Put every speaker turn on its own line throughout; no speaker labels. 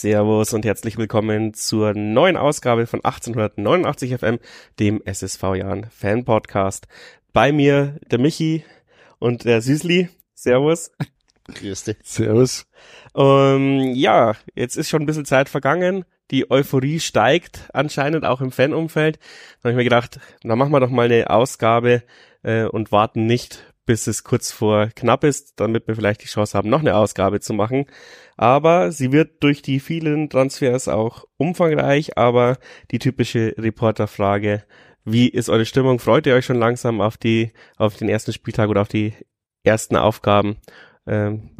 Servus und herzlich willkommen zur neuen Ausgabe von 1889 FM, dem SSV Jahren Fan Podcast. Bei mir der Michi und der Süßli. Servus.
Grüß dich.
Servus.
Um, ja, jetzt ist schon ein bisschen Zeit vergangen. Die Euphorie steigt anscheinend auch im Fanumfeld. Da habe ich mir gedacht, dann machen wir doch mal eine Ausgabe äh, und warten nicht bis es kurz vor knapp ist, damit wir vielleicht die Chance haben, noch eine Ausgabe zu machen. Aber sie wird durch die vielen Transfers auch umfangreich, aber die typische Reporterfrage, wie ist eure Stimmung? Freut ihr euch schon langsam auf die, auf den ersten Spieltag oder auf die ersten Aufgaben? Ähm,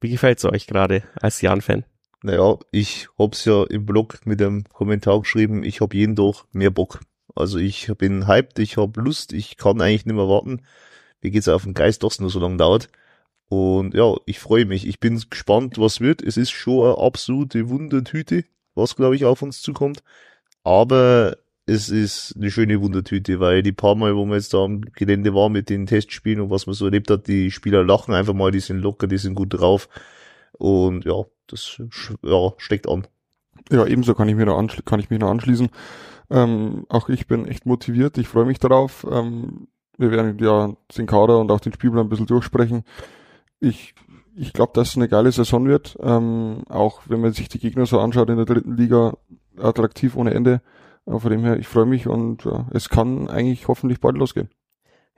wie gefällt's euch gerade als Jan-Fan?
Naja, ich hab's ja im Blog mit dem Kommentar geschrieben, ich hab jeden Tag mehr Bock. Also ich bin hyped, ich hab Lust, ich kann eigentlich nicht mehr warten mir geht's auf den Geist, dass es nur so lange dauert. Und ja, ich freue mich. Ich bin gespannt, was wird. Es ist schon eine absolute Wundertüte, was glaube ich auf uns zukommt. Aber es ist eine schöne Wundertüte, weil die paar Mal, wo man jetzt da am Gelände war mit den Testspielen und was man so erlebt hat, die Spieler lachen einfach mal, die sind locker, die sind gut drauf. Und ja, das ja, steckt an.
Ja, ebenso kann ich, mir noch kann ich mich noch anschließen. Ähm, auch ich bin echt motiviert, ich freue mich darauf. Ähm, wir werden ja den Kader und auch den Spielplan ein bisschen durchsprechen. Ich, ich glaube, dass es eine geile Saison wird. Ähm, auch wenn man sich die Gegner so anschaut in der dritten Liga, attraktiv ohne Ende. Äh, von dem her, ich freue mich und äh, es kann eigentlich hoffentlich bald losgehen.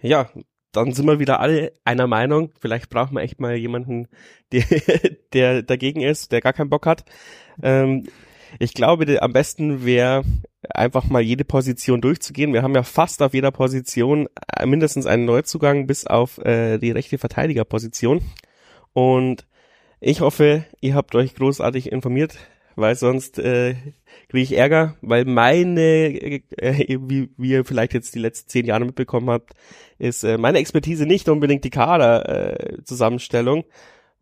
Ja, dann sind wir wieder alle einer Meinung. Vielleicht brauchen wir echt mal jemanden, der, der dagegen ist, der gar keinen Bock hat. Ähm, ich glaube, am besten wäre einfach mal jede Position durchzugehen. Wir haben ja fast auf jeder Position äh, mindestens einen Neuzugang bis auf äh, die rechte Verteidigerposition. Und ich hoffe, ihr habt euch großartig informiert, weil sonst äh, kriege ich Ärger, weil meine, äh, wie, wie ihr vielleicht jetzt die letzten zehn Jahre mitbekommen habt, ist äh, meine Expertise nicht unbedingt die Kader-Zusammenstellung, äh,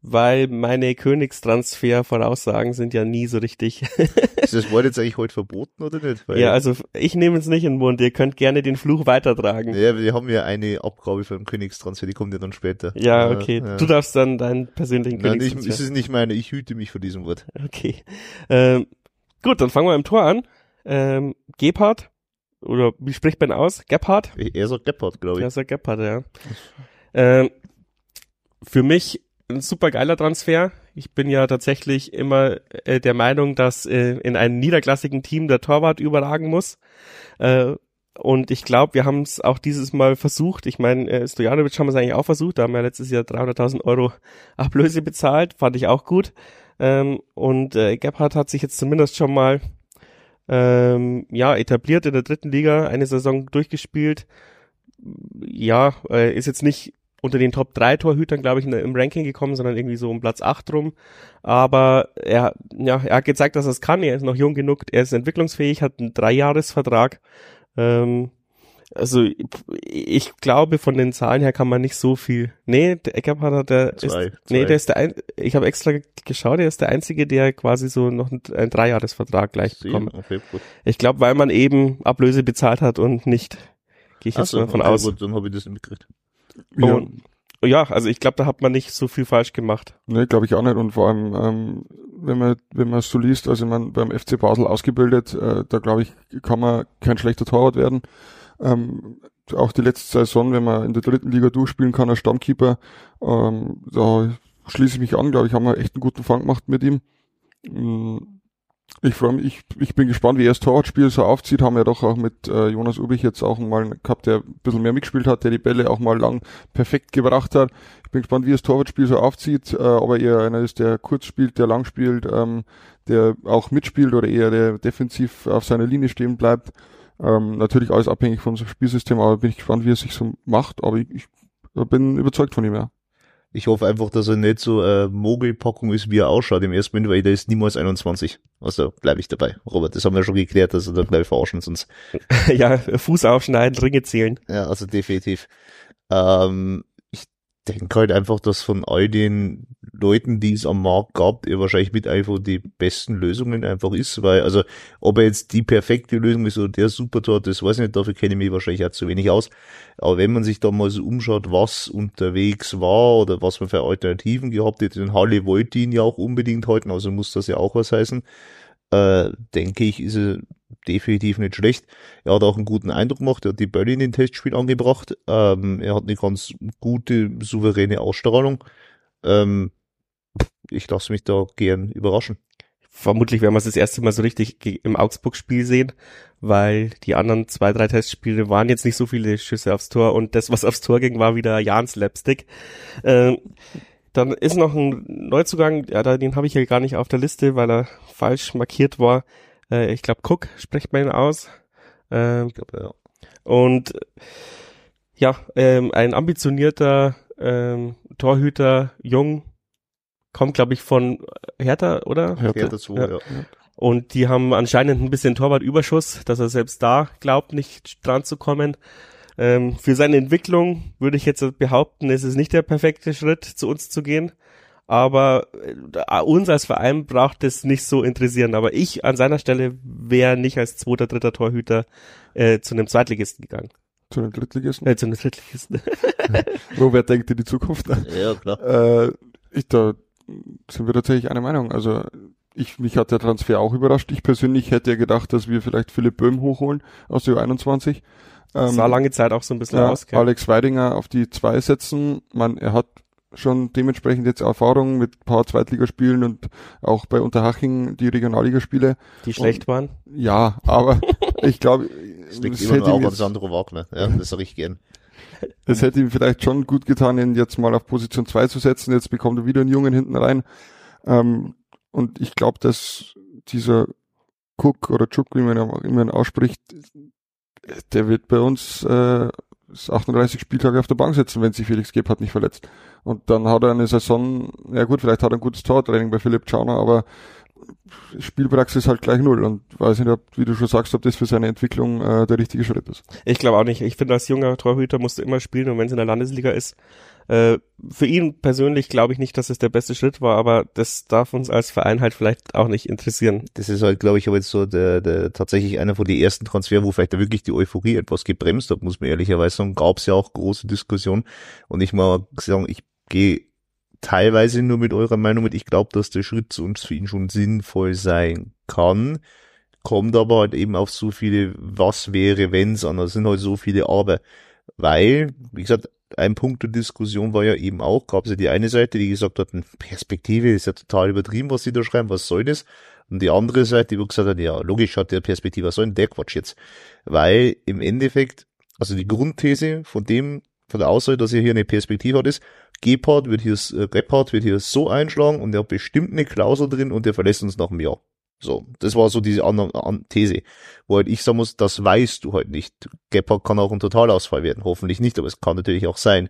weil meine Königstransfer-Voraussagen sind ja nie so richtig.
ist das Wort jetzt eigentlich heute verboten oder nicht?
Weil ja, also ich nehme es nicht in den Mund, ihr könnt gerne den Fluch weitertragen.
Ja, wir haben ja eine Abgabe für den Königstransfer, die kommt ja dann später.
Ja, okay. Ja. Du darfst dann deinen persönlichen
Nein, Königstransfer. Nein, es ist nicht meine, ich hüte mich vor diesem Wort.
Okay. Ähm, gut, dann fangen wir im Tor an. Ähm, Gebhardt, oder wie spricht man aus? Gebhardt?
Er sagt Gebhardt, glaube ich.
Er sagt Gebhardt, ja. Ähm, für mich ein super geiler Transfer. Ich bin ja tatsächlich immer äh, der Meinung, dass äh, in einem niederklassigen Team der Torwart überragen muss. Äh, und ich glaube, wir haben es auch dieses Mal versucht. Ich meine, äh, Stojanovic haben wir es eigentlich auch versucht. Da haben wir letztes Jahr 300.000 Euro Ablöse bezahlt. Fand ich auch gut. Ähm, und äh, Gebhardt hat sich jetzt zumindest schon mal ähm, ja etabliert in der dritten Liga, eine Saison durchgespielt. Ja, äh, ist jetzt nicht unter den Top 3 Torhütern, glaube ich, im Ranking gekommen, sondern irgendwie so um Platz 8 rum. Aber er, ja, er hat gezeigt, dass er es kann. Er ist noch jung genug, er ist entwicklungsfähig, hat einen Dreijahresvertrag. Ähm, also ich glaube, von den Zahlen her kann man nicht so viel. Nee, der Eckerhardt hat der
zwei, ist, zwei.
nee, der ist der ein, ich habe extra geschaut, der ist der einzige, der quasi so noch einen, einen Dreijahresvertrag gleich bekommt. Okay, ich glaube, weil man eben Ablöse bezahlt hat und nicht gehe ich jetzt so, mal von okay, aus. Gut,
dann habe ich das nicht mitgekriegt.
Ja. Und, ja, also ich glaube, da hat man nicht so viel falsch gemacht.
Nee, glaube ich auch nicht. Und vor allem, ähm, wenn man wenn man es so liest, also man beim FC Basel ausgebildet, äh, da glaube ich, kann man kein schlechter Torwart werden. Ähm, auch die letzte Saison, wenn man in der dritten Liga durchspielen kann als Stammkeeper, ähm, da schließe ich mich an, glaube ich, haben wir echt einen guten Fang gemacht mit ihm. Ähm, ich freue mich, ich, ich bin gespannt, wie er das Torwartspiel so aufzieht. Haben wir doch auch mit äh, Jonas Ubich jetzt auch mal gehabt, der ein bisschen mehr mitgespielt hat, der die Bälle auch mal lang perfekt gebracht hat. Ich bin gespannt, wie er das Torwartspiel so aufzieht, äh, ob er eher einer ist, der kurz spielt, der lang spielt, ähm, der auch mitspielt oder eher der defensiv auf seiner Linie stehen bleibt. Ähm, natürlich alles abhängig von unserem Spielsystem, aber bin ich gespannt, wie er sich so macht. Aber ich, ich bin überzeugt von ihm, ja.
Ich hoffe einfach, dass er nicht so äh, Mogelpackung ist, wie er ausschaut im ersten Moment, weil der ist niemals 21. Also bleibe ich dabei. Robert, das haben wir schon geklärt, dass er da gleich verarschen sonst.
ja, Fuß aufschneiden, Ringe zählen.
Ja, also definitiv. Ähm, ich denke halt einfach, dass von all den Leuten, die es am Markt gab, er wahrscheinlich mit einfach die besten Lösungen einfach ist, weil, also, ob er jetzt die perfekte Lösung ist oder der Supertor, das weiß ich nicht, dafür kenne ich mich wahrscheinlich auch zu wenig aus. Aber wenn man sich da mal so umschaut, was unterwegs war oder was man für Alternativen gehabt hätte, den Halle wollte ihn ja auch unbedingt halten, also muss das ja auch was heißen, äh, denke ich, ist er definitiv nicht schlecht. Er hat auch einen guten Eindruck gemacht, er hat die Bälle in den Testspiel angebracht, ähm, er hat eine ganz gute, souveräne Ausstrahlung. Ähm, ich lasse mich da gern überraschen.
Vermutlich werden wir es das erste Mal so richtig im Augsburg-Spiel sehen, weil die anderen zwei, drei Testspiele waren jetzt nicht so viele Schüsse aufs Tor und das, was aufs Tor ging, war wieder Jans Slapstick. Ähm, dann ist noch ein Neuzugang, ja, den habe ich hier gar nicht auf der Liste, weil er falsch markiert war. Äh, ich glaube, Cook spricht man ihn aus. Ähm,
Ich glaube, ja.
und ja, ähm, ein ambitionierter ähm, Torhüter, jung, kommt, glaube ich, von Hertha, oder?
Hertha.
Hertha 2,
Ja.
ja.
Und die haben anscheinend ein bisschen Torwartüberschuss, dass er selbst da glaubt, nicht dran zu kommen. Ähm, für seine Entwicklung würde ich jetzt behaupten, ist es nicht der perfekte Schritt, zu uns zu gehen. Aber äh, uns als Verein braucht es nicht so interessieren. Aber ich an seiner Stelle wäre nicht als zweiter, dritter Torhüter äh, zu einem Zweitligisten gegangen.
Zu den Drittligisten.
Äh, zu einem Drittligisten.
Robert denkt in die Zukunft.
Ja, klar.
Äh, ich, da sind wir tatsächlich einer Meinung. Also ich, mich hat der Transfer auch überrascht. Ich persönlich hätte ja gedacht, dass wir vielleicht Philipp Böhm hochholen aus der U21. Ähm,
sah lange Zeit auch so ein bisschen
ja,
aus. gell?
Alex Weidinger auf die zwei setzen. Man, er hat schon dementsprechend jetzt Erfahrung mit ein paar Zweitligaspielen und auch bei Unterhaching die Regionalligaspiele.
Die schlecht waren.
Ja, aber ich glaube,
Es liegt immer
hätte,
noch an
jetzt,
Sandro Wagner. Ja, das sage ich gern.
Es hätte ihm vielleicht schon gut getan, ihn jetzt mal auf Position 2 zu setzen. Jetzt bekommt er wieder einen Jungen hinten rein. Ähm, und ich glaube, dass dieser Cook oder Chuk, wie man ihn ausspricht, der wird bei uns äh, 38 Spieltage auf der Bank sitzen, wenn sich Felix Gebhardt nicht verletzt. Und dann hat er eine Saison, ja gut, vielleicht hat er ein gutes Tortraining bei Philipp Schauner, aber Spielpraxis halt gleich null. Und weiß nicht, ob, wie du schon sagst, ob das für seine Entwicklung äh, der richtige Schritt ist.
Ich glaube auch nicht. Ich finde, als junger Torhüter musst du immer spielen und wenn es in der Landesliga ist, äh, für ihn persönlich glaube ich nicht, dass es der beste Schritt war, aber das darf uns als Verein halt vielleicht auch nicht interessieren.
Das ist halt, glaube ich, aber jetzt so der, der tatsächlich einer von den ersten Transfer, wo vielleicht da wirklich die Euphorie etwas gebremst hat, muss man ehrlicherweise sagen. Gab es ja auch große Diskussionen. Und ich mal sagen, ich gehe teilweise nur mit eurer Meinung mit. Ich glaube, dass der Schritt zu uns für ihn schon sinnvoll sein kann. Kommt aber halt eben auf so viele Was wäre, wenn's an. Da sind halt so viele Aber. Weil, wie gesagt, ein Punkt der Diskussion war ja eben auch, gab es ja die eine Seite, die gesagt hat, Perspektive ist ja total übertrieben, was sie da schreiben, was soll das? Und die andere Seite, die gesagt hat, ja, logisch hat der Perspektive, was soll denn der Quatsch jetzt? Weil im Endeffekt, also die Grundthese von dem, von der Aussage, dass er hier eine Perspektive hat, ist, Gebhardt wird hier, äh, Gebhardt wird hier so einschlagen und er hat bestimmt eine Klausel drin und der verlässt uns nach einem Jahr. So, das war so diese andere an These, wo halt ich sagen muss, das weißt du halt nicht. Gebhardt kann auch ein Totalausfall werden, hoffentlich nicht, aber es kann natürlich auch sein.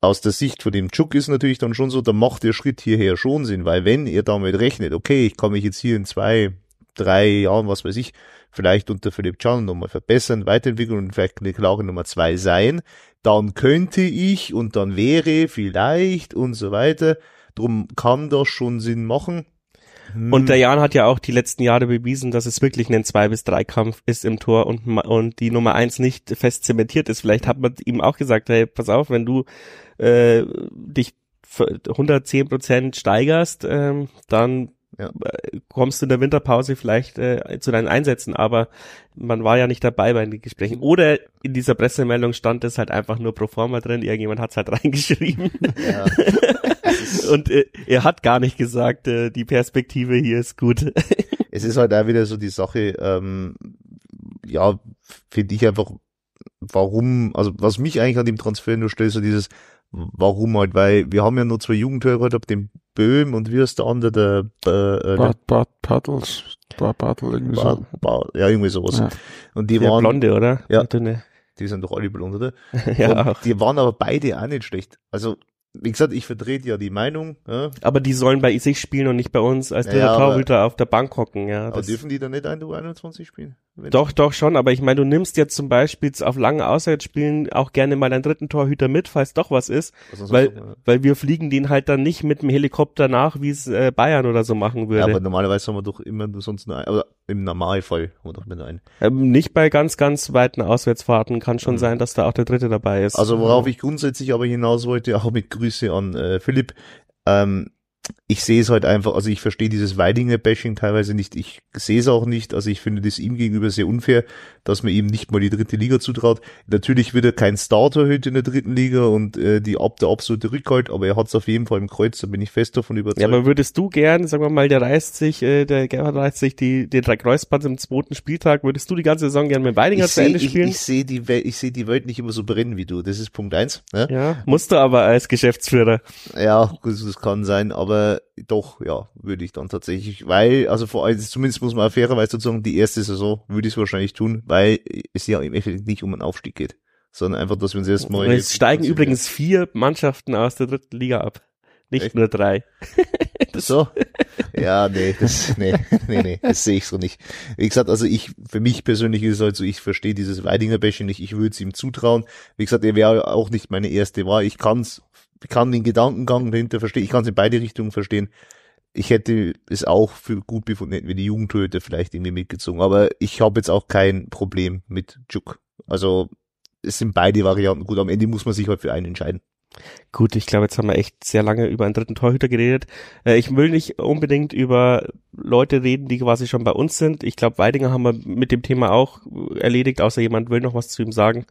Aus der Sicht von dem Chuk ist natürlich dann schon so, da macht der Schritt hierher schon Sinn, weil wenn ihr damit rechnet, okay, ich kann mich jetzt hier in zwei, drei Jahren, was weiß ich, vielleicht unter Philipp Chan nochmal verbessern, weiterentwickeln und vielleicht eine klare Nummer zwei sein, dann könnte ich und dann wäre vielleicht und so weiter. Drum kann das schon Sinn machen. Hm.
Und der Jan hat ja auch die letzten Jahre bewiesen, dass es wirklich ein zwei bis drei Kampf ist im Tor und, und die Nummer eins nicht fest zementiert ist. Vielleicht hat man ihm auch gesagt, hey, pass auf, wenn du äh, dich für 110 Prozent steigerst, ähm, dann
Ja.
äh, kommst du in der Winterpause vielleicht äh, zu deinen Einsätzen, aber man war ja nicht dabei bei den Gesprächen. Oder in dieser Pressemeldung stand es halt einfach nur pro forma drin, irgendjemand hat es halt reingeschrieben.
ja.
Und äh, er hat gar nicht gesagt, äh, die Perspektive hier ist gut.
es ist halt auch wieder so die Sache, ähm, ja, finde ich einfach, warum, also was mich eigentlich an dem Transfer nur stellt, so dieses, warum halt, weil wir haben ja nur zwei Jugendtore ab dem Böhm und wie ist der andere, der, äh, der
Bart, Bart, Bartels, Bart, Bartel, irgendwie
Bar,
so.
Bar, ja, irgendwie sowas.
Ja.
Und die
Der
waren,
Blonde, oder?
Ja.
Dünne.
die sind doch alle blond, oder?
ja,
und
auch.
die waren aber beide auch nicht schlecht. Also, wie gesagt, ich vertrete ja die Meinung, ja,
Aber die sollen bei sich spielen und nicht bei uns als
Ja, aber-
Torhüter auf der Bank hocken, ja.
aber
Das,
dürfen die dann nicht ein U21 spielen?
Doch, doch schon, aber ich meine, du nimmst jetzt zum Beispiel auf langen Auswärtsspielen auch gerne mal einen dritten Torhüter mit, falls doch was ist,
Was
weil,
noch,
weil wir fliegen den halt dann nicht mit dem Helikopter nach, wie es äh, Bayern oder so machen
ja,
würde.
aber normalerweise haben wir doch immer nur sonst nur ein, oder im Normalfall haben wir doch immer einen.
ähm, nicht bei ganz, ganz weiten Auswärtsfahrten kann schon
Mhm.
sein, dass da auch der dritte dabei ist.
Also worauf ich grundsätzlich aber hinaus wollte, auch mit Grüße an äh, Philipp, ähm, ich sehe es halt einfach, also ich verstehe dieses Weidinger-Bashing teilweise nicht, ich sehe es auch nicht, also ich finde das ihm gegenüber sehr unfair, dass man ihm nicht mal die dritte Liga zutraut. Natürlich wird er kein Starter-Hüt in der dritten Liga und äh, die ab der absolute Rückhalt, aber er hat es auf jeden Fall im Kreuz, da bin ich fest davon überzeugt.
ja, aber würdest du gern, sagen wir mal, der reißt sich, äh, der Gerhard reißt sich die, den drei Kreuzband im zweiten Spieltag, würdest du die ganze Saison gern mit Weidinger
ich
zu Ende
sehe ich,
spielen?
ich seh die, Welt- ich seh die Welt nicht immer so brennen wie du, das ist Punkt eins. Ne?
ja, musst du aber als Geschäftsführer.
Ja, das, das kann sein, aber doch, ja, würde ich dann tatsächlich, weil, also vor allem, zumindest muss man fairerweise dazu sagen, die erste Saison würde ich es wahrscheinlich tun, weil es ja im Endeffekt nicht um einen Aufstieg geht, sondern einfach, dass wir uns erstmal...
Es steigen übrigens vier Mannschaften aus der dritten Liga ab. Nicht
Echt?
nur drei.
So? Ja, nee, das, nee, nee, nee, das sehe ich so nicht. Wie gesagt, also ich, für mich persönlich ist es halt so, ich verstehe dieses Weidinger-Bashing nicht, ich würde es ihm zutrauen. Wie gesagt, er wäre auch nicht meine erste Wahl. Ich kann's, ich kann den Gedankengang dahinter verstehen, ich kann es in beide Richtungen verstehen. Ich hätte es auch für gut befunden, hätten wir die Jugendtöte vielleicht irgendwie mitgezogen. Aber ich habe jetzt auch kein Problem mit Juk. Also es sind beide Varianten gut. Am Ende muss man sich halt für einen entscheiden.
Gut, ich glaube, jetzt haben wir echt sehr lange über einen dritten Torhüter geredet. Äh, ich will nicht unbedingt über Leute reden, die quasi schon bei uns sind. Ich glaube, Weidinger haben wir mit dem Thema auch erledigt, außer jemand will noch was zu ihm sagen.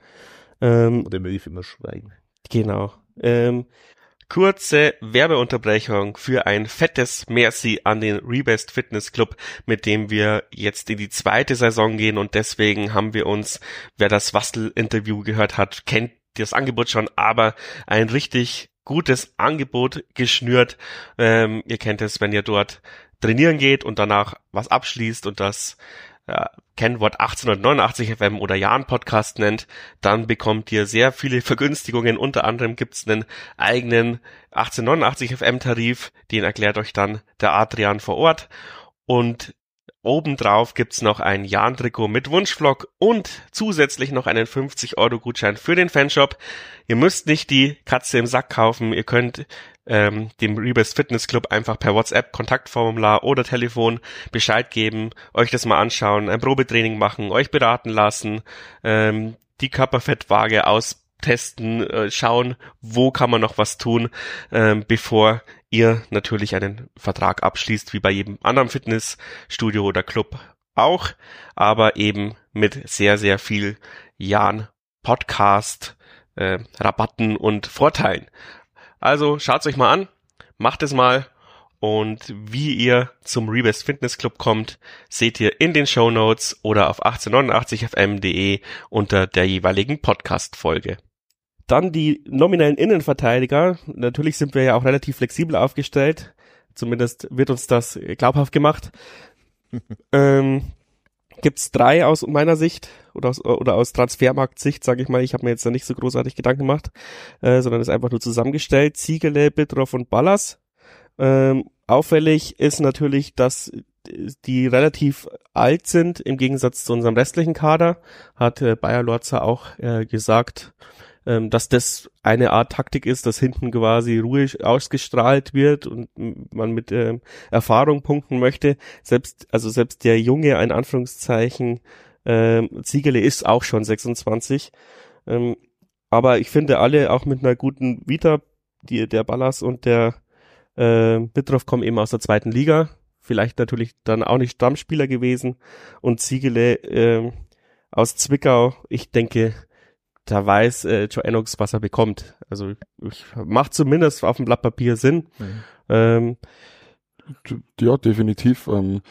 Ähm,
Oder möge ich immer schweigen.
Genau. Ähm, kurze Werbeunterbrechung für ein fettes Merci an den Rebest Fitness Club, mit dem wir jetzt in die zweite Saison gehen und deswegen haben wir uns, wer das Wastel-Interview gehört hat, kennt das Angebot schon, aber ein richtig gutes Angebot geschnürt. Ähm, ihr kennt es, wenn ihr dort trainieren geht und danach was abschließt und das ja, Kennwort 1889 FM oder Jan Podcast nennt, dann bekommt ihr sehr viele Vergünstigungen. Unter anderem gibt's einen eigenen 1889 FM Tarif, den erklärt euch dann der Adrian vor Ort. Und obendrauf gibt's noch ein Jan-Trikot mit Wunschvlog und zusätzlich noch einen 50-Euro-Gutschein für den Fanshop. Ihr müsst nicht die Katze im Sack kaufen, ihr könnt ähm, dem Rebest Fitness Club einfach per WhatsApp, Kontaktformular oder Telefon Bescheid geben, euch das mal anschauen, ein Probetraining machen, euch beraten lassen, ähm, die Körperfettwaage austesten, äh, schauen, wo kann man noch was tun, ähm, bevor ihr natürlich einen Vertrag abschließt, wie bei jedem anderen Fitnessstudio oder Club auch, aber eben mit sehr, sehr viel Jan Podcast, äh, Rabatten und Vorteilen. Also schaut's euch mal an, macht es mal und wie ihr zum Rebest Fitness Club kommt, seht ihr in den Show Notes oder auf 1889fm.de unter der jeweiligen Podcast-Folge. Dann die nominellen Innenverteidiger. Natürlich sind wir ja auch relativ flexibel aufgestellt. Zumindest wird uns das glaubhaft gemacht. ähm, gibt's drei aus meiner Sicht oder aus, oder aus Transfermarkt-Sicht, sage ich mal. Ich habe mir jetzt da nicht so großartig Gedanken gemacht, äh, sondern ist einfach nur zusammengestellt. Ziegele, Bitroff und Ballas. Ähm, auffällig ist natürlich, dass die relativ alt sind im Gegensatz zu unserem restlichen Kader, hat äh, Bayer Lorzer auch äh, gesagt, ähm, dass das eine Art Taktik ist, dass hinten quasi Ruhe ausgestrahlt wird und man mit ähm, Erfahrung punkten möchte. Selbst, also selbst der Junge, ein Anführungszeichen, ähm, Ziegele ist auch schon 26. Ähm, aber ich finde alle auch mit einer guten Vita, die, der Ballas und der äh, Bitroff kommen eben aus der zweiten Liga. Vielleicht natürlich dann auch nicht Stammspieler gewesen. Und Ziegele äh, aus Zwickau, ich denke, da weiß äh, Joe Enox, was er bekommt. Also ich, macht zumindest auf dem Blatt Papier Sinn.
Mhm.
Ähm,
Ja, definitiv. Ähm,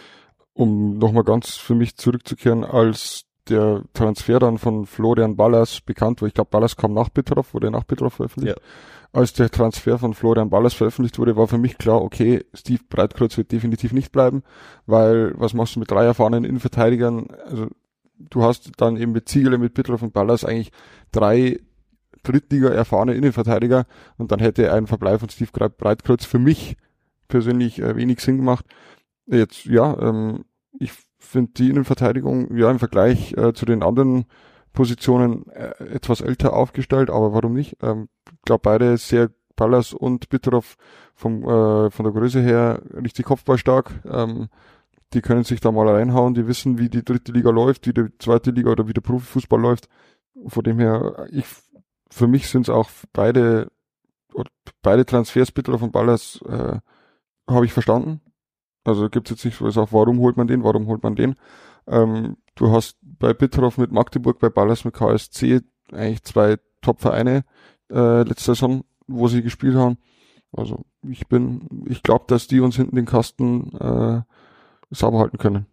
um nochmal ganz für mich zurückzukehren, als der Transfer dann von Florian Ballas bekannt war, ich glaube Ballas kam nach Petrov, wurde nach Petrov veröffentlicht. Als der Transfer von Florian Ballas veröffentlicht wurde, war für mich klar, okay, Steve Breitkreuz wird definitiv nicht bleiben, weil was machst du mit drei erfahrenen Innenverteidigern? Also du hast dann eben mit Ziegele, mit Petrov und Ballas eigentlich drei Drittliga erfahrene Innenverteidiger und dann hätte ein Verbleib von Steve Breitkreuz für mich persönlich äh, wenig Sinn gemacht. Jetzt, ja, ähm, ich finde die Innenverteidigung ja im Vergleich äh, zu den anderen Positionen äh, etwas älter aufgestellt, aber warum nicht? Ähm, glaube beide sehr Pallas und Bitterov vom, äh, von der Größe her richtig kopfballstark. Ähm, die können sich da mal reinhauen, die wissen, wie die dritte Liga läuft, wie die zweite Liga oder wie der Profifußball läuft. Von dem her, ich, für mich sind es auch beide, beide Transfers, Bitterov und Ballas, äh, habe ich verstanden. Also gibt es jetzt nicht so, was auch, warum holt man den, warum holt man den. Ähm, du hast bei Bitterov mit Magdeburg, bei Ballas mit KSC eigentlich zwei Top-Vereine äh, letzte Saison, wo sie gespielt haben. Also ich bin, ich glaube, dass die uns hinten den Kasten äh, sauber halten können.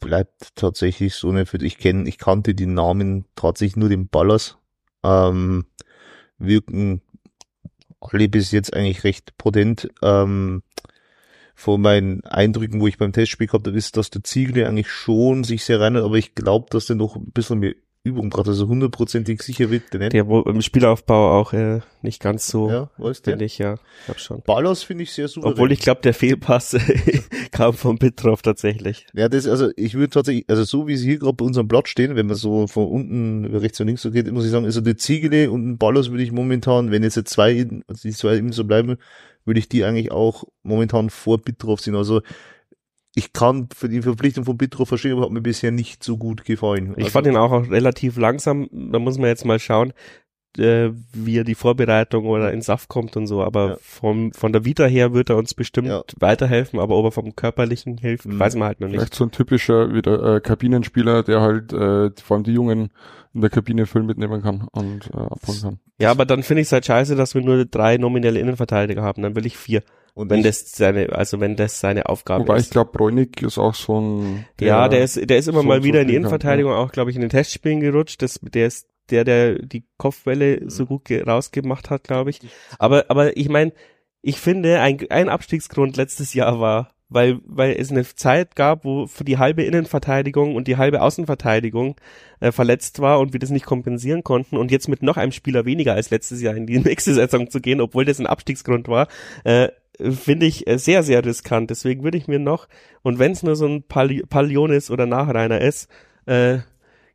Bleibt tatsächlich so eine, ich kenne, ich kannte die Namen tatsächlich nur den Ballers. Ähm, wirken alle bis jetzt eigentlich recht potent. Ähm, von meinen Eindrücken, wo ich beim Testspiel gehabt habe, ist, dass der Ziegler eigentlich schon sich sehr rein hat, aber ich glaube, dass der noch ein bisschen mehr Übung braucht, also hundertprozentig sicher wird
der nicht. Der wohl im Spielaufbau auch äh, nicht ganz so,
ja,
finde ich, ja. Glaub schon.
Ballas finde ich sehr super.
Obwohl ich glaube, der Fehlpass kam vom Bitroff tatsächlich.
Ja, das, also ich würde tatsächlich, also so wie sie hier gerade bei unserem Blatt stehen, wenn man so von unten rechts und links so geht, muss ich sagen, also der Ziegele und ein Ballas würde ich momentan, wenn jetzt zwei, also die zwei eben so bleiben, würde ich die eigentlich auch momentan vor Bitroff sehen. Also ich kann für die Verpflichtung von Bitroff verstehen, aber hat mir bisher nicht so gut gefallen.
Ich also, fand ihn auch, auch relativ langsam. Da muss man jetzt mal schauen, äh, wie er die Vorbereitung oder in Saft kommt und so. Aber ja. vom, von der Vita her wird er uns bestimmt ja. weiterhelfen, aber ob er vom körperlichen hilft, mhm. weiß man halt noch nicht.
Vielleicht so ein typischer wieder äh, Kabinenspieler, der halt äh, vor allem die Jungen in der Kabine voll mitnehmen kann und äh, abholen kann.
Ja, aber dann finde ich es halt scheiße, dass wir nur drei nominelle Innenverteidiger haben. Dann will ich vier. Und wenn das seine, also wenn das seine Aufgabe
Wobei
ist.
ich glaube, Bräunig ist auch so ein.
Der ja, der ist, der ist immer so mal wieder in die Innenverteidigung, kann, ja. auch glaube ich in den Testspielen gerutscht. Das, der ist der, der die Kopfwelle so gut rausgemacht hat, glaube ich. Aber, aber ich meine, ich finde, ein, ein Abstiegsgrund letztes Jahr war, weil, weil es eine Zeit gab, wo für die halbe Innenverteidigung und die halbe Außenverteidigung äh, verletzt war und wir das nicht kompensieren konnten und jetzt mit noch einem Spieler weniger als letztes Jahr in die nächste Saison zu gehen, obwohl das ein Abstiegsgrund war, äh, finde ich äh, sehr, sehr riskant. Deswegen würde ich mir noch, und wenn es nur so ein Palionis oder Nachreiner ist, äh,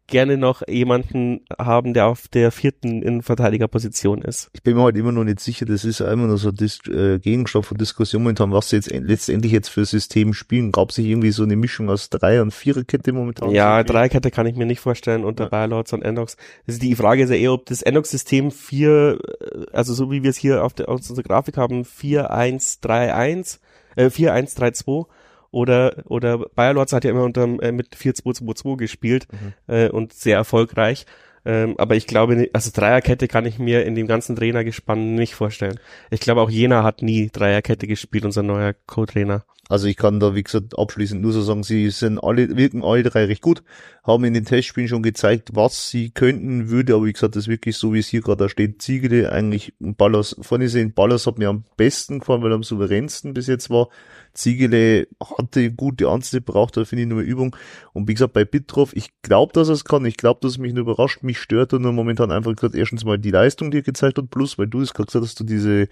gerne noch jemanden haben, der auf der vierten Innenverteidigerposition ist.
Ich bin mir halt immer noch nicht sicher, das ist immer noch so Dis äh, Gegenstand von Diskussion momentan, was sie jetzt letztendlich jetzt für System spielen. Gab sich irgendwie so eine Mischung aus Drei- und Viererkette momentan?
Ja, Dreierkette kann ich mir nicht vorstellen unter ja. Bayerlords und Endox. Also die Frage ist ja eher, ob das Endox-System vier, äh, also so wie wir es hier auf, der, auf unserer Grafik haben, 4-1-3-1, äh, 4-1-3-2 oder oder Bayer Lorz hat ja immer unter äh, mit 4-2-2-2 gespielt mhm. äh, und sehr erfolgreich. Ähm, aber ich glaube, also Dreierkette kann ich mir in dem ganzen Trainergespann nicht vorstellen. Ich glaube, auch Jena hat nie Dreierkette gespielt, unser neuer Co-Trainer.
Also ich kann da, wie gesagt, abschließend nur so sagen, sie sind alle, wirken alle drei recht gut, haben in den Testspielen schon gezeigt, was sie könnten, würde, aber wie gesagt, das ist wirklich so, wie es hier gerade da steht, Ziegele eigentlich Ballas, vorne sehen, Ballas hat mir am besten gefallen, weil er am souveränsten bis jetzt war. Ziegele hatte gute Ansätze, braucht da finde ich nur Übung. Und wie gesagt, bei Bitroff, ich glaube, dass er es kann, ich glaube, dass es mich nur überrascht, mich stört er nur momentan einfach gerade erstens mal die Leistung, die er gezeigt hat, plus, weil du es gerade gesagt hast, du diese,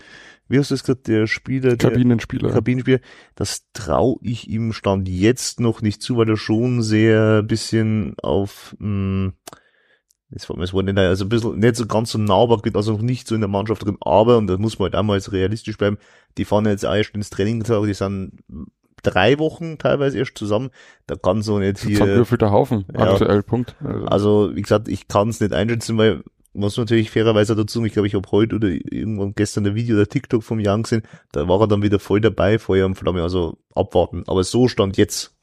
wie hast du es gesagt, der Spieler,
der Kabinenspieler.
Kabinenspieler, das traue ich ihm Stand jetzt noch nicht zu, weil er schon sehr bisschen auf, mh, hm, das war, das war nicht, also ein bisschen nicht so ganz so nahbar, also noch nicht so in der Mannschaft drin, aber, und da muss man halt einmal jetzt realistisch bleiben, die fahren jetzt auch erst ins Training, die sind drei Wochen teilweise erst zusammen, da kann so nicht hier.
Zusammenwürfelter Haufen,
ja, aktuell, Punkt. Also. also, wie gesagt, ich kann es nicht einschätzen, weil muss natürlich fairerweise dazu, ich glaube, ich habe heute oder irgendwann gestern ein Video oder TikTok vom Jan gesehen, da war er dann wieder voll dabei, Feuer und Flamme, also abwarten. Aber so stand jetzt,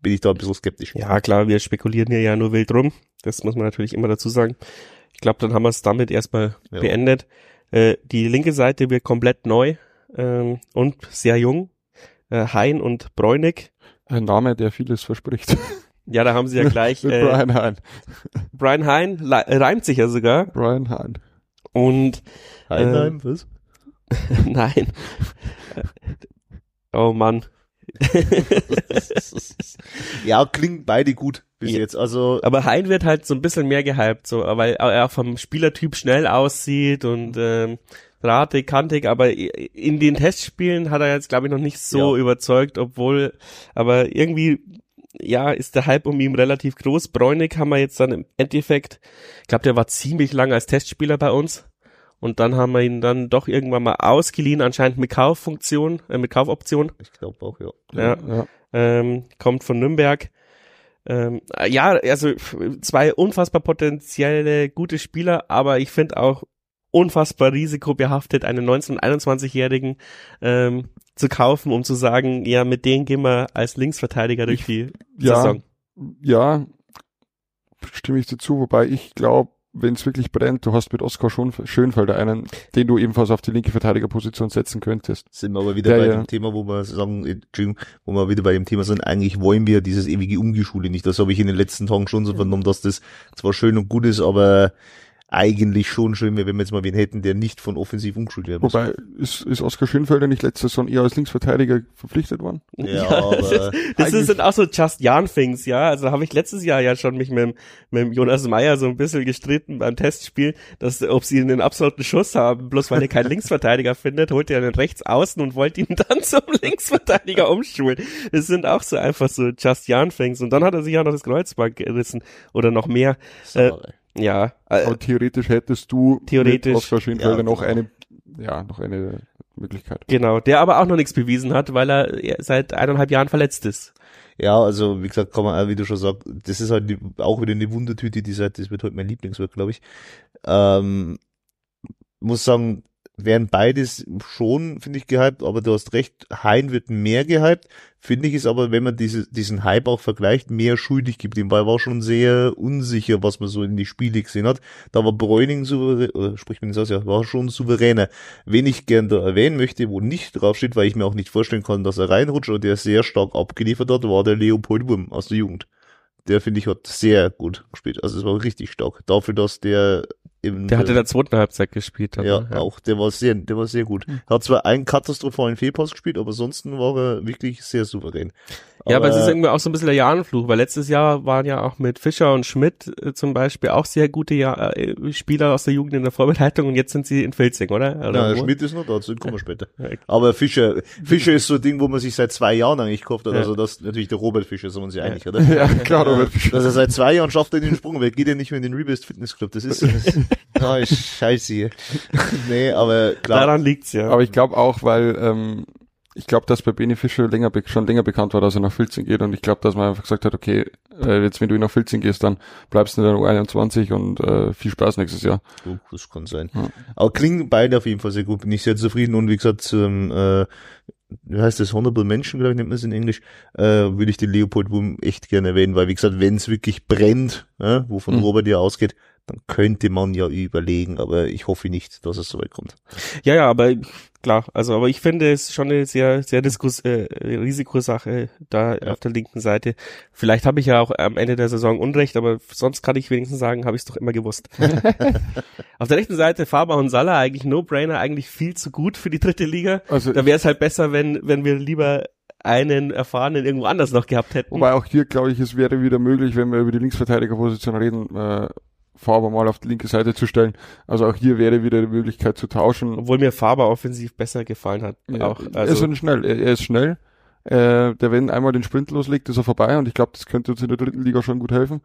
bin ich da ein bisschen skeptisch.
Ja, klar, wir spekulieren hier ja nur wild rum. Das muss man natürlich immer dazu sagen. Ich glaube, dann haben wir es damit erstmal ja. beendet. Äh, die linke Seite wird komplett neu ähm, und sehr jung. Äh, Hein und Bräunig.
Ein Name, der vieles verspricht.
Ja, da haben sie ja gleich.
Äh, Brian Hein.
Brian Hein reimt sich ja sogar.
Brian Hein.
Und
Heinheim, äh, was?
Nein. oh Mann.
ja, klingen beide gut bis ja. jetzt. Also
aber Hein wird halt so ein bisschen mehr gehypt, so, weil er vom Spielertyp schnell aussieht und ähm, ratig, kantig, aber in den Testspielen hat er jetzt, glaube ich, noch nicht so ja. überzeugt, obwohl, aber irgendwie, ja, ist der Hype um ihn relativ groß. Bräunig haben wir jetzt dann im Endeffekt, ich glaube, der war ziemlich lange als Testspieler bei uns. Und dann haben wir ihn dann doch irgendwann mal ausgeliehen, anscheinend mit Kauffunktion, äh, mit Kaufoption.
Ich glaube auch, ja.
Ja. ja. Ähm, kommt von Nürnberg. Ähm, ja, also zwei unfassbar potenzielle gute Spieler, aber ich finde auch unfassbar risikobehaftet, einen 19- 21-Jährigen ähm, zu kaufen, um zu sagen, ja, mit denen gehen wir als Linksverteidiger durch die
ja,
Saison.
Ja, stimme ich dazu, wobei ich glaube, wenn es wirklich brennt, du hast mit Oskar schon Schönfelder einen, den du ebenfalls auf die linke Verteidigerposition setzen könntest.
Sind wir aber wieder ja, bei ja. dem Thema, wo wir sagen, wo wir wieder bei dem Thema sind, eigentlich wollen wir dieses ewige Umgeschule nicht. Das habe ich in den letzten Tagen schon so vernommen, dass das zwar schön und gut ist, aber eigentlich schon schön wäre, wenn wir jetzt mal wen hätten, der nicht von offensiv umgeschult werden
muss. Wobei, ist, ist Oskar Schönfelder nicht letzte Saison eher als Linksverteidiger verpflichtet worden?
Ja, ja aber das, ist, das sind auch so Just Jan Things, ja. Also habe ich letztes Jahr ja schon mich mit, mit Jonas Meyer so ein bisschen gestritten beim Testspiel, dass ob sie einen absoluten Schuss haben, bloß weil er keinen Linksverteidiger findet, holt er einen rechts außen und wollte ihn dann zum Linksverteidiger umschulen. Das sind auch so einfach so Just Jan Things. Und dann hat er sich auch noch das Kreuzband gerissen oder noch mehr. Äh, ja.
Äh, Aber theoretisch hättest du
theoretisch, mit
Oskar Schönfelder ja, noch genau. eine, ja, noch eine Möglichkeit.
Genau, der aber auch noch nichts bewiesen hat, weil er seit eineinhalb Jahren verletzt ist.
Ja, also wie gesagt, kann man auch, wie du schon sagst, das ist halt die, auch wieder eine Wundertüte, die Seite, das wird heute halt mein Lieblingswort, glaube ich. Ähm, muss sagen, werden beides schon, finde ich, gehypt, aber du hast recht, Hein wird mehr gehypt, finde ich es aber, wenn man diese, diesen Hype auch vergleicht, mehr schuldig geblieben, weil war schon sehr unsicher, was man so in die Spiele gesehen hat. Da war Bräuning souverän, oder spricht man das ja, war schon souveräner. Wen ich gern da erwähnen möchte, wo nicht draufsteht, weil ich mir auch nicht vorstellen kann, dass er reinrutscht oder der sehr stark abgeliefert hat, war der Leopold Wurm aus der Jugend der finde ich hat sehr gut gespielt. Also es war richtig stark. Dafür, dass der
im, der hatte in der zweiten Halbzeit gespielt.
Aber, ja, ja, auch. Der war sehr, der war sehr gut. Hm. Hat zwar einen katastrophalen Fehlpass gespielt, aber ansonsten war er wirklich sehr souverän.
Ja, aber, aber es ist irgendwie auch so ein bisschen der Jahrenfluch, weil letztes Jahr waren ja auch mit Fischer und Schmidt äh, zum Beispiel auch sehr gute Jahr, äh, Spieler aus der Jugend in der Vorbereitung und jetzt sind sie in Filzing, oder? oder
ja, Schmidt ist noch da, dazu kommen wir später. Aber Fischer, Fischer ist so ein Ding, wo man sich seit zwei Jahren eigentlich gehofft hat, ja. also das natürlich der Robert Fischer, sind wir uns ja einig, oder?
Ja, klar, Robert
Fischer. Dass er seit zwei Jahren schafft er den Sprung, weil geht ja nicht mehr in den Rebest Fitness Club, das ist, das, oh, ist scheiße hier. nee, aber
klar. Daran liegt's ja.
Aber ich glaube auch, weil, ähm, ich glaube, dass bei Benny Fischer länger schon länger bekannt war, dass er nach Filzing geht und ich glaube, dass man einfach gesagt hat, okay, äh, jetzt wenn du nach Filzing gehst, dann bleibst du in der U21 und äh, viel Spaß nächstes Jahr.
Oh, das kann sein. Ja. Aber klingen beide auf jeden Fall sehr gut, bin ich sehr zufrieden und wie gesagt, zum, äh, wie heißt das, Honorable Mention, glaube ich, nennt man es in Englisch, äh, würde ich den Leopold Wurm echt gerne erwähnen, weil wie gesagt, wenn es wirklich brennt, äh, wovon mhm. Robert ja ausgeht, dann könnte man ja überlegen, aber ich hoffe nicht, dass es so weit kommt.
Ja, ja, aber klar, also aber ich finde es schon eine sehr, sehr Diskus äh, Risikosache da ja. auf der linken Seite. Vielleicht habe ich ja auch am Ende der Saison Unrecht, aber sonst kann ich wenigstens sagen, habe ich es doch immer gewusst. auf der rechten Seite Faber und Salah eigentlich No-Brainer, eigentlich viel zu gut für die dritte Liga. Also da wäre es halt besser, wenn wenn wir lieber einen erfahrenen irgendwo anders noch gehabt hätten.
Wobei auch hier, glaube ich, es wäre wieder möglich, wenn wir über die Linksverteidigerposition reden, äh, Faber mal auf die linke Seite zu stellen. Also auch hier wäre wieder die Möglichkeit zu tauschen.
Obwohl mir Faber offensiv besser gefallen hat.
Ja, auch, also er ist schnell. Er, er ist schnell. Äh, der, wenn einmal den Sprint loslegt, ist er vorbei und ich glaube, das könnte uns in der dritten Liga schon gut helfen.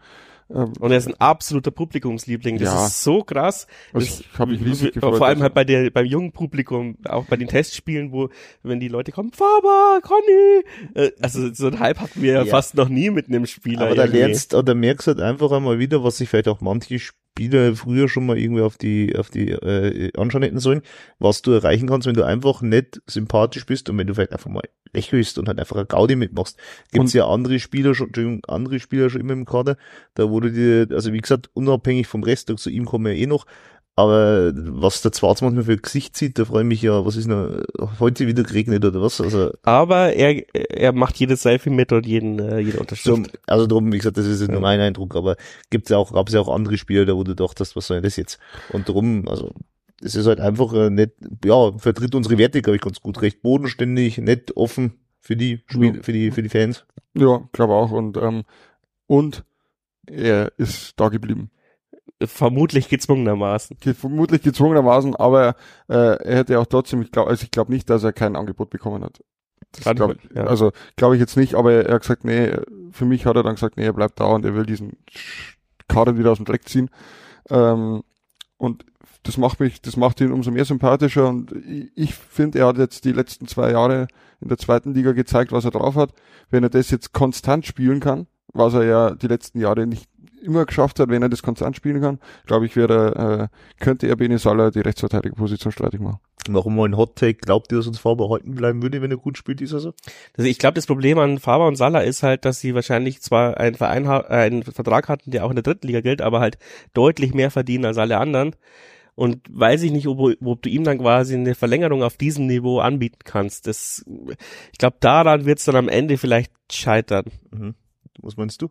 Ähm, und er ist ein absoluter Publikumsliebling. Das ja. ist so krass.
Das, das habe ich riesig
gefreut. Vor allem halt bei der, beim jungen Publikum, auch bei den Testspielen, wo, wenn die Leute kommen, Faber, Conny, äh, also so ein Hype hatten wir ja, fast noch nie mit einem Spieler.
Aber da lernst, oder merkst halt einfach einmal wieder, was sich vielleicht auch manche Spieler früher schon mal irgendwie auf die, auf die äh, anschauen hätten sollen, was du erreichen kannst, wenn du einfach nicht sympathisch bist und wenn du vielleicht einfach mal lächelst und halt einfach eine Gaudi mitmachst. Gibt's ja andere Spieler schon, andere Spieler schon immer im Kader, da wurde dir, also wie gesagt, unabhängig vom Rest, zu ihm kommen wir eh noch, aber was der Zwarz manchmal für Gesicht sieht, da freue ich mich ja, was ist noch, heute wieder geregnet oder was? Also,
aber er, er macht jedes Selfie mit und jeden, äh, jede Unterstützung.
So, also drum, wie gesagt, das ist ja. nur mein Eindruck, aber gibt's ja auch, gab's ja auch andere Spieler, da wo du dachtest, was soll denn das jetzt? Und drum, also, es ist halt einfach äh, nicht, ja, vertritt unsere Werte, glaube ich, ganz gut. Recht bodenständig, nett, offen für die Spiel, ja. für die, für die Fans.
Ja, glaube auch. Und, ähm, und er ist da geblieben.
Vermutlich gezwungenermaßen.
Ge vermutlich gezwungenermaßen, aber äh, er hätte auch trotzdem, ich glaube, also ich glaube nicht, dass er kein Angebot bekommen hat. Das glaub,
ich- ja.
Also glaube ich jetzt nicht, aber er hat gesagt, nee, für mich hat er dann gesagt, nee, er bleibt da und er will diesen Kader wieder aus dem Dreck ziehen. Ähm, und das macht mich, das macht ihn umso mehr sympathischer und ich, ich finde, er hat jetzt die letzten zwei Jahre in der zweiten Liga gezeigt, was er drauf hat. Wenn er das jetzt konstant spielen kann, was er ja die letzten Jahre nicht immer geschafft hat, wenn er das konstant spielen kann, glaube ich, wäre, äh, könnte er Bene Salah die Rechtsverteidigerposition streitig machen.
Machen wir einen Hot Take. Glaubt ihr, dass uns Faber halten bleiben würde, wenn er gut spielt, ist er so?
Also ich glaube, das Problem an Faber und Salah ist halt, dass sie wahrscheinlich zwar einen Verein äh, einen Vertrag hatten, der auch in der dritten Liga gilt, aber halt deutlich mehr verdienen als alle anderen. Und weiß ich nicht, ob, ob du ihm dann quasi eine Verlängerung auf diesem Niveau anbieten kannst. Das, ich glaube, daran wird es dann am Ende vielleicht scheitern.
Mhm. Was meinst du?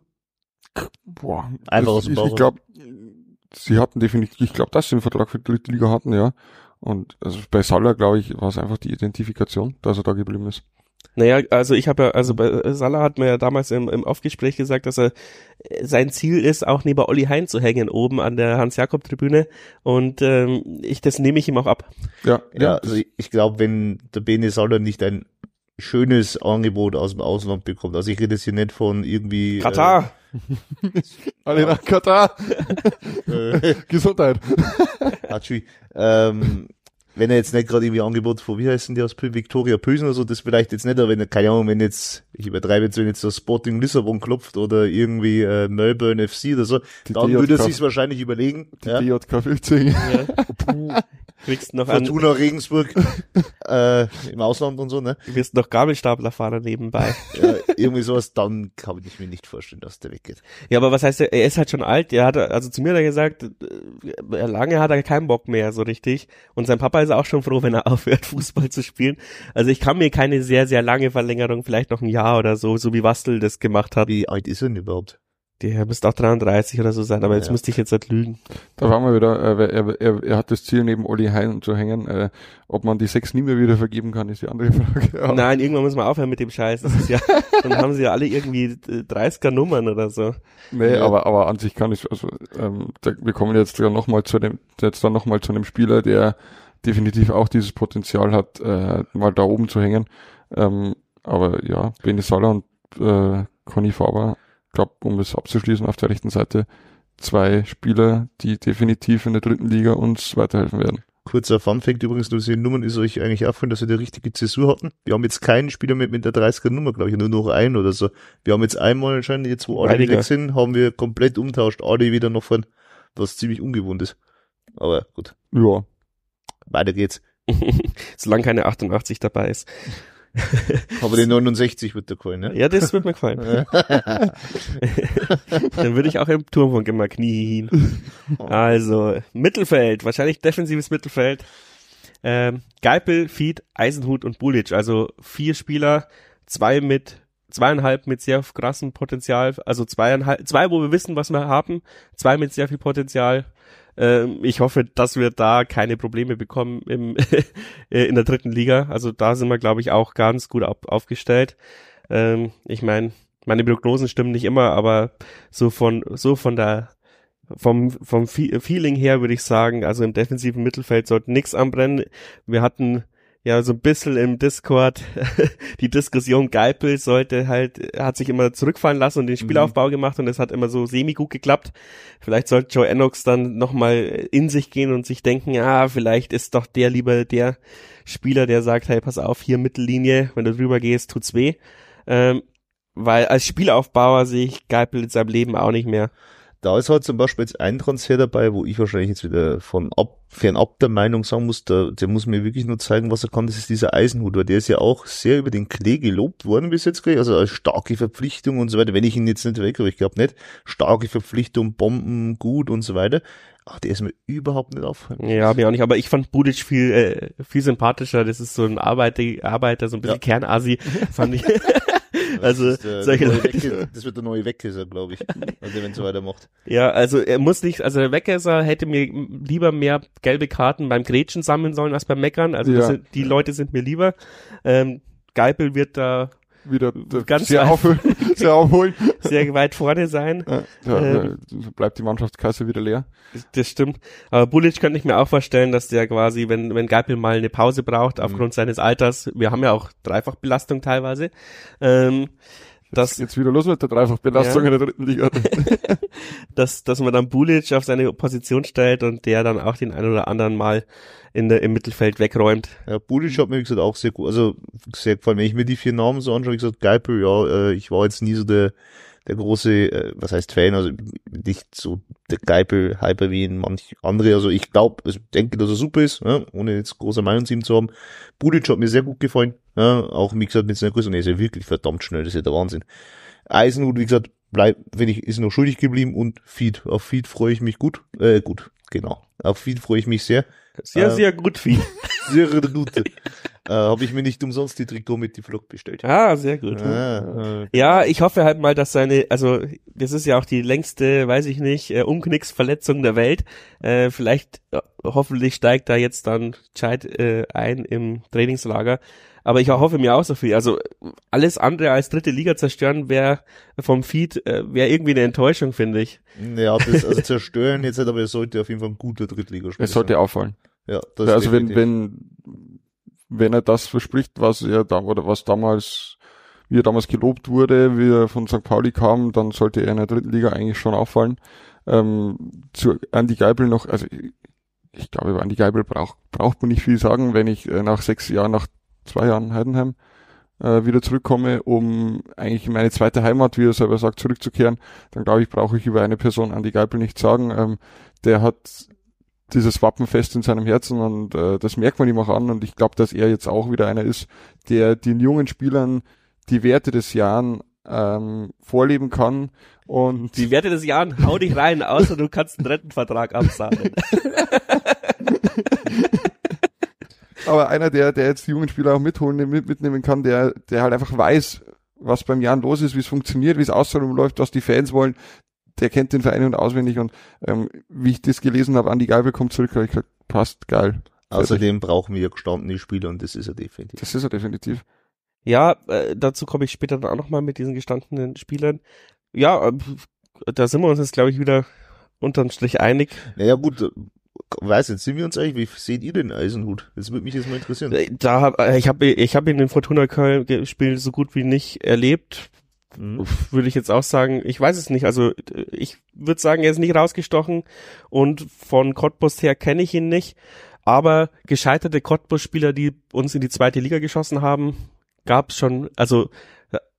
Boah,
Einfach
das,
aus dem
ich,
Bauch
ich glaube, sie hatten definitiv, ich glaube, dass sie einen Vertrag für die dritte Liga hatten, ja. Und also bei Salah, glaube ich, war es einfach die Identifikation, dass er da geblieben ist.
Naja, also ich habe ja, also bei Salah hat mir ja damals im, im Aufgespräch gesagt, dass er äh, sein Ziel ist, auch neben Olli Hein zu hängen, oben an der Hans-Jakob-Tribüne. Und ähm, ich, das nehme ich ihm auch ab.
Ja,
Ja, also ich, ich glaube, wenn der Bene Salah nicht ein schönes Angebot aus dem Ausland bekommt, also ich rede jetzt hier nicht von irgendwie
Katar!
alle nach Katar.
äh, äh,
Gesundheit.
Hatschi, ähm, wenn er jetzt nicht gerade irgendwie Angebot von, wie heißen die aus Victoria Pösen oder so, das vielleicht jetzt nicht, aber wenn er, keine Ahnung, wenn jetzt, ich übertreibe jetzt, wenn jetzt der Sporting Lissabon klopft oder irgendwie äh, Melbourne FC oder so,
Die
dann würde er
DJK
sich's wahrscheinlich überlegen.
Die
Ja.
DJK 15.
Ja. Kriegst noch an,
Fortuna Regensburg äh, im Ausland und so, ne?
wirst noch Gabelstaplerfahrer nebenbei.
Ja, irgendwie sowas, dann kann ich mir nicht vorstellen, dass der weggeht.
ja, aber was heißt, er er ist halt schon alt. Er hat, also zu mir hat er gesagt, äh, lange hat er keinen Bock mehr, so richtig. Und sein Papa ist auch schon froh, wenn er aufhört, Fußball zu spielen. Also ich kann mir keine sehr, sehr lange Verlängerung, vielleicht noch ein Jahr oder so, so wie Wastel das gemacht hat.
Wie alt ist er denn überhaupt?
Der müsste auch 33 oder so sein, aber jetzt
Ja.
müsste ich jetzt halt lügen.
Da waren wir wieder, äh, er, er, er hat das Ziel, neben Olli Hein zu hängen. Äh, ob man die sechs nie mehr wieder vergeben kann, ist die andere Frage. Ja.
Nein, irgendwann müssen wir aufhören mit dem Scheiß. Das ist ja, dann haben sie ja alle irgendwie äh, 30er Nummern oder so.
Nee,
Ja.
aber, aber an sich kann ich, also ähm, da, wir kommen jetzt ja nochmal zu dem, jetzt dann nochmal zu einem Spieler, der definitiv auch dieses Potenzial hat, äh, mal da oben zu hängen. Ähm, aber ja, Bene Salah und äh, Conny Faber, glaube, um es abzuschließen auf der rechten Seite, zwei Spieler, die definitiv in der dritten Liga uns weiterhelfen werden.
Kurzer Funfact übrigens, nur diese Nummern ist euch eigentlich auffallen, dass wir die richtige Zäsur hatten. Wir haben jetzt keinen Spieler mit, mit der 30er Nummer, glaube ich, nur noch einen oder so. Wir haben jetzt einmal anscheinend, jetzt wo alle weg sind, haben wir komplett umtauscht, alle wieder noch von, was ziemlich ungewohnt ist. Aber gut,
Ja,
weiter geht's.
Solange keine 88 dabei ist.
Aber die 69 wird da gefallen, ne?
Ja, das wird mir gefallen. Dann würde ich auch im Turmfunk immer knien. Also, Mittelfeld, wahrscheinlich defensives Mittelfeld. Ähm, Geipel, Fied, Eisenhut und Bulic. Also vier Spieler, zwei mit zweieinhalb mit sehr krassem Potenzial, also zweieinhalb, zwei, wo wir wissen, was wir haben, zwei mit sehr viel Potenzial. Ähm, ich hoffe, dass wir da keine Probleme bekommen im, äh, in der dritten Liga. Also da sind wir, glaube ich, auch ganz gut auf, aufgestellt. Ähm, ich meine, meine Prognosen stimmen nicht immer, aber so von so von der vom vom Fe- Feeling her würde ich sagen, also im defensiven Mittelfeld sollte nichts anbrennen. Wir hatten ja so ein bisschen im Discord die Diskussion Geipel sollte halt hat sich immer zurückfallen lassen und den Spielaufbau gemacht und es hat immer so semi gut geklappt. Vielleicht sollte Joe Ennox dann nochmal in sich gehen und sich denken, ja, vielleicht ist doch der lieber der Spieler, der sagt, hey, pass auf, hier Mittellinie, wenn du drüber gehst, tut's weh. Ähm, weil als Spielaufbauer sehe ich Geipel in seinem Leben auch nicht mehr.
Da ist halt zum Beispiel jetzt ein Transfer dabei, wo ich wahrscheinlich jetzt wieder von ab, fernab der Meinung sagen muss, der, der muss mir wirklich nur zeigen, was er kann. Das ist dieser Eisenhut, weil der ist ja auch sehr über den Klee gelobt worden bis jetzt, also als starke Verpflichtung und so weiter. Wenn ich ihn jetzt nicht weg, aber ich glaube nicht, starke Verpflichtung, Bomben, gut und so weiter. Ach, der ist mir überhaupt nicht aufgefallen.
Ja, mir auch nicht, aber ich fand Budic viel, äh, viel sympathischer. Das ist so ein Arbeiter, Arbeiter so ein bisschen
Ja.
Kernasi, fand ich. also,
der
solche
neue
Leute.
Wecke, das wird der neue Weckhäuser, glaube ich. Also wenn so weitermacht.
Ja, also er muss nicht, also der Weggesser hätte mir lieber mehr gelbe Karten beim Gretchen sammeln sollen als beim Meckern. Also
Ja.
sind, die Leute sind mir lieber. Ähm, Geipel wird da
wieder
Ganz
sehr,
einfach.
Sehr aufholen.
sehr weit vorne sein.
Ja, ja,
Ähm.
bleibt die Mannschaftskasse wieder leer.
Das stimmt. Aber Bulic könnte ich mir auch vorstellen, dass der quasi, wenn, wenn Geipel mal eine Pause braucht, aufgrund seines Alters, wir haben ja auch Dreifachbelastung teilweise, ähm, dass,
Jetzt wieder los mit der Dreifachbelastung
Ja.
in der dritten Liga.
dass, dass man dann Bulic auf seine Position stellt und der dann auch den einen oder anderen mal in der, im Mittelfeld wegräumt.
Ja, Budic hat mir, wie gesagt, auch sehr gut, also sehr gefallen. Wenn ich mir die vier Namen so anschaue, wie gesagt, Geipel, ja, äh, ich war jetzt nie so der, der große, äh, was heißt Fan, also nicht so der Geipel-Hyper wie in manch andere. Also ich glaube, also denke, dass er super ist, ja, ohne jetzt große Meinung zu ihm zu haben. Budic hat mir sehr gut gefallen, ja, auch wie gesagt mit seiner Größe, und er ist ja wirklich verdammt schnell, das ist ja der Wahnsinn. Eisenhut, wie gesagt, bleibt, wenn ich, ist noch schuldig geblieben und Feed. Auf Feed freue ich mich gut, äh, gut, genau. Auf Feed freue ich mich sehr.
Sehr,
Äh,
sehr gut, Vieh.
Sehr gute. äh, Habe ich mir nicht umsonst die Trikot mit die Vlog bestellt.
Ah, sehr gut.
Ah, äh,
Ja, ich hoffe halt mal, dass seine, also das ist ja auch die längste, weiß ich nicht, äh, Umknicksverletzung der Welt. Äh, vielleicht, äh, hoffentlich steigt da jetzt dann Scheid äh, ein im Trainingslager. Aber ich hoffe mir auch so viel. Also alles andere als dritte Liga zerstören wäre vom Feed, äh, wäre irgendwie eine Enttäuschung, finde ich.
ja, das also zerstören jetzt nicht, aber er sollte auf jeden Fall ein guter Drittligaspieler
Es sollte
sein.
auffallen.
Ja, das
also wenn, wenn, wenn er das verspricht, was er da, oder was damals, wie er damals gelobt wurde, wie er von St. Pauli kam, dann sollte er in der dritten Liga eigentlich schon auffallen. Ähm, zu Andy Geibel noch, also ich, glaube, über Andy Geibel braucht, braucht man nicht viel sagen, wenn ich äh, nach sechs Jahren, nach zwei Jahren Heidenheim äh, wieder zurückkomme, um eigentlich in meine zweite Heimat, wie er selber sagt, zurückzukehren, dann glaube ich, brauche ich über eine Person Andy Geibel nicht sagen. Ähm, der hat dieses Wappenfest in seinem Herzen und äh, das merkt man ihm auch an und ich glaube, dass er jetzt auch wieder einer ist, der den jungen Spielern die Werte des Jahren ähm, vorleben kann und
Die Werte des Jahres, hau dich rein, außer du kannst einen Rentenvertrag absahnen.
aber einer, der, der jetzt die jungen Spieler auch mitholen, mit, mitnehmen kann, der, der halt einfach weiß, was beim Jan los ist, wie es funktioniert, wie es außenrum läuft, was die Fans wollen, der kennt den Verein und auswendig und ähm, wie ich das gelesen habe, Andi Geibel kommt zurück, habe ich gesagt, passt, geil.
Außerdem brauchen wir gestandene Spieler und das ist er definitiv.
Das ist er definitiv.
Ja, äh, dazu komme ich später dann auch nochmal mit diesen gestandenen Spielern. Ja, äh, da sind wir uns jetzt, glaube ich, wieder unterm Strich einig.
Naja gut, äh, weiß jetzt, sind wir uns eigentlich, wie seht ihr den Eisenhut? Das würde mich jetzt mal interessieren.
Äh, Da hab, äh, ich habe ich hab ihn in Fortuna Köln gespielt so gut wie nicht erlebt.
Mhm.
Würde ich jetzt auch sagen, ich weiß es nicht. Also ich würde sagen, er ist nicht rausgestochen und von Cottbus her kenne ich ihn nicht. Aber gescheiterte Cottbus-Spieler, die uns in die zweite Liga geschossen haben, gab's schon. Also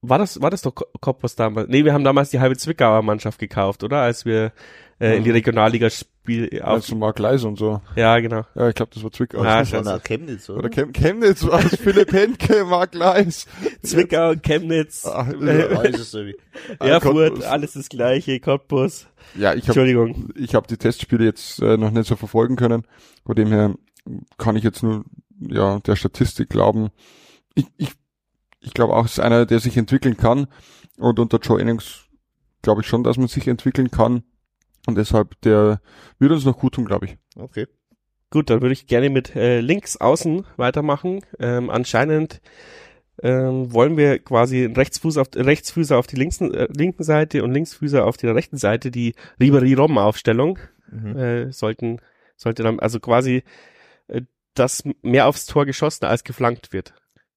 war das war das doch Co- Cottbus damals? Nee, wir haben damals die halbe Zwickauer Mannschaft gekauft, oder? Als wir äh, in die
Mhm.
Regionalliga spiel auf.
Also Mark Leis und so.
Ja, genau.
Ja, ich glaube, das war Zwickau.
Ah,
Das war
scheiße.
nach Chemnitz, oder?
Oder Chem Chemnitz war es, Philipp Henke, Mark Leis.
Zwickau, Chemnitz,
Ah,
ist es so wie.
Erfurt, alles das gleiche, Cottbus.
Ja, ich habe
Entschuldigung.
ich hab die Testspiele jetzt äh, noch nicht so verfolgen können. Von dem her kann ich jetzt nur ja der Statistik glauben. Ich, ich, ich glaube auch, es ist einer, der sich entwickeln kann. Und unter Joe Innings glaube ich schon, dass man sich entwickeln kann. Und deshalb, der wird uns noch gut tun, glaube ich.
Okay.
Gut, dann würde ich gerne mit äh, links außen weitermachen. Ähm, anscheinend ähm, wollen wir quasi einen Rechtsfuß auf, Rechtsfüßer auf die linksen, äh, linken Seite und Linksfüßer auf der rechten Seite die Ribery-Rom-Aufstellung.
Mhm.
Äh, sollten, sollte dann, also quasi, äh, dass mehr aufs Tor geschossen als geflankt wird.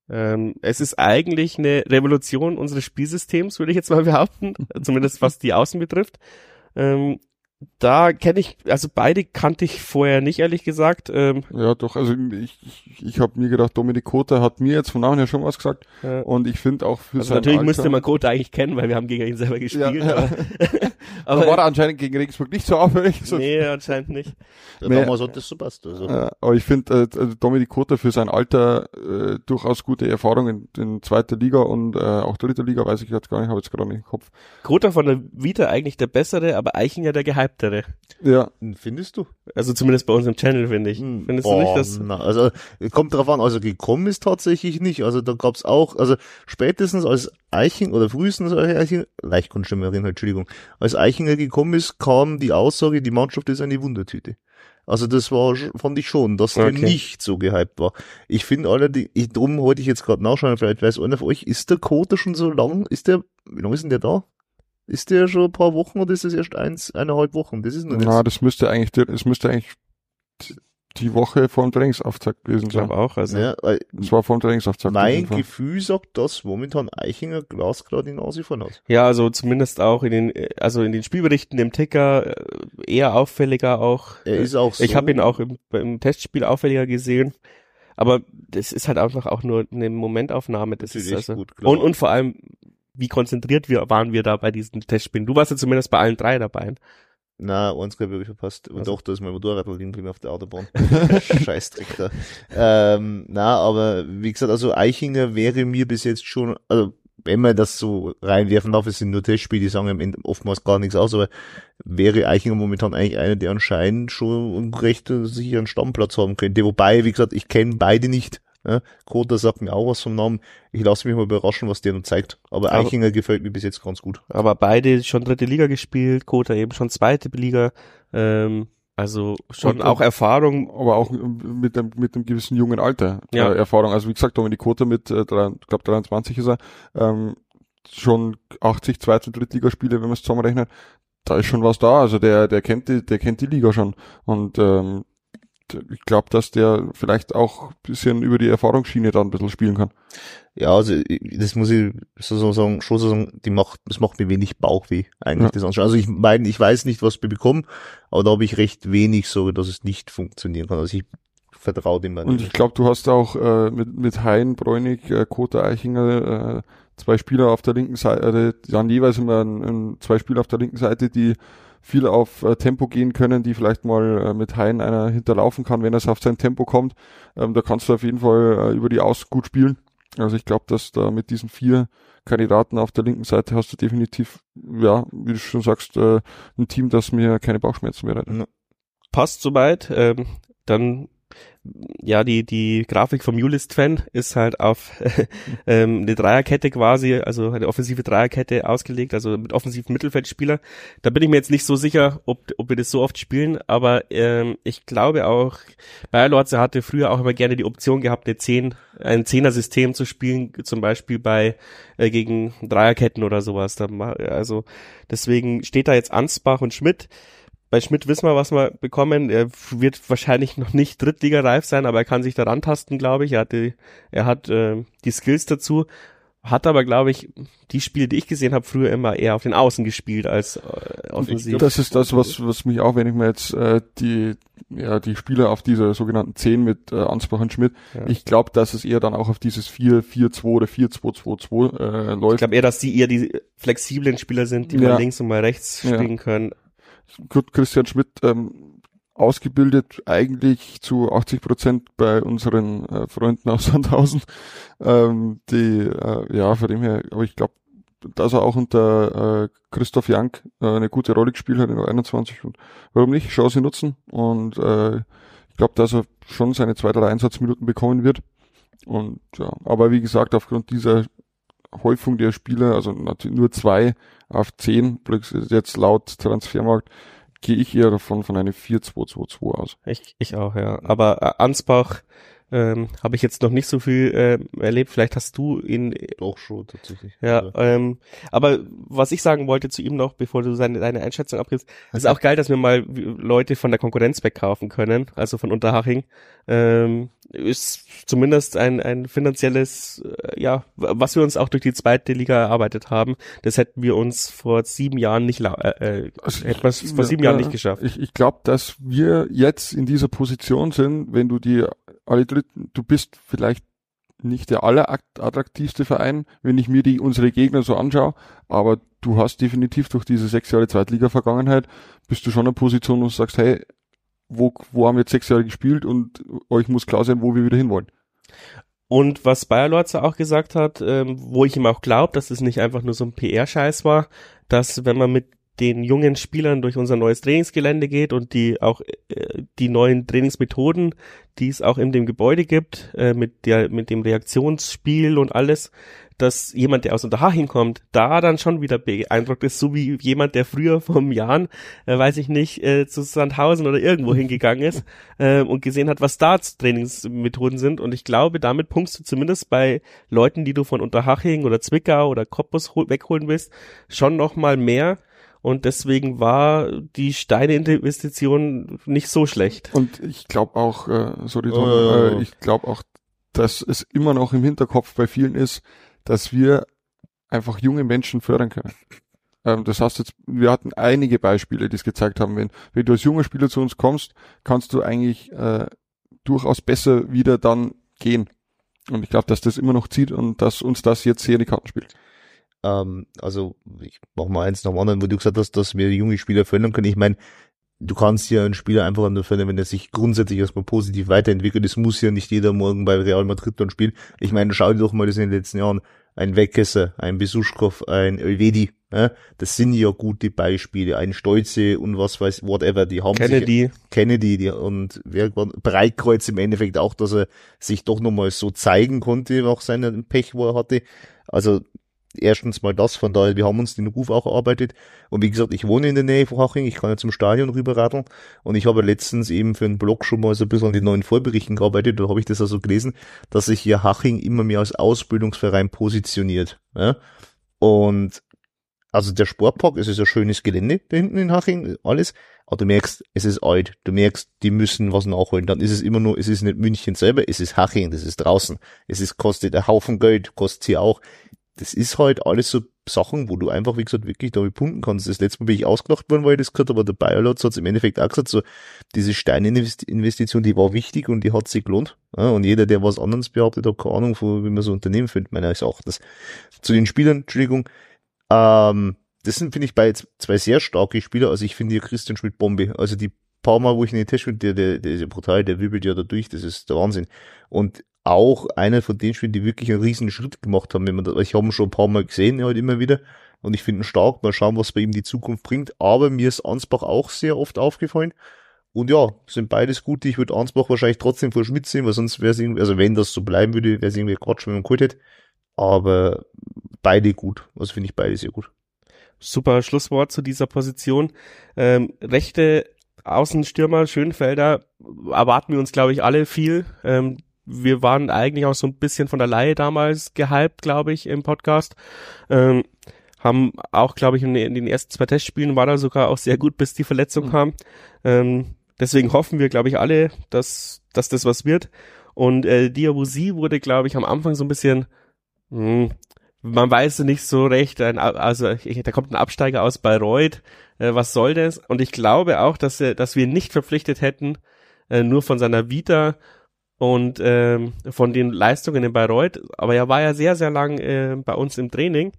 Ähm, es ist eigentlich eine Revolution unseres Spielsystems, würde ich jetzt mal behaupten, zumindest was die Außen betrifft. Ähm, da kenne ich, also beide kannte ich vorher nicht, ehrlich gesagt. Ähm,
Ja, doch, also ich, ich, ich habe mir gedacht, Dominik Kota hat mir jetzt vom Namen her schon was gesagt.
äh,
Und ich finde auch für
also natürlich
Alter,
müsste man Kota eigentlich kennen, weil wir haben gegen ihn selber gespielt.
Ja,
aber,
aber war er anscheinend gegen Regensburg nicht so auffällig. So
nee, anscheinend nicht.
Ja, damals hat das so passt. Also.
Äh, aber ich finde, äh, also Dominik Kota für sein Alter äh, durchaus gute Erfahrung in, in zweiter Liga und äh, auch dritter Liga, weiß ich jetzt gar nicht, habe jetzt gerade nicht im Kopf.
Kota von der Vita eigentlich der bessere, aber Eichinger der gehyptere.
Ja,
Findest du?
Also zumindest bei uns im Channel, finde ich.
Hm,
Findest
oh,
du nicht, dass...
Na, also kommt drauf an, also gekommen ist tatsächlich nicht. Also da gab's auch, also spätestens als Eiching oder frühestens als Eiching, Leichtkunstschimmerin, Entschuldigung, als Eichinger gekommen ist, kam die Aussage, die Mannschaft ist eine Wundertüte. Also das war, fand ich schon, dass der
Okay.
nicht so gehypt war. Ich finde allerdings, ich, drum wollte ich jetzt gerade nachschauen, vielleicht weiß einer von euch, ist der Koter schon so lang, ist der, wie lange ist denn der da? Ist der schon ein paar Wochen oder ist das erst eins, eineinhalb Wochen? Das ist noch nicht.
Na, das müsste eigentlich, das müsste eigentlich die Woche vor dem Trainingsauftakt gewesen
Ich
sein.
glaube auch. Also
ja, weil
Das war vor dem Trainingsauftakt. auf
mein. Gefühl sagt, dass momentan Eichinger Glas gerade die Nase vorn hat.
Ja, also zumindest auch in den, äh, also in den Spielberichten im Ticker äh, eher auffälliger auch.
Er ist auch so.
Ich habe ihn auch im, im Testspiel auffälliger gesehen. Aber das ist halt einfach auch nur eine Momentaufnahme. Das ist
Natürlich
also,
gut, klar.
und, und vor allem, wie konzentriert wir, waren wir da bei diesen Testspielen? Du warst ja zumindest bei allen drei dabei.
Na, eins glaube ich verpasst. Und
Also-
doch, da ist mein Motorrad liegen geblieben auf der Autobahn. Scheißdreck da. Ähm, na, aber wie gesagt, also Eichinger wäre mir bis jetzt schon, also wenn man das so reinwerfen darf, es sind nur Testspiele, die sagen am Ende oftmals gar nichts aus, aber wäre Eichinger momentan eigentlich einer, der anscheinend schon einen recht äh, sicheren Stammplatz haben könnte. Wobei, wie gesagt, ich kenne beide nicht. Ja, Kota sagt mir auch was vom Namen. Ich lasse mich mal überraschen, was der noch zeigt. Aber
Aber-
Eichinger gefällt mir bis jetzt ganz gut.
Aber beide schon dritte Liga gespielt, Kota eben schon zweite Liga. Ähm, also schon
Und-
auch Erfahrung.
aber auch mit einem, mit einem gewissen jungen Alter
Ja.
äh, Erfahrung. Also wie gesagt, Dominik Kota mit, äh, drei, ich glaube 23 ist er, ähm, schon 80 Zweit- und Drittligaspiele, wenn man es zusammenrechnet, da ist schon was da. Also der, der kennt die, der kennt die Liga schon. Und ähm, ich glaube, dass der vielleicht auch ein bisschen über die Erfahrungsschiene da ein bisschen spielen kann.
Ja, also das muss ich so sagen, schon so sagen, die macht, das macht mir wenig Bauchweh, eigentlich
Ja.
das anschauen. Also ich meine, ich weiß nicht, was wir bekommen, aber da habe ich recht wenig Sorge, dass es nicht funktionieren kann. Also ich vertraue dem.
Und ich glaube, du hast auch äh, mit, mit Hein, Bräunig, äh, Kota Eichinger äh, zwei Spieler auf der linken Seite, die haben jeweils immer ein, ein, zwei Spieler auf der linken Seite, die viel auf äh, Tempo gehen können, die vielleicht mal äh, mit Hein einer hinterlaufen kann, wenn er auf sein Tempo kommt. Ähm, da kannst du auf jeden Fall äh, über die Aus gut spielen. Also ich glaube, dass da mit diesen vier Kandidaten auf der linken Seite hast du definitiv, ja, wie du schon sagst, äh, ein Team, das mir keine Bauchschmerzen bereitet.
passt soweit. Ähm, dann ja, die die Grafik vom Ulist-Fan ist halt auf ähm, eine Dreierkette quasi, also eine offensive Dreierkette ausgelegt, also mit offensiven Mittelfeldspieler. Da bin ich mir jetzt nicht so sicher, ob, ob wir das so oft spielen, aber ähm, ich glaube auch, Bayer Lorze hatte früher auch immer gerne die Option gehabt, eine Zehn, ein Zehner-System zu spielen, zum Beispiel bei äh, gegen Dreierketten oder sowas. Also deswegen steht da jetzt Ansbach und Schmidt bei Schmidt wissen wir, was wir bekommen. Er wird wahrscheinlich noch nicht Drittligareif sein, aber er kann sich da rantasten, glaube ich. Er hat die, er hat äh, die Skills dazu. Hat aber, glaube ich, die Spiele, die ich gesehen habe, früher immer eher auf den Außen gespielt als äh, offensiv.
Das ist das, was, was mich auch, wenn ich mir jetzt äh, die, ja, die Spieler auf dieser sogenannten 10 mit äh, Ansbach und Schmidt,
Ja.
ich glaube, dass es eher dann auch auf dieses 4-4-2 oder 4-2-2-2 äh,
Ich
läuft.
glaube eher, dass die eher die flexiblen Spieler sind, die
Ja.
mal links und mal rechts
Ja.
spielen können.
Christian Schmidt ähm, ausgebildet eigentlich zu 80 Prozent bei unseren äh, Freunden aus Sandhausen. Ähm, die, äh, ja, von dem her, aber ich glaube, dass er auch unter äh, Christoph Jank äh, eine gute Rolle gespielt hat in der 21 und warum nicht, Chance nutzen und äh, ich glaube, dass er schon seine zwei, drei Einsatzminuten bekommen wird und ja, aber wie gesagt, aufgrund dieser Häufung der Spieler, also nur zwei auf zehn, plus jetzt laut Transfermarkt, gehe ich eher davon von einem 4-2-2-2 aus.
Ich, ich auch, ja. Aber äh, Ansbach ähm, habe ich jetzt noch nicht so viel äh, erlebt. Vielleicht hast du ihn
Doch schon, tatsächlich.
Ja,
Also,
ähm, aber was ich sagen wollte zu ihm noch, bevor du seine, deine Einschätzung abgibst, ist auch geil, dass wir mal Leute von der Konkurrenz wegkaufen können, also von Unterhaching. Ähm, ist zumindest ein, ein finanzielles, äh, ja, was wir uns auch durch die zweite Liga erarbeitet haben. Das hätten wir uns vor sieben Jahren nicht, äh, äh,
Also
hätten wir es vor sieben Jahren nicht geschafft.
Ich, ich glaube, dass wir jetzt in dieser Position sind, wenn du die alle dritten, du bist vielleicht nicht der allerattraktivste Verein, wenn ich mir die unsere Gegner so anschaue, aber du hast definitiv durch diese sechs Jahre Zweitliga-Vergangenheit, bist du schon in einer Position, du sagst, hey, wo, wo haben wir jetzt sechs Jahre gespielt und euch muss klar sein, wo wir wieder hinwollen.
Und was Bayer Lorzer auch gesagt hat, ähm, wo ich ihm auch glaube, dass es nicht einfach nur so ein PR-Scheiß war, dass wenn man mit den jungen Spielern durch unser neues Trainingsgelände geht und die auch äh, die neuen Trainingsmethoden, die es auch in dem Gebäude gibt, äh, mit der mit dem Reaktionsspiel und alles, dass jemand, der aus Unterhaching kommt, da dann schon wieder beeindruckt ist, so wie jemand, der früher vom Jahren, äh, weiß ich nicht, äh, zu Sandhausen oder irgendwo hingegangen ist äh, und gesehen hat, was da Trainingsmethoden sind. Und ich glaube, damit punktst du zumindest bei Leuten, die du von Unterhaching oder Zwickau oder Koppus wegholen willst, schon noch mal mehr. Und deswegen war die Steine-Investition nicht so schlecht.
Und ich glaube auch, äh, sorry Tom, oh. äh, ich glaube auch, dass es immer noch im Hinterkopf bei vielen ist, dass wir einfach junge Menschen fördern können. Ähm, das heißt jetzt, wir hatten einige Beispiele, die es gezeigt haben, wenn, wenn du als junger Spieler zu uns kommst, kannst du eigentlich äh, durchaus besser wieder dann gehen. Und ich glaube, dass das immer noch zieht und dass uns das jetzt sehr in die Karten spielt.
Ähm, also ich mach mal eins nach dem anderen, wo du gesagt hast, dass wir junge Spieler fördern können. Ich meine, du kannst ja einen Spieler einfach nur fördern, wenn er sich grundsätzlich erstmal positiv weiterentwickelt. Es muss ja nicht jeder morgen bei Real Madrid dann spielen. Ich meine, schau dir doch mal das in den letzten Jahren. Ein Weckesser, ein Besuschkow, ein Elvedi, ja, das sind ja gute Beispiele. Ein Stolze und was weiß, whatever, die haben
Kennedy.
sich, Kennedy, die, und wer, Breitkreuz im Endeffekt auch, dass er sich doch nochmal so zeigen konnte nach seinem Pech, wo er hatte. Also, erstens mal das, von daher, wir haben uns den Ruf auch erarbeitet. Und wie gesagt, ich wohne in der Nähe von Haching, ich kann ja zum Stadion rüberradeln. Und ich habe letztens eben für einen Blog schon mal so ein bisschen an den neuen Vorberichten gearbeitet, da habe ich das also gelesen, dass sich hier Haching immer mehr als Ausbildungsverein positioniert. Ja? Und also der Sportpark, es ist ein schönes Gelände da hinten in Haching, alles. Aber du merkst, es ist alt. Du merkst, die müssen was nachholen. Dann ist es immer nur, es ist nicht München selber, es ist Haching, das ist draußen. Es ist, kostet ein Haufen Geld, kostet sie auch das ist halt alles so Sachen, wo du einfach, wie gesagt, wirklich damit punkten kannst. Das letzte Mal bin ich ausgelacht worden, weil ich das gehört aber der Biolotz hat es im Endeffekt auch gesagt, so, diese Steininvestition, die war wichtig und die hat sich gelohnt. Ja, und jeder, der was anderes behauptet, hat keine Ahnung, wie man so Unternehmen findet, auch das. Zu den Spielern, Entschuldigung, ähm, das sind, finde ich, bei zwei sehr starke Spieler. Also ich finde hier Christian Schmidt Bombe. Also die paar Mal, wo ich in den Test der, der, der ist ja brutal, der wirbelt ja da durch, das ist der Wahnsinn. Und auch einer von den Spielen, die wirklich einen riesen Schritt gemacht haben. Wenn man, ich habe ihn schon ein paar Mal gesehen, halt immer wieder. Und ich finde ihn stark. Mal schauen, was bei ihm die Zukunft bringt. Aber mir ist Ansbach auch sehr oft aufgefallen. Und ja, sind beides gute. Ich würde Ansbach wahrscheinlich trotzdem vor Schmidt sehen, weil sonst wäre es also wenn das so bleiben würde, wäre es irgendwie Quatsch, wenn man geholt hätte. Aber beide gut. Also finde ich beide sehr gut.
Super Schlusswort zu dieser Position. Ähm, rechte Außenstürmer, Schönfelder, erwarten wir uns, glaube ich, alle viel. Ähm, wir waren eigentlich auch so ein bisschen von der Laie damals gehypt, glaube ich, im Podcast. Ähm, haben auch, glaube ich, in, den ersten zwei Testspielen war er sogar auch sehr gut, bis die Verletzung mhm. kam. Ähm, deswegen hoffen wir, glaube ich, alle, dass, dass das was wird. Und äh, Diabusi wurde, glaube ich, am Anfang so ein bisschen, mh, hm, man weiß nicht so recht, ein, also da kommt ein Absteiger aus Bayreuth, äh, was soll das? Und ich glaube auch, dass, äh, dass wir nicht verpflichtet hätten, äh, nur von seiner Vita und ähm, von den Leistungen in Bayreuth, aber er war ja sehr, sehr lang äh, bei uns im Training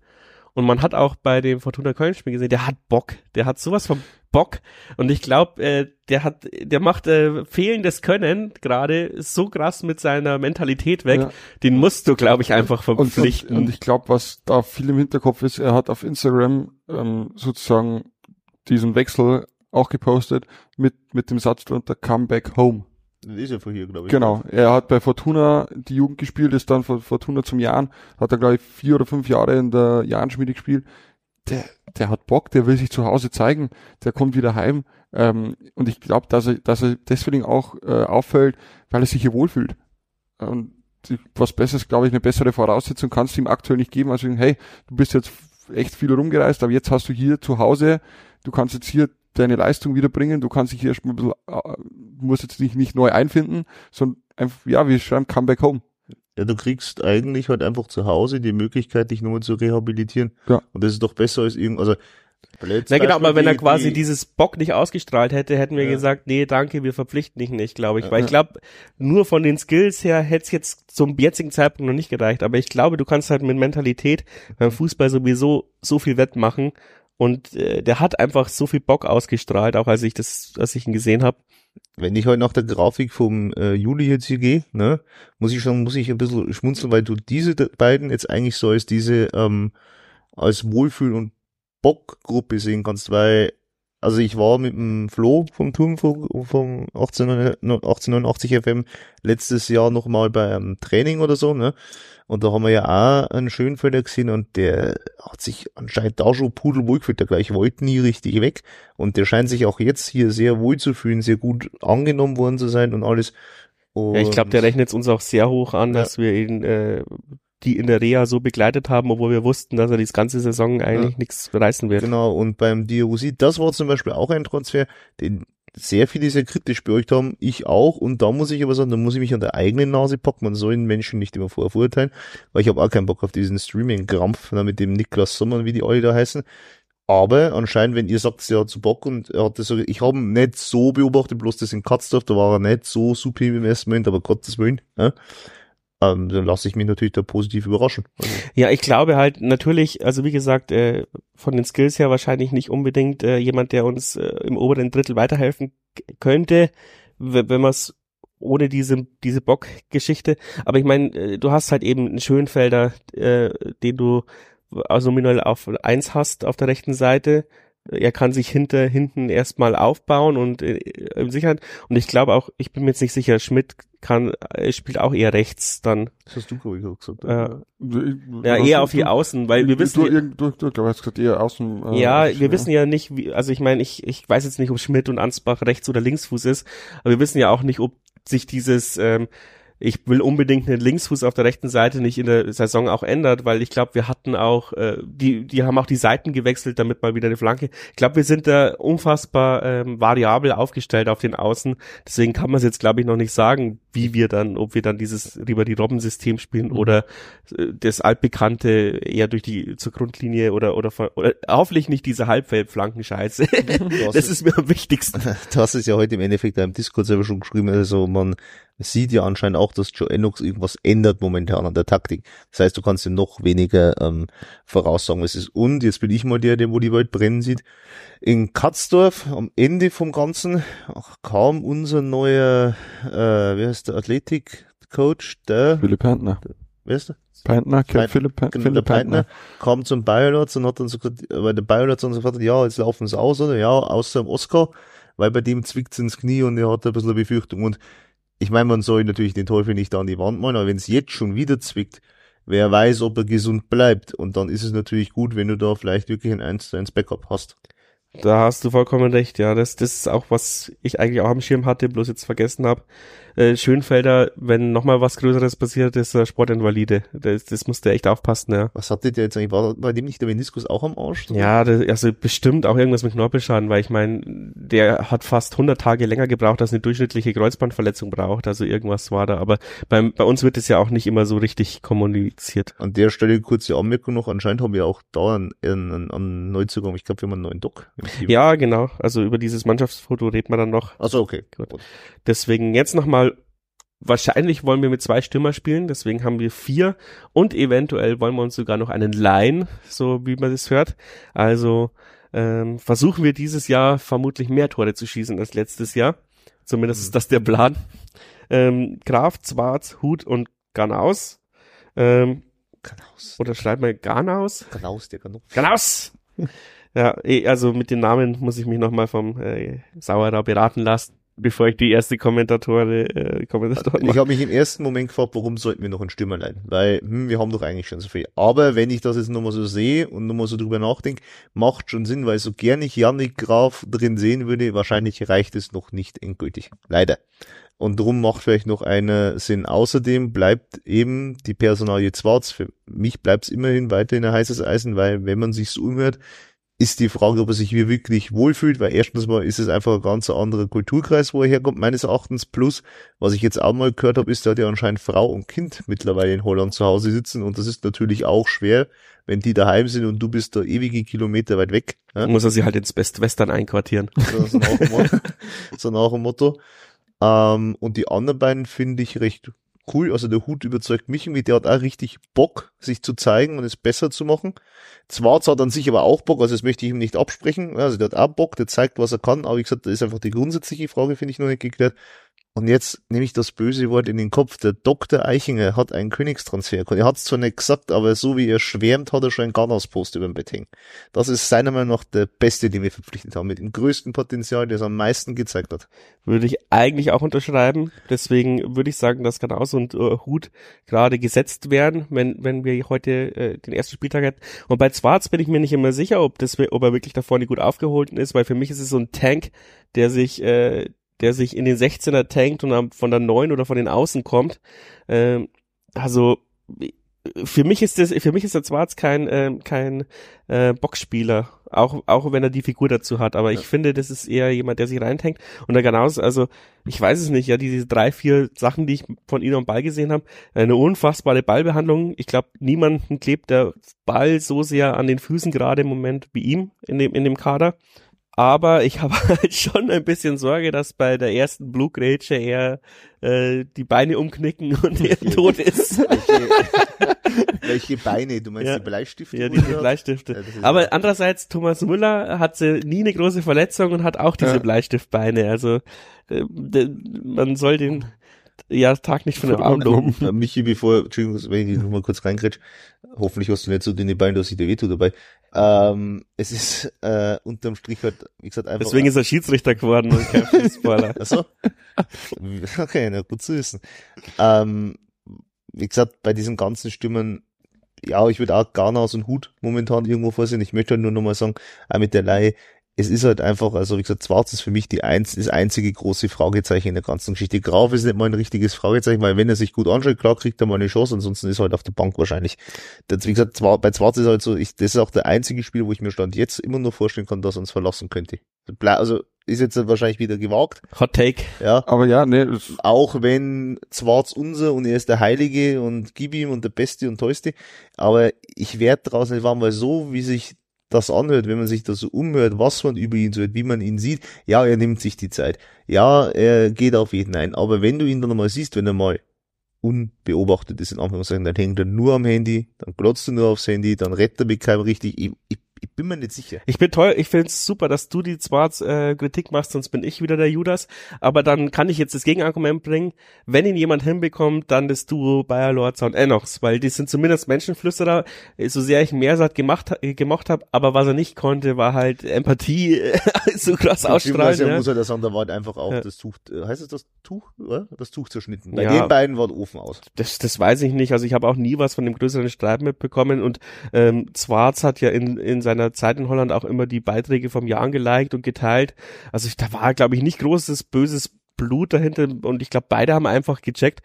und man hat auch bei dem Fortuna Köln Spiel gesehen, der hat Bock, der hat sowas von Bock und ich glaube, äh, der hat, der macht äh, fehlendes Können gerade so krass mit seiner Mentalität weg, ja. den musst du, glaube ich, einfach verpflichten.
Und, und, und ich glaube, was da viel im Hinterkopf ist, er hat auf Instagram ähm, sozusagen diesen Wechsel auch gepostet mit mit dem Satz drunter Come back home.
Das ist ja von hier, glaube ich.
Genau. Er hat bei Fortuna die Jugend gespielt, ist dann von Fortuna zum Jahren, hat er, glaube ich, vier oder fünf Jahre in der Jahrenschmiede gespielt. Der, der hat Bock, der will sich zu Hause zeigen, der kommt wieder heim. Ähm, und ich glaube, dass er, dass er deswegen auch äh, auffällt, weil er sich hier wohlfühlt. Und was Besseres, glaube ich, eine bessere Voraussetzung kannst du ihm aktuell nicht geben, als sagen, hey, du bist jetzt echt viel rumgereist, aber jetzt hast du hier zu Hause, du kannst jetzt hier deine Leistung wiederbringen. Du kannst dich hier erstmal ein bisschen, äh, du musst jetzt nicht, nicht neu einfinden, sondern einfach, ja, wir schreiben Come Back Home.
Ja, du kriegst eigentlich halt einfach zu Hause die Möglichkeit, dich nochmal zu rehabilitieren. Ja. Und das ist doch besser als irgend, also,
na genau, aber wenn er quasi die, dieses Bock nicht ausgestrahlt hätte, hätten wir ja. gesagt, nee, danke, wir verpflichten dich nicht, glaube ich. Ja, Weil ich glaube, nur von den Skills her hätte es jetzt zum jetzigen Zeitpunkt noch nicht gereicht. Aber ich glaube, du kannst halt mit Mentalität beim Fußball sowieso so viel wettmachen. Und äh, der hat einfach so viel Bock ausgestrahlt, auch als ich das, als ich ihn gesehen habe.
Wenn ich heute nach der Grafik vom äh, Juli jetzt hier gehe, ne, muss ich schon, muss ich ein bisschen schmunzeln, weil du diese beiden jetzt eigentlich so als diese ähm, als Wohlfühl und Bock-Gruppe sehen kannst, weil also ich war mit dem Flo vom Turm vom, vom 1889 FM letztes Jahr nochmal bei einem Training oder so, ne? Und da haben wir ja auch einen Schönfelder gesehen und der hat sich anscheinend da schon pudelwohl gefühlt, der gleich wollte nie richtig weg. Und der scheint sich auch jetzt hier sehr wohl zu fühlen, sehr gut angenommen worden zu sein und alles.
Und ja, ich glaube, der rechnet uns auch sehr hoch an, ja. dass wir ihn äh, die in der Reha so begleitet haben, obwohl wir wussten, dass er die ganze Saison eigentlich ja. nichts reißen wird.
Genau, und beim Diagosi, das war zum Beispiel auch ein Transfer, den sehr viele sehr kritisch beäugt haben, ich auch, und da muss ich aber sagen, da muss ich mich an der eigenen Nase packen, man soll den Menschen nicht immer vorverurteilen, weil ich habe auch keinen Bock auf diesen Streaming-Krampf ne, mit dem Niklas Sommer, wie die alle da heißen, aber anscheinend, wenn ihr sagt, er hat so Bock und er hat das so, ich habe ihn nicht so beobachtet, bloß das in Katzdorf, da war er nicht so super im Investment, aber Gottes Willen, ja ähm, dann lasse ich mich natürlich da positiv überraschen.
Also. Ja, ich glaube halt natürlich, also wie gesagt, äh, von den Skills her wahrscheinlich nicht unbedingt äh, jemand, der uns äh, im oberen Drittel weiterhelfen könnte, wenn man es ohne diese diese Bock-Geschichte. Aber ich meine, äh, du hast halt eben einen Schönfelder, äh, den du also nominal auf eins hast auf der rechten Seite, er kann sich hinter hinten erstmal aufbauen und äh, Sicherheit. Und ich glaube auch ich bin mir jetzt nicht sicher Schmidt kann äh, spielt auch eher rechts dann.
Das hast du glaube ich gesagt
äh, ja eher auf die Außen weil wir wissen
du, du, du, du hast gesagt eher Außen
äh, ja wir wissen ja nicht wie also ich meine ich ich weiß jetzt nicht ob Schmidt und Ansbach rechts oder linksfuß ist aber wir wissen ja auch nicht ob sich dieses ähm, ich will unbedingt einen Linksfuß auf der rechten Seite nicht in der Saison auch ändert, weil ich glaube, wir hatten auch, äh, die, die haben auch die Seiten gewechselt, damit mal wieder eine Flanke. Ich glaube, wir sind da unfassbar ähm, variabel aufgestellt auf den Außen. Deswegen kann man es jetzt, glaube ich, noch nicht sagen, wie wir dann, ob wir dann dieses lieber die Robben-System spielen mhm. oder äh, das altbekannte eher durch die zur Grundlinie oder oder, von, oder hoffentlich nicht diese Halbfeldflanken-Scheiße. das ist mir am wichtigsten.
Du hast es ja heute im Endeffekt im Discord selber schon geschrieben, also man sieht ja anscheinend auch, dass Joe Ennox irgendwas ändert momentan an der Taktik. Das heißt, du kannst ihm noch weniger ähm, voraussagen, was es ist. Und jetzt bin ich mal der, der wo die Welt brennen sieht. In Katzdorf, am Ende vom Ganzen, ach, kam unser neuer, äh, wie heißt der, Athletik-Coach, der
Philipp Pantner.
Wer ist der?
Pantner, Peint, Philipp,
genau, Philipp der Pantner, kam zum Biolotz und hat dann so gesagt, weil der Biolotz dann so gesagt, ja, jetzt laufen sie aus, oder? Ja, außer im Oscar, weil bei dem zwickt's ins Knie und er hat ein bisschen eine Befürchtung. Und ich meine, man soll natürlich den Teufel nicht an die Wand malen, aber wenn es jetzt schon wieder zwickt, wer weiß, ob er gesund bleibt. Und dann ist es natürlich gut, wenn du da vielleicht wirklich ein 1 zu 1 Backup hast.
Da hast du vollkommen recht, ja. Das, das ist auch, was ich eigentlich auch am Schirm hatte, bloß jetzt vergessen habe. Äh, Schönfelder, wenn nochmal was Größeres passiert, ist er Sportinvalide. Das, das musste echt aufpassen, ja.
Was hatte der jetzt eigentlich? War bei dem nicht der Meniskus auch am Arsch?
Oder? Ja, das, also bestimmt auch irgendwas mit Knorpelschaden, weil ich meine, der hat fast 100 Tage länger gebraucht, als eine durchschnittliche Kreuzbandverletzung braucht. Also irgendwas war da. Aber beim, bei uns wird es ja auch nicht immer so richtig kommuniziert.
An der Stelle kurze Anmerkung noch. Anscheinend haben wir auch da einen, einen, einen Neuzugang. Ich glaube, wir haben einen neuen Doc.
Ja, genau. Also über dieses Mannschaftsfoto redet man dann noch.
Also okay. Gut.
Deswegen jetzt nochmal wahrscheinlich wollen wir mit zwei Stürmer spielen, deswegen haben wir vier und eventuell wollen wir uns sogar noch einen leihen, so wie man es hört. Also ähm, versuchen wir dieses Jahr vermutlich mehr Tore zu schießen als letztes Jahr. Zumindest mhm. ist das der Plan. Ähm, Graf, Zwarz, Hut und Ganaus. Ähm, Ganaus. Oder schreibt mal Ganaus?
Ganaus, der Ganaus.
Ganaus! ja, eh, also mit den Namen muss ich mich nochmal vom äh, Sauerer beraten lassen bevor ich die erste Kommentatore, äh, Kommentatoren
Ich habe mich im ersten Moment gefragt, warum sollten wir noch einen Stürmer leihen? Weil, hm, wir haben doch eigentlich schon so viel. Aber wenn ich das jetzt nochmal so sehe und nochmal so drüber nachdenke, macht schon Sinn, weil so gern ich Yannick Graf drin sehen würde, wahrscheinlich reicht es noch nicht endgültig. Leider. Und drum macht vielleicht noch einer Sinn. Außerdem bleibt eben die Personalie Schwarz. Für mich bleibt es immerhin weiterhin ein heißes Eisen, weil wenn man sich so umhört, ist die Frage, ob er sich hier wirklich wohlfühlt, weil erstens mal ist es einfach ein ganz anderer Kulturkreis, wo er herkommt, meines Erachtens. Plus, was ich jetzt auch mal gehört habe, ist, er hat ja anscheinend Frau und Kind mittlerweile in Holland zu Hause sitzen und das ist natürlich auch schwer, wenn die daheim sind und du bist da ewige Kilometer weit weg.
Ja? Muss er sie halt ins Best Western einquartieren.
So nach dem Motto. so nach dem Motto. Ähm, und die anderen beiden finde ich recht cool. Also der Hut überzeugt mich irgendwie, der hat auch richtig Bock, sich zu zeigen und es besser zu machen. Zwarz hat an sich aber auch Bock, also das möchte ich ihm nicht absprechen. Also der hat auch Bock, der zeigt, was er kann. Aber wie gesagt, da ist einfach die grundsätzliche Frage, finde ich, noch nicht geklärt. Und jetzt nehme ich das böse Wort in den Kopf. Der Dr. Eichinger hat einen Königstransfer. Er hat es zwar nicht gesagt, aber so wie er schwärmt, hat er schon einen Garnas-Post über dem Bett hängen. Das ist seiner Meinung nach der Beste, den wir verpflichtet haben, mit dem größten Potenzial, der es am meisten gezeigt hat.
Würde ich eigentlich auch unterschreiben. Deswegen würde ich sagen, dass genauso ein äh, Hut gerade gesetzt werden, wenn, wenn wir heute äh, den ersten Spieltag hätten. Und bei Zwarz bin ich mir nicht immer sicher, ob, das, ob er wirklich da vorne gut aufgeholt ist, weil für mich ist es so ein Tank, der sich, äh, der sich in den 16er tankt und von der 9 oder von den Außen kommt. Ähm, also für mich ist das, für mich ist der Zwarz kein äh, kein äh, Boxspieler, auch auch wenn er die Figur dazu hat. Aber ja. ich finde, das ist eher jemand, der sich reintankt. Und da genauso, also ich weiß es nicht, ja, diese drei vier Sachen, die ich von ihm am Ball gesehen habe, eine unfassbare Ballbehandlung. Ich glaube, niemanden klebt der Ball so sehr an den Füßen gerade im Moment wie ihm in dem in dem Kader. Aber ich habe halt schon ein bisschen Sorge, dass bei der ersten Blutgrätsche er äh, die Beine umknicken und er tot ist.
Welche, welche Beine? Du meinst
Ja.
die Bleistifte?
Ja, diese
oder?
Bleistifte.
Ja,
Aber andererseits, Thomas Müller hatte nie eine große Verletzung und hat auch diese
Ja.
Bleistiftbeine. Also äh, man soll den ja, Tag nicht von den Arm loben.
Äh, Michi, bevor, Entschuldigung, wenn ich noch mal kurz reingrätsch, hoffentlich hast du nicht so dünne Beine, dass ich dir wehtut dabei. Ähm, es ist äh, unterm Strich halt, wie gesagt, einfach.
Deswegen ist er Schiedsrichter geworden und kein Fußballer.
Achso. Okay, na gut zu wissen. Ähm, wie gesagt, bei diesen ganzen Stimmen, ja, ich würde auch Garnaus und Hut momentan irgendwo vorsehen. Ich möchte halt nur nochmal sagen, auch mit der Laie, es ist halt einfach, also wie gesagt, Schwarz ist für mich die eins, das einzige große Fragezeichen in der ganzen Geschichte. Graf ist nicht mal ein richtiges Fragezeichen, weil wenn er sich gut anschaut, klar kriegt er mal eine Chance, ansonsten ist er halt auf der Bank wahrscheinlich. Das, wie gesagt, Zwar- bei Schwarz ist halt so, ich, das ist auch der einzige Spiel, wo ich mir Stand jetzt immer nur vorstellen kann, dass er uns verlassen könnte. Also ist jetzt wahrscheinlich wieder gewagt,
Hot Take.
ja.
Aber ja, nee, das,
Auch wenn Zwarz unser und er ist der Heilige und gib ihm und der Beste und Tollste. Aber ich werde draußen nicht warm, weil so wie sich das anhört, wenn man sich das so umhört, was man über ihn so hört, wie man ihn sieht, ja, er nimmt sich die Zeit. Ja, er geht auf jeden ein. Aber wenn du ihn dann mal siehst, wenn er mal unbeobachtet ist, in Anführungszeichen, dann hängt er nur am Handy, dann glotzt er nur aufs Handy, dann rettet er mich keinem richtig. Ich, ich, ich bin mir nicht sicher.
Ich bin toll, ich find's super, dass du die Zwarz äh, Kritik machst, sonst bin ich wieder der Judas. Aber dann kann ich jetzt das Gegenargument bringen, wenn ihn jemand hinbekommt, dann das Duo Bayer Lords und Enox, weil die sind zumindest Menschenflüsterer, so sehr ich Mersat gemacht, äh, gemocht habe, aber was er nicht konnte, war halt Empathie äh, so krass ausstrahlen.
Beziehungsweise
Ja.
muss er das da war halt einfach auch
Ja.
das Tuch, äh, heißt es das Tuch, oder? Das Tuch zerschnitten. Bei
Ja.
den beiden war der Ofen aus.
Das, das weiß ich nicht. Also ich habe auch nie was von dem größeren Streit mitbekommen und ähm, Zwarz hat ja in, in seiner Zeit in Holland auch immer die Beiträge vom Jahr geliked und geteilt. Also ich, da war, glaube ich, nicht großes böses Blut dahinter und ich glaube, beide haben einfach gecheckt,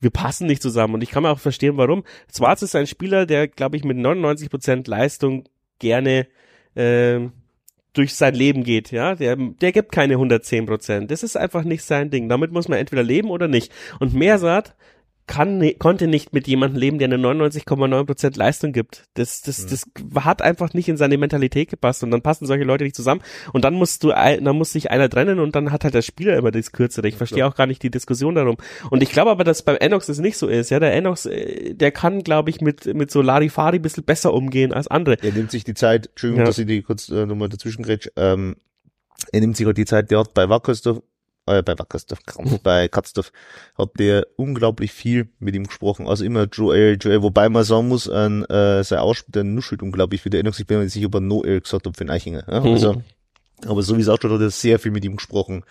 wir passen nicht zusammen und ich kann mir auch verstehen, warum. Zwarz ist ein Spieler, der, glaube ich, mit 99% Leistung gerne ähm, durch sein Leben geht, ja, der, der gibt keine 110 Prozent. Das ist einfach nicht sein Ding. Damit muss man entweder leben oder nicht. Und Mersat kann, konnte nicht mit jemandem leben, der eine 99,9 Prozent Leistung gibt. Das, das, das hat einfach nicht in seine Mentalität gepasst und dann passen solche Leute nicht zusammen und dann musst du, dann muss sich einer trennen und dann hat halt der Spieler immer das Kürzere. Ich verstehe auch gar nicht die Diskussion darum. Und ich glaube aber, dass beim Enox das nicht so ist. Ja, der Enox, äh, der kann, glaube ich, mit, mit so Larifari ein bisschen besser umgehen als andere.
Er nimmt sich die Zeit, Entschuldigung,
Ja.
dass ich die kurz äh, nochmal dazwischen grätsch, ähm, er nimmt sich halt die Zeit, der hat bei Wackersdorf, äh, bei Wackersdorf, bei Katzdorf, hat der unglaublich viel mit ihm gesprochen. Also immer Joel, Joel, wobei man sagen muss, an, äh, sein Ausspiel, der nuschelt unglaublich viel. Der Enox, ich bin mir nicht sicher, ob er Noel gesagt hat für den Eichinger. Ja? Also, aber so wie es ausschaut, hat er sehr viel mit ihm gesprochen,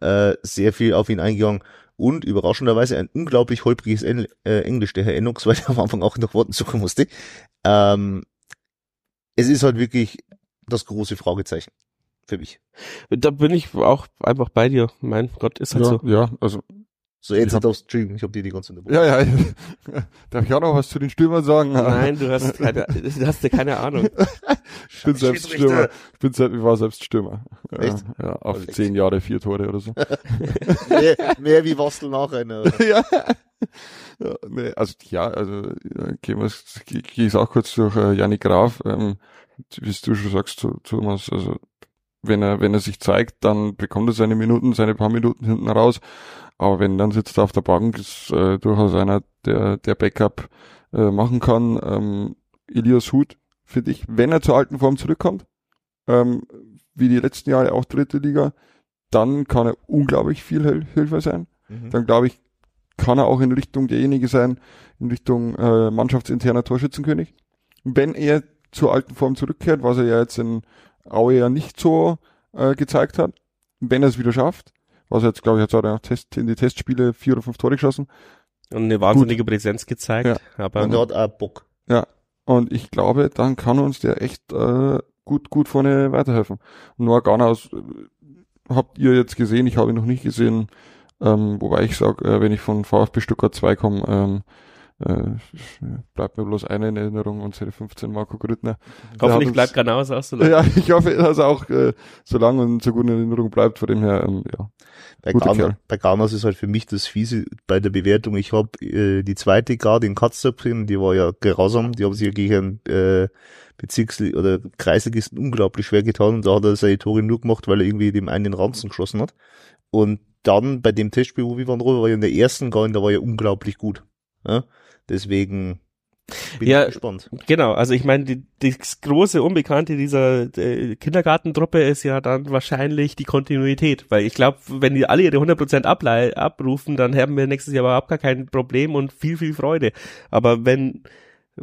äh, sehr viel auf ihn eingegangen und überraschenderweise ein unglaublich holpriges Engl äh, Englisch, der Herr Enox, weil er am Anfang auch noch Worten suchen musste. Ähm, es ist halt wirklich das große Fragezeichen für mich.
Da bin ich auch einfach bei dir. Mein Gott, ist halt
ja,
so.
ja, also,
So, jetzt
Ich hab-
darfst Entschuldigung, ich habe dir die ganze unterbrochen.
ja, ja, darf ich auch noch was zu den Stürmern sagen?
Nein, du hast keine, du hast ja keine Ahnung.
Ich bin selbst Stürmer. Ich bin selbst, ich war selbst Stürmer. Ja,
Echt?
Ja, auf
Also
zehn Jahre vier Tore oder so.
mehr, mehr wie Wastel nachher. Ne?
ja. ja nee, also ja, also ja, gehen wir gehe geh ich auch kurz durch äh, Janik Graf, ähm, wie du schon sagst, Tho- Thomas, also wenn er, wenn er sich zeigt, dann bekommt er seine Minuten, seine paar Minuten hinten raus. Aber wenn dann sitzt er auf der Bank, ist äh, durchaus einer, der, der Backup äh, machen kann. Ähm, Elias Huth, finde ich, wenn er zur alten Form zurückkommt, ähm, wie die letzten Jahre auch dritte Liga, dann kann er unglaublich viel Hil Hilfe sein. mhm. dann glaube ich, kann er auch in Richtung derjenige sein, in Richtung äh, mannschaftsinterner Torschützenkönig. Wenn er zur alten Form zurückkehrt, was er ja jetzt in Aue ja nicht so äh, gezeigt hat, wenn er es wieder schafft, was er jetzt, glaube ich, hat er Test, in die Testspiele vier oder fünf Tore geschossen.
Und eine wahnsinnige Gut. Präsenz gezeigt. Ja.
Aber und er hat auch Bock.
Ja. Und ich glaube, dann kann uns der echt äh, gut, gut vorne weiterhelfen. Und Noah Garnaus äh, habt ihr jetzt gesehen, ich habe ihn noch nicht gesehen, ähm, wobei ich sage, äh, wenn ich von VfB Stuttgart 2 komme, ähm, äh, bleibt mir bloß eine in Erinnerung, unsere 15 Marco Grüttner.
Hoffentlich bleibt Granaus auch so
lange. Ja, ich hoffe, dass er auch äh, so lange und so gut in Erinnerung bleibt, von dem her, ähm, ja.
Bei, Garn, bei Garnas ist halt für mich das Fiese bei der Bewertung. Ich habe äh, die zweite Garde in drin, die war ja grausam, die haben sich ja gegen äh, Bezirks- oder Kreisligisten unglaublich schwer getan und da hat er seine Tore nur gemacht, weil er irgendwie dem einen den Ranzen geschossen hat. Und dann bei dem Testspiel, wo wir waren, war ja in der ersten Garde, da war er unglaublich gut. Ja? Deswegen bin ja, ich gespannt.
Genau, also ich meine, die, das große Unbekannte dieser äh, Kindergartentruppe ist ja dann wahrscheinlich die Kontinuität, weil ich glaube, wenn die alle ihre 100% abrufen, dann haben wir nächstes Jahr überhaupt gar kein Problem und viel, viel Freude. Aber wenn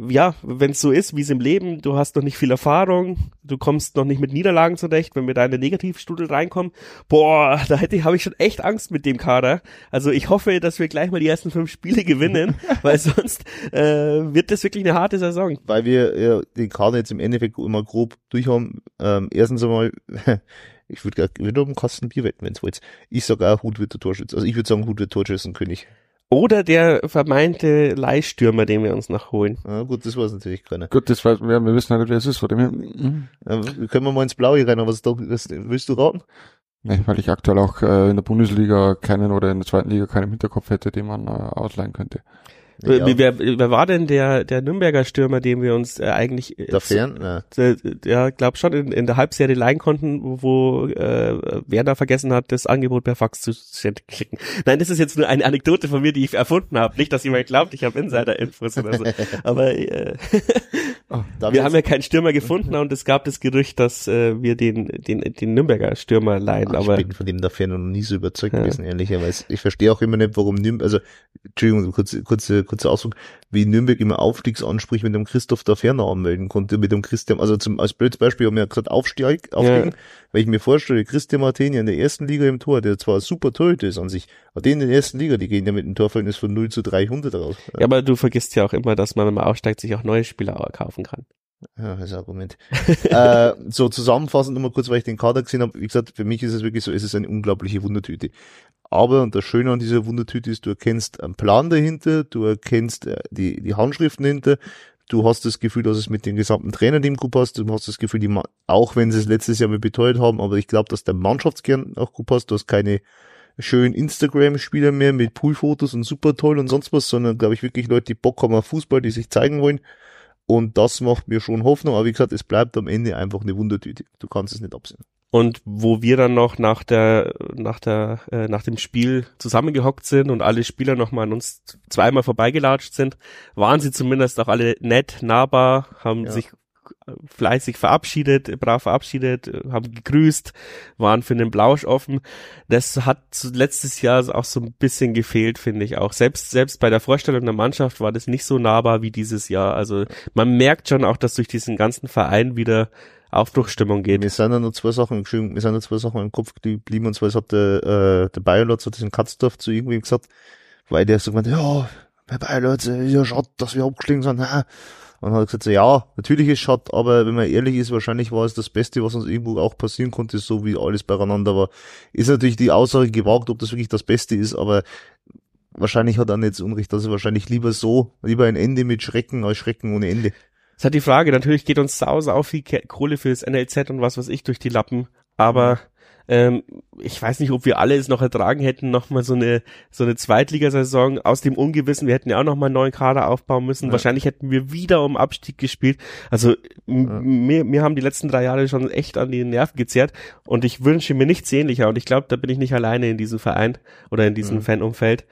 ja, wenn es so ist, wie es im Leben, du hast noch nicht viel Erfahrung, du kommst noch nicht mit Niederlagen zurecht, wenn wir da in den Negativstudel reinkommen, boah, da hätte habe ich schon echt Angst mit dem Kader. Also ich hoffe, dass wir gleich mal die ersten fünf Spiele gewinnen, weil sonst äh, wird das wirklich eine harte Saison.
Weil wir ja, den Kader jetzt im Endeffekt immer grob durchhaben. Ähm, erstens einmal, ich würde gerne um Kasten Bier wetten, wenn es wollt. Ich sage auch, Hut wird der Torschütze. Also ich würde sagen, Hut wird Torschützenkönig.
Oder der vermeinte Leihstürmer, den wir uns noch holen.
Ja, gut, das war es natürlich keiner.
Gut, das weiß, wir, wir wissen halt nicht, wer es ist. Von dem her. Mhm.
Ja, können wir mal ins Blaue rein, aber was, was willst du raten?
Nee, weil ich aktuell auch äh, in der Bundesliga keinen oder in der zweiten Liga keinen im Hinterkopf hätte, den man äh, ausleihen könnte.
Ja. Wer, wer war denn der, der Nürnberger Stürmer, den wir uns äh, eigentlich
äh, Fern, ja.
Äh, ja, glaub schon in, in der Halbserie leihen konnten, wo, äh, Werner vergessen hat, das Angebot per Fax zu schicken. Nein, das ist jetzt nur eine Anekdote von mir, die ich erfunden habe. Nicht, dass jemand glaubt, ich habe Insider-Infos oder so. Aber äh, oh, wir haben ja keinen Stürmer gefunden und es gab das Gerücht, dass äh, wir den, den, den Nürnberger Stürmer leihen. Ach, aber
ich bin von dem dafür noch nie so überzeugt ja. gewesen, ehrlicherweise. Ich verstehe auch immer nicht, warum Nürnberg, also Entschuldigung, kurze, kurze kurzer Ausdruck, wie Nürnberg immer Aufstiegsansprüche mit dem Christoph da Ferner anmelden konnte, mit dem Christian, also zum, als blödes Beispiel haben wir ja gesagt, Aufstieg, aufsteigen, ja. weil ich mir vorstelle, Christian Martini in der ersten Liga im Tor, der zwar super Torhüter ist an sich, aber den in der ersten Liga, die gehen ja mit einem Torverhältnis von 0 zu 300 raus.
Ja, aber du vergisst ja auch immer, dass man, wenn man aufsteigt, sich auch neue Spieler kaufen kann.
Ja, das Argument. äh, so zusammenfassend nochmal kurz, weil ich den Kader gesehen habe. Wie gesagt, für mich ist es wirklich so, es ist eine unglaubliche Wundertüte. Aber, und das Schöne an dieser Wundertüte ist, du erkennst einen Plan dahinter, du erkennst äh, die, die Handschriften dahinter, du hast das Gefühl, dass es mit dem gesamten Trainerteam gut passt, du hast das Gefühl, die, auch wenn sie es letztes Jahr mal beteuert haben, aber ich glaube, dass der Mannschaftskern auch gut passt, du hast keine schönen Instagram-Spieler mehr mit Poolfotos und super toll und sonst was, sondern glaube ich wirklich Leute, die Bock haben auf Fußball, die sich zeigen wollen. Und das macht mir schon Hoffnung, aber wie gesagt, es bleibt am Ende einfach eine Wundertüte. Du kannst es nicht absehen.
Und wo wir dann noch nach der, nach der, äh, nach dem Spiel zusammengehockt sind und alle Spieler nochmal an uns zweimal vorbeigelatscht sind, waren sie zumindest auch alle nett, nahbar, haben ja. sich fleißig verabschiedet, brav verabschiedet, haben gegrüßt, waren für den Blausch offen. Das hat letztes Jahr auch so ein bisschen gefehlt, finde ich auch. Selbst, selbst bei der Vorstellung der Mannschaft war das nicht so nahbar wie dieses Jahr. Also man merkt schon auch, dass durch diesen ganzen Verein wieder Aufbruchstimmung geht.
Mir sind ja nur zwei Sachen, mir sind ja zwei Sachen im Kopf geblieben, und zwar hat der, äh, der Bayerlotz hat das in Katzdorf zu irgendwem gesagt, weil der so gemeint, ja, bei Bayerlotz, ist ja schade, dass wir abgestiegen sind, ja. Und hat gesagt, so, ja, natürlich ist schade, aber wenn man ehrlich ist, wahrscheinlich war es das Beste, was uns irgendwo auch passieren konnte, so wie alles beieinander war. Ist natürlich die Aussage gewagt, ob das wirklich das Beste ist, aber wahrscheinlich hat er nicht Unrecht, also wahrscheinlich lieber so, lieber ein Ende mit Schrecken als Schrecken ohne Ende.
Das hat die Frage, natürlich geht uns sau, sau viel Kohle fürs NLZ und was weiß ich durch die Lappen, aber ähm, ich weiß nicht, ob wir alle es noch ertragen hätten, nochmal so eine, so eine Zweitligasaison aus dem Ungewissen. Wir hätten ja auch nochmal einen neuen Kader aufbauen müssen. Ja. Wahrscheinlich hätten wir wieder um Abstieg gespielt. Also ja. mir, mir haben die letzten drei Jahre schon echt an die Nerven gezerrt und ich wünsche mir nichts ähnlicher und ich glaube, da bin ich nicht alleine in diesem Verein oder in diesem ja. Fanumfeld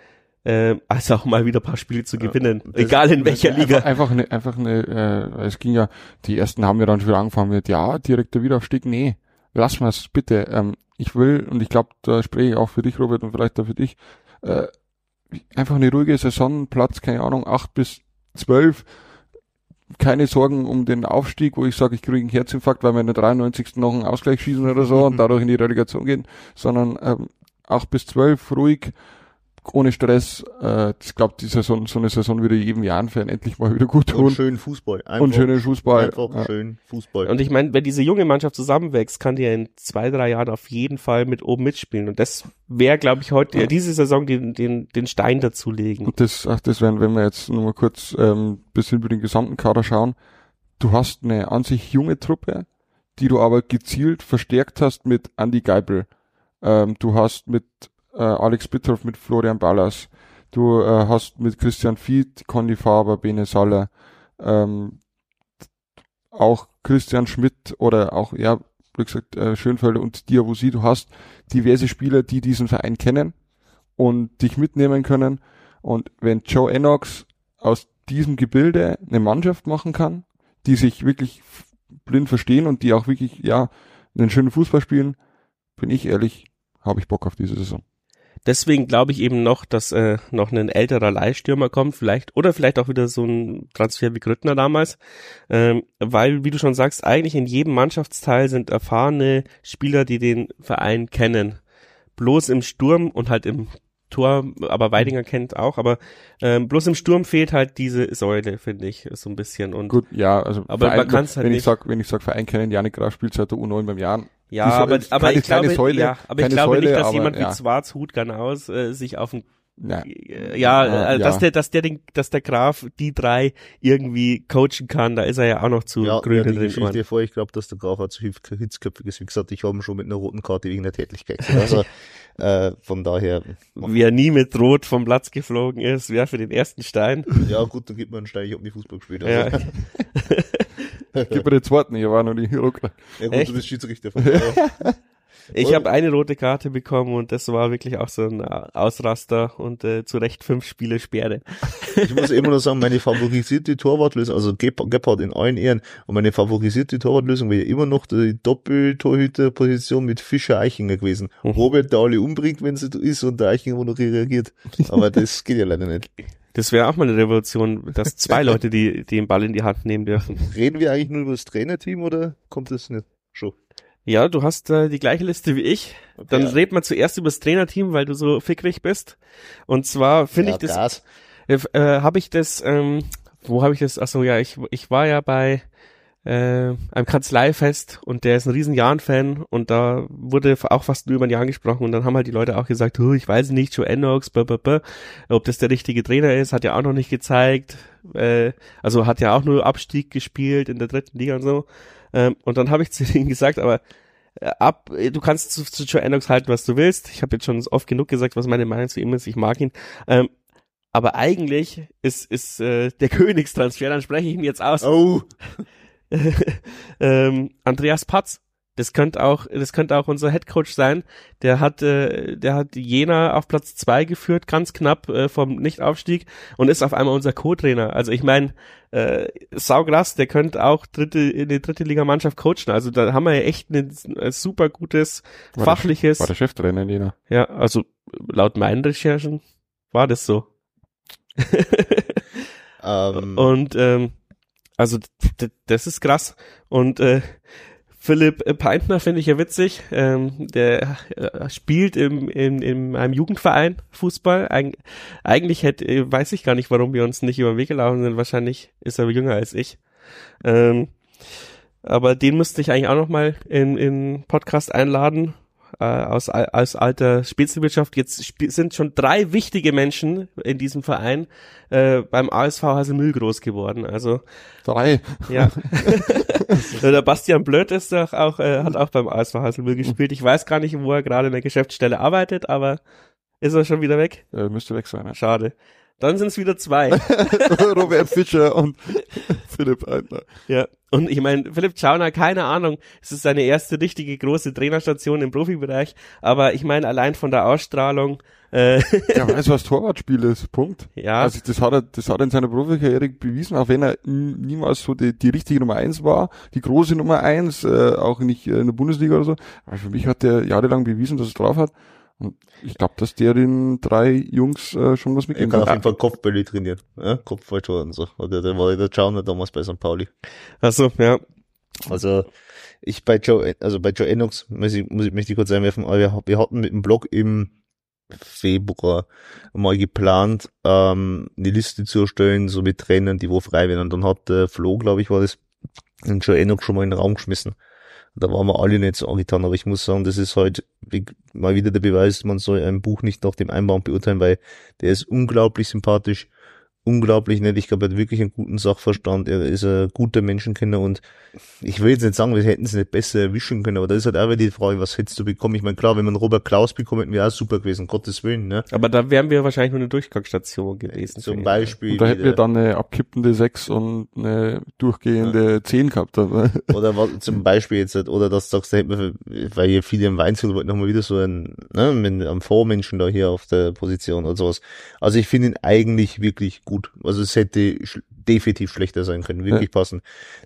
äh, also auch mal wieder ein paar Spiele zu gewinnen, ja, egal in welcher Liga.
Einfach, eine, einfach eine, äh, es ging ja, die ersten haben ja dann schon angefangen mit, ja, direkter Wiederaufstieg, nee, lass mal's bitte. Ähm, ich will, und ich glaube, da spreche ich auch für dich, Robert, und vielleicht auch für dich, äh, einfach eine ruhige Saison, Platz, keine Ahnung, acht bis zwölf, keine Sorgen um den Aufstieg, wo ich sage, ich kriege einen Herzinfarkt, weil wir in der 93. noch einen Ausgleich schießen oder so und dadurch in die Relegation gehen, sondern ähm, 8 bis 12 ruhig, ohne Stress. Äh, ich glaube, die Saison, so eine Saison würde jedem Jahren-Fan endlich mal wieder gut tun.
Und schönen Fußball. Einfach,
und schönen Fußball.
Einfach
Ja.
schön Fußball.
Und ich meine, wenn diese junge Mannschaft zusammenwächst, kann die ja in zwei, drei Jahren auf jeden Fall mit oben mitspielen. Und das wäre, glaube ich, heute,
Ja.
diese Saison den, den, den Stein dazulegen.
Und das, ach, das wären, wenn wir jetzt nur mal kurz ähm, bisschen über den gesamten Kader schauen. Du hast eine an sich junge Truppe, die du aber gezielt verstärkt hast mit Andy Geibel. Ähm, du hast mit äh, Alex Bittroff, mit Florian Ballas. Du äh, hast mit Christian Fied, Conny Faber, Bene Saller, ähm, auch Christian Schmidt oder auch, ja, wie gesagt, äh, Schönfelder und Diabusi. Du hast diverse Spieler, die diesen Verein kennen und dich mitnehmen können. Und wenn Joe Enox aus diesem Gebilde eine Mannschaft machen kann, die sich wirklich blind verstehen und die auch wirklich, ja, einen schönen Fußball spielen, bin ich ehrlich, habe ich Bock auf diese Saison.
Deswegen glaube ich eben noch, dass äh, noch ein älterer Leihstürmer kommt, vielleicht, oder vielleicht auch wieder so ein Transfer wie Grüttner damals. Ähm, weil, wie du schon sagst, eigentlich in jedem Mannschaftsteil sind erfahrene Spieler, die den Verein kennen. Bloß im Sturm und halt im Tor, aber Weidinger kennt auch, aber ähm, bloß im Sturm fehlt halt diese Säule, finde ich, so ein bisschen. Und
Gut, ja, also
Aber man kann's halt
wenn ich
nicht-
sag, wenn ich sag Verein kennen, Janik Graf spielt seit der U9 beim Jahren.
Ja, aber, aber ich glaube,
Säule,
ja, aber ich glaube
Säule,
nicht, dass
aber,
jemand
ja.
wie Schwarz Hut Ganaus äh, sich auf ein
Ja,
äh, ja,
Ja,
äh, dass
ja.
der, dass der den, dass der Graf die drei irgendwie coachen kann, da ist er ja auch noch zu
ja,
grün
ja, die Geschichte
Ohren.
vor, ich glaube, dass der Graf auch zu hitz- hitzköpfig ist. Wie gesagt, ich habe ihn schon mit einer roten Karte wegen der Tätigkeit. gesehen. Also äh, von daher,
Wie er nie mit Rot vom Platz geflogen ist, wer für den ersten Stein.
ja gut, dann gibt man einen Stein, ich habe nie Fußball gespielt.
Ja.
Also,
gib mir den zweiten, ich war noch nie Ruckler.
ja, gut,
Echt?
du bist Schiedsrichter. Von daher.
Ich habe eine rote Karte bekommen und das war wirklich auch so ein Ausraster und äh, zu Recht fünf Spiele Sperre.
Ich muss immer nur sagen, meine favorisierte Torwartlösung, also Gebhardt in allen Ehren, und meine favorisierte Torwartlösung wäre immer noch die Doppeltorhüterposition mit Fischer Eichinger gewesen.
Mhm.
Robert, der alle umbringt, wenn so ist, und der Eichinger, wo noch reagiert. Aber das geht ja leider nicht.
Das wäre auch mal eine Revolution, dass zwei Leute die, die den Ball in die Hand nehmen dürfen.
Reden wir eigentlich nur über das Trainerteam oder kommt das nicht schon?
Ja, du hast äh, die gleiche Liste wie ich. Dann
Ja.
reden wir zuerst über das Trainerteam, weil du so fickrig bist. Und zwar finde
ja,
ich das
Gas.
äh, äh, habe ich das, ähm, wo habe ich das, ach so, ja, ich, ich war ja bei äh, einem Kanzleifest und der ist ein riesen Jan-Fan und da wurde auch fast nur über den Jan gesprochen und dann haben halt die Leute auch gesagt, "Huh, ich weiß nicht, Joe Enox, blah, blah, blah. ob das der richtige Trainer ist, hat ja auch noch nicht gezeigt, äh, also hat ja auch nur Abstieg gespielt in der dritten Liga und so ähm, und dann habe ich zu denen gesagt, aber äh, ab, äh, du kannst zu, zu Joe Enox halten, was du willst. Ich habe jetzt schon oft genug gesagt, was meine Meinung zu ihm ist. Ich mag ihn. Ähm, aber eigentlich ist, ist äh, der Königstransfer, dann spreche ich ihn jetzt aus.
Oh,
ähm, Andreas Patz. Das könnte auch, das könnte auch unser Headcoach sein. Der hat, äh, der hat Jena auf Platz zwei geführt, ganz knapp äh, vom Nichtaufstieg und ist auf einmal unser Co-Trainer. Also ich meine, äh, saugrass, der könnte auch dritte in die dritte Liga Mannschaft coachen. Also da haben wir ja echt ein, ein super gutes
War der-
fachliches.
War der Cheftrainer in Jena.
Ja, also laut meinen Recherchen war das so.
ähm,
Und ähm, also das ist krass. Und äh, Philipp Peintner finde ich ja witzig. Ähm, der äh, spielt im, in, in einem Jugendverein Fußball. Eig eigentlich hätte, äh, weiß ich gar nicht, warum wir uns nicht über den Weg gelaufen sind. Wahrscheinlich ist er jünger als ich. Ähm, aber den müsste ich eigentlich auch noch mal in, in Podcast einladen. Äh, aus, aus alter Spitzenwirtschaft. Jetzt sp sind schon drei wichtige Menschen in diesem Verein äh, beim ASV Haselmühl groß geworden. Also
Drei.
ja. der Bastian Blöd ist doch auch, äh, hat auch beim ASV Haselmühl gespielt. Ich weiß gar nicht, wo er gerade in der Geschäftsstelle arbeitet, aber ist er schon wieder weg?
Äh, müsste weg sein.
Schade. Dann sind es wieder zwei.
Robert Fischer und Philipp Eitner.
ja. Und ich meine, Philipp Schauner, keine Ahnung, es ist seine erste richtige große Trainerstation im Profibereich, aber ich meine, allein von der Ausstrahlung, äh,
Er weiß, was Torwartspiel ist. Punkt.
ja,
Also das hat er, das hat er in seiner Profikarriere bewiesen, auch wenn er niemals so die, die richtige Nummer eins war, die große Nummer eins, äh, auch nicht äh, in der Bundesliga oder so. Aber für mich hat er jahrelang bewiesen, dass er es drauf hat. Und ich glaube, dass der den drei Jungs äh, schon was
Er
mitgeben
kann auf jeden Fall Kopfbälle trainieren. Ja? Kopfballtor und so. Oder der war der Jauner damals bei St. Pauli.
Achso, ja.
Also ich bei Joe, also bei Joe Ennox, muss ich, muss ich, möchte ich kurz einwerfen, aber wir, wir hatten mit dem Blog im Februar mal geplant, ähm, eine Liste zu erstellen, so mit Trainern, die wo frei werden. Und dann hat der Flo, glaube ich, war das, den Joe Ennox schon mal in den Raum geschmissen. Da waren wir alle nicht so angetan, aber ich muss sagen, das ist halt mal wieder der Beweis, man soll ein Buch nicht nach dem Einband beurteilen, weil der ist unglaublich sympathisch, unglaublich nett. Ich glaube, er hat wirklich einen guten Sachverstand. Er ist ein guter Menschenkenner und ich will jetzt nicht sagen, wir hätten es nicht besser erwischen können, aber da ist halt auch wieder die Frage, was hättest du bekommen? Ich meine, klar, wenn man Robert Klaus bekommen hätten, wäre auch super gewesen, Gottes Willen, ne?
Aber da wären wir wahrscheinlich nur eine Durchgangsstation gewesen.
Zum
ihn.
Beispiel.
Und da hätten wir dann eine abkippende 6 und eine durchgehende 10 gehabt. Aber
Oder was, zum Beispiel jetzt, halt, oder dass du sagst, da hätten wir, weil hier viele im Weinzel wollten nochmal wieder so einen, ne, mit einem Vormenschen da hier auf der Position oder sowas. Also ich finde ihn eigentlich wirklich gut. Also es hätte sch definitiv schlechter sein können, wirklich passen.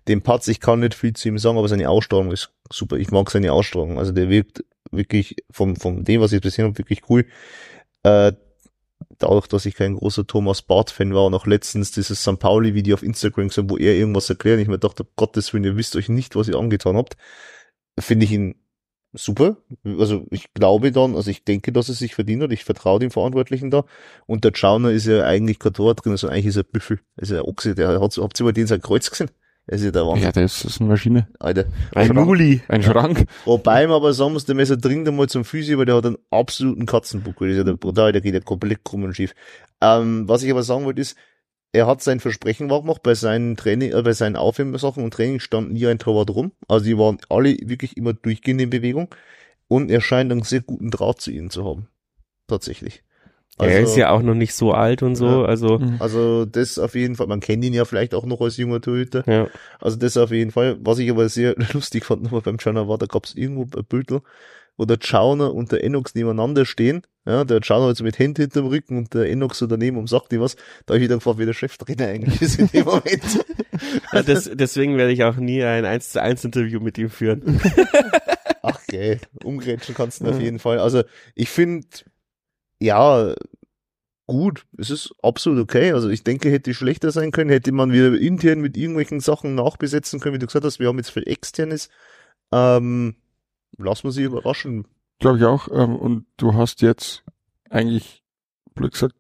Den Patz, ich kann nicht viel zu ihm sagen, aber seine Ausstrahlung ist super. Ich mag seine Ausstrahlung. Also der wirkt wirklich vom, vom dem, was ich bisher habe, wirklich cool. Äh, dadurch, dass ich kein großer Thomas Barth-Fan war und auch letztens dieses St. Pauli-Video auf Instagram gesehen, wo er irgendwas erklärt, ich mir dachte, um Gottes Willen, ihr wisst euch nicht, was ihr angetan habt, finde ich ihn super. Also ich glaube dann, also ich denke, dass er sich verdient hat, ich vertraue dem Verantwortlichen da und der Schauner ist ja eigentlich kein Tor drin, sondern eigentlich ist er ein Büffel, ist er ein Ochse, der hat, habt ihr mal den sein Kreuz gesehen? Er ist ja der Wahnsinn,
ja, das ist eine Maschine.
Alter.
Ein
Schrank.
Muli.
Ein Schrank.
Wobei man aber sagen muss, der Messer dringend einmal zum Physio, weil der hat einen absoluten Katzenbuckel. Das ist ja der brutal, der geht ja komplett krumm und schief. Ähm, was ich aber sagen wollte ist, er hat sein Versprechen wahr gemacht, bei seinen Training, äh, bei seinen Aufwärmsachen und Training stand nie ein Torwart rum. Also die waren alle wirklich immer durchgehend in Bewegung. Und er scheint einen sehr guten Draht zu ihnen zu haben. Tatsächlich.
er ist ja auch noch nicht so alt und so,
Ja.
also,
Mhm.
Also das auf jeden Fall, man kennt ihn ja vielleicht auch noch als junger Torhüter.
ja.
Also das auf jeden Fall. Was ich aber sehr lustig fand nochmal beim Chauner war, da gab es irgendwo ein Bild, wo der Chauner und der Enox nebeneinander stehen. Ja, der Chauner hat so mit Händen hinterm Rücken und der Enox so daneben und sagt ihm was. Da habe ich wieder gefragt, wie der Cheftrainer eigentlich ist in dem Moment.
ja das, deswegen werde ich auch nie ein 1 zu 1 Interview mit ihm führen.
Ach gell, umgrätschen kannst du ihn auf jeden Fall. Also ich finde, ja, gut, es ist absolut okay. Also ich denke, hätte schlechter sein können, hätte man wieder intern mit irgendwelchen Sachen nachbesetzen können, wie du gesagt hast, wir haben jetzt viel externes. Ähm, lass man sich überraschen.
Glaube ich auch. Ähm, und du hast jetzt eigentlich, blöd gesagt,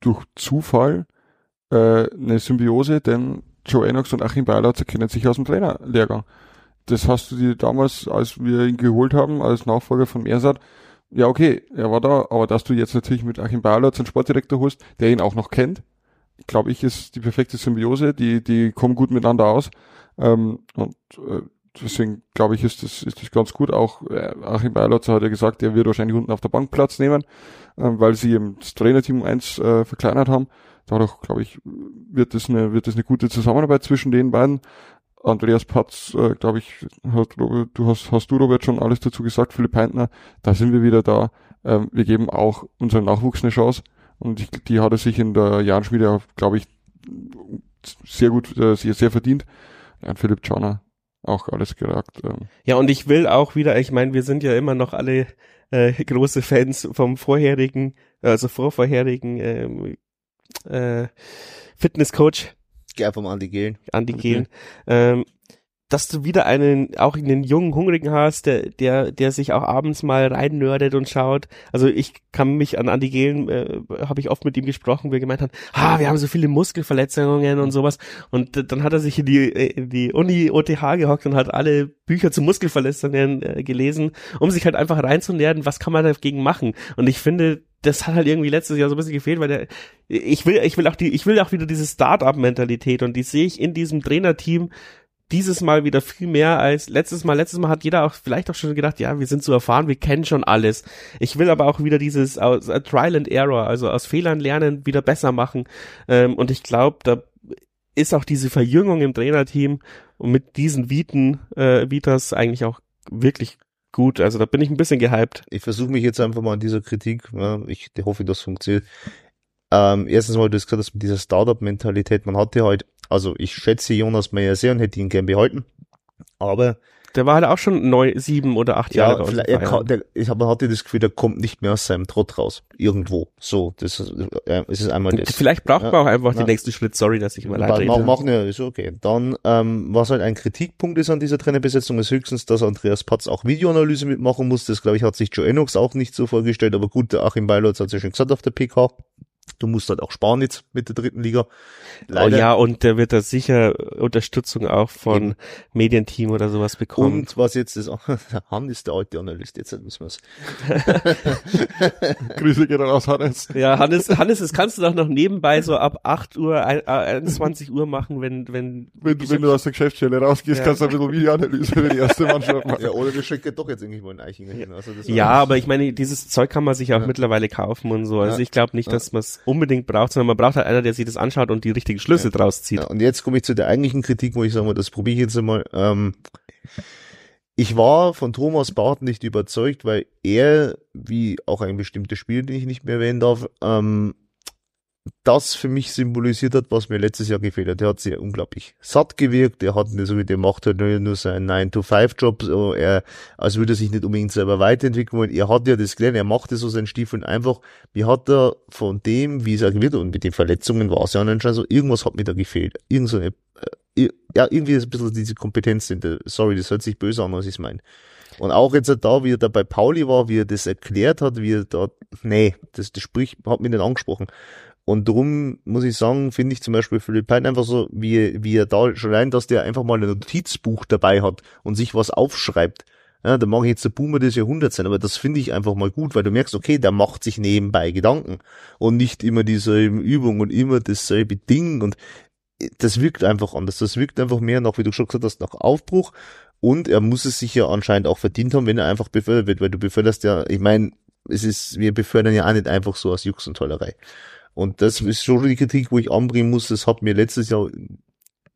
durch Zufall äh, eine Symbiose, denn Joe Enox und Achim Beilatzer kennen sich aus dem Trainerlehrgang. Das hast du dir damals, als wir ihn geholt haben, als Nachfolger von Mersat, ja okay, er war da, aber dass du jetzt natürlich mit Achim Beilatzer einen Sportdirektor holst, der ihn auch noch kennt, glaube ich, ist die perfekte Symbiose, die, die kommen gut miteinander aus. Ähm, und äh, deswegen glaube ich, ist das, ist das ganz gut. Auch äh, Achim Beilatzer hat ja gesagt, er wird wahrscheinlich unten auf der Bank Platz nehmen, ähm, weil sie eben das Trainerteam eins äh, verkleinert haben. Dadurch, glaube ich, wird das eine, wird das eine gute Zusammenarbeit zwischen den beiden. Andreas Patz, äh, glaube ich, hat Robert, du hast, hast du Robert schon alles dazu gesagt, Philipp Heintner, da sind wir wieder da. Ähm, wir geben auch unserem Nachwuchs eine Chance und ich, die hat er sich in der Jahrenschmiede, glaube ich, sehr gut, äh, sehr, sehr verdient. Ja, Philipp Czarner auch alles gesagt. Ähm,
Ja, und ich will auch wieder, ich meine, wir sind ja immer noch alle äh, große Fans vom vorherigen, also vorvorherigen ähm, äh, Fitnesscoach
Gern vom Andi Gehlen.
Andi
Okay.
Gehlen, ähm, dass du wieder einen, auch einen jungen Hungrigen hast, der, der, der sich auch abends mal reinnördet und schaut. Also ich kann mich an Andi Gehlen, äh, habe ich oft mit ihm gesprochen, wie er gemeint hat, ah, wir haben so viele Muskelverletzungen und sowas. Und dann hat er sich in die, äh, in die Uni OTH gehockt und hat alle Bücher zu Muskelverletzungen äh, gelesen, um sich halt einfach reinzunähren, was kann man dagegen machen. Und ich finde, das hat halt irgendwie letztes Jahr so ein bisschen gefehlt, weil der, ich will, ich will auch die, ich will auch wieder diese Start-up-Mentalität und die sehe ich in diesem Trainerteam dieses Mal wieder viel mehr als letztes Mal. Letztes Mal hat jeder auch vielleicht auch schon gedacht, ja, wir sind so erfahren, wir kennen schon alles. Ich will aber auch wieder dieses aus, äh, Trial and Error, also aus Fehlern lernen, wieder besser machen. Ähm, und ich glaube, da ist auch diese Verjüngung im Trainerteam und mit diesen Viten, äh, Vitas eigentlich auch wirklich gut. Also da bin ich ein bisschen gehypt.
Ich versuche mich jetzt einfach mal an dieser Kritik, ja, ich hoffe, das funktioniert. Ähm, erstens mal, du hast gesagt, dass mit dieser Startup-Mentalität, man hatte halt, also ich schätze Jonas Meyer sehr und hätte ihn gern behalten, aber
Der war halt auch schon neun, sieben oder acht Jahre
Ja, vielleicht,
im
er kann, der, ich habe hatte das Gefühl, der kommt nicht mehr aus seinem Trott raus. Irgendwo. So, das ist, äh, es ist einmal das.
Vielleicht braucht man
Ja.
auch einfach
Ja.
den nächsten Schritt. Sorry, dass ich mal
Ma-
leid rede.
machen ja, ist okay. Dann, ähm, was halt ein Kritikpunkt ist an dieser Trainerbesetzung, ist höchstens, dass Andreas Patz auch Videoanalyse mitmachen muss. Das, glaube ich, hat sich Joe Enox auch nicht so vorgestellt. Aber gut, der Achim Beilotz hat ja schon gesagt auf der PK. Du musst halt auch sparen jetzt mit der dritten Liga.
Oh ja, und der wird da sicher Unterstützung auch von
Eben.
Medienteam oder sowas bekommen.
Und was jetzt ist, der Han ist der alte Analyst, jetzt müssen wir es.
Grüße geht raus, Hannes.
ja, Hannes, Hannes, das kannst du doch noch nebenbei so ab 8 Uhr, ein- äh, 21 Uhr machen, wenn, wenn,
Wenn, wenn du aus der Geschäftsstelle rausgehst,
Ja.
kannst du ein bisschen Videoanalyse für die erste Mannschaft machen.
Ja, oder wir schicken doch jetzt irgendwie mal einen Eichinger hin. Also das
ja, aber ich meine, dieses Zeug kann man sich auch mittlerweile kaufen und so. Also
Ja.
ich glaube nicht, dass man es unbedingt braucht, sondern man braucht halt einer, der sich das anschaut und die richtigen Schlüsse draus zieht.
Ja, und jetzt komme ich zu der eigentlichen Kritik, wo ich sage mal, das probiere ich jetzt einmal. Ähm, ich war von Thomas Barth nicht überzeugt, weil er, wie auch ein bestimmtes Spiel, den ich nicht mehr erwähnen darf, ähm, das für mich symbolisiert hat, was mir letztes Jahr gefehlt hat. Der hat sich unglaublich satt gewirkt, er hat so wie der macht halt nur, seinen 9-to-5-Job, so er, als würde er sich nicht unbedingt selber weiterentwickeln wollen. Er hat ja das gelernt, er machte so seinen Stiefel einfach, mir hat er von dem, wie es er hat, und mit den Verletzungen war es ja anscheinend so, irgendwas hat mir da gefehlt. Irgend so eine, äh, ja, irgendwie ist ein bisschen diese Kompetenz in der, sorry, das hört sich böse an, was ich meine. Und auch jetzt da, wie er da bei Pauli war, wie er das erklärt hat, wie er da, nee, das, das spricht, hat mich nicht angesprochen. Und darum muss ich sagen, finde ich zum Beispiel Philipp Pein einfach so, wie, wie er da schon allein, dass der einfach mal ein Notizbuch dabei hat und sich was aufschreibt. Ja, da mag ich jetzt der Boomer des Jahrhunderts sein, aber das finde ich einfach mal gut, weil du merkst, okay, der macht sich nebenbei Gedanken und nicht immer dieselben Übungen und immer dasselbe Ding und das wirkt einfach anders. Das wirkt einfach mehr nach, wie du schon gesagt hast, nach Aufbruch und er muss es sich ja anscheinend auch verdient haben, wenn er einfach befördert wird, weil du beförderst ja, ich meine, es ist, wir befördern ja auch nicht einfach so aus Jux und Tollerei. Und das ist schon die Kritik, wo ich anbringen muss. Das hat mir letztes Jahr,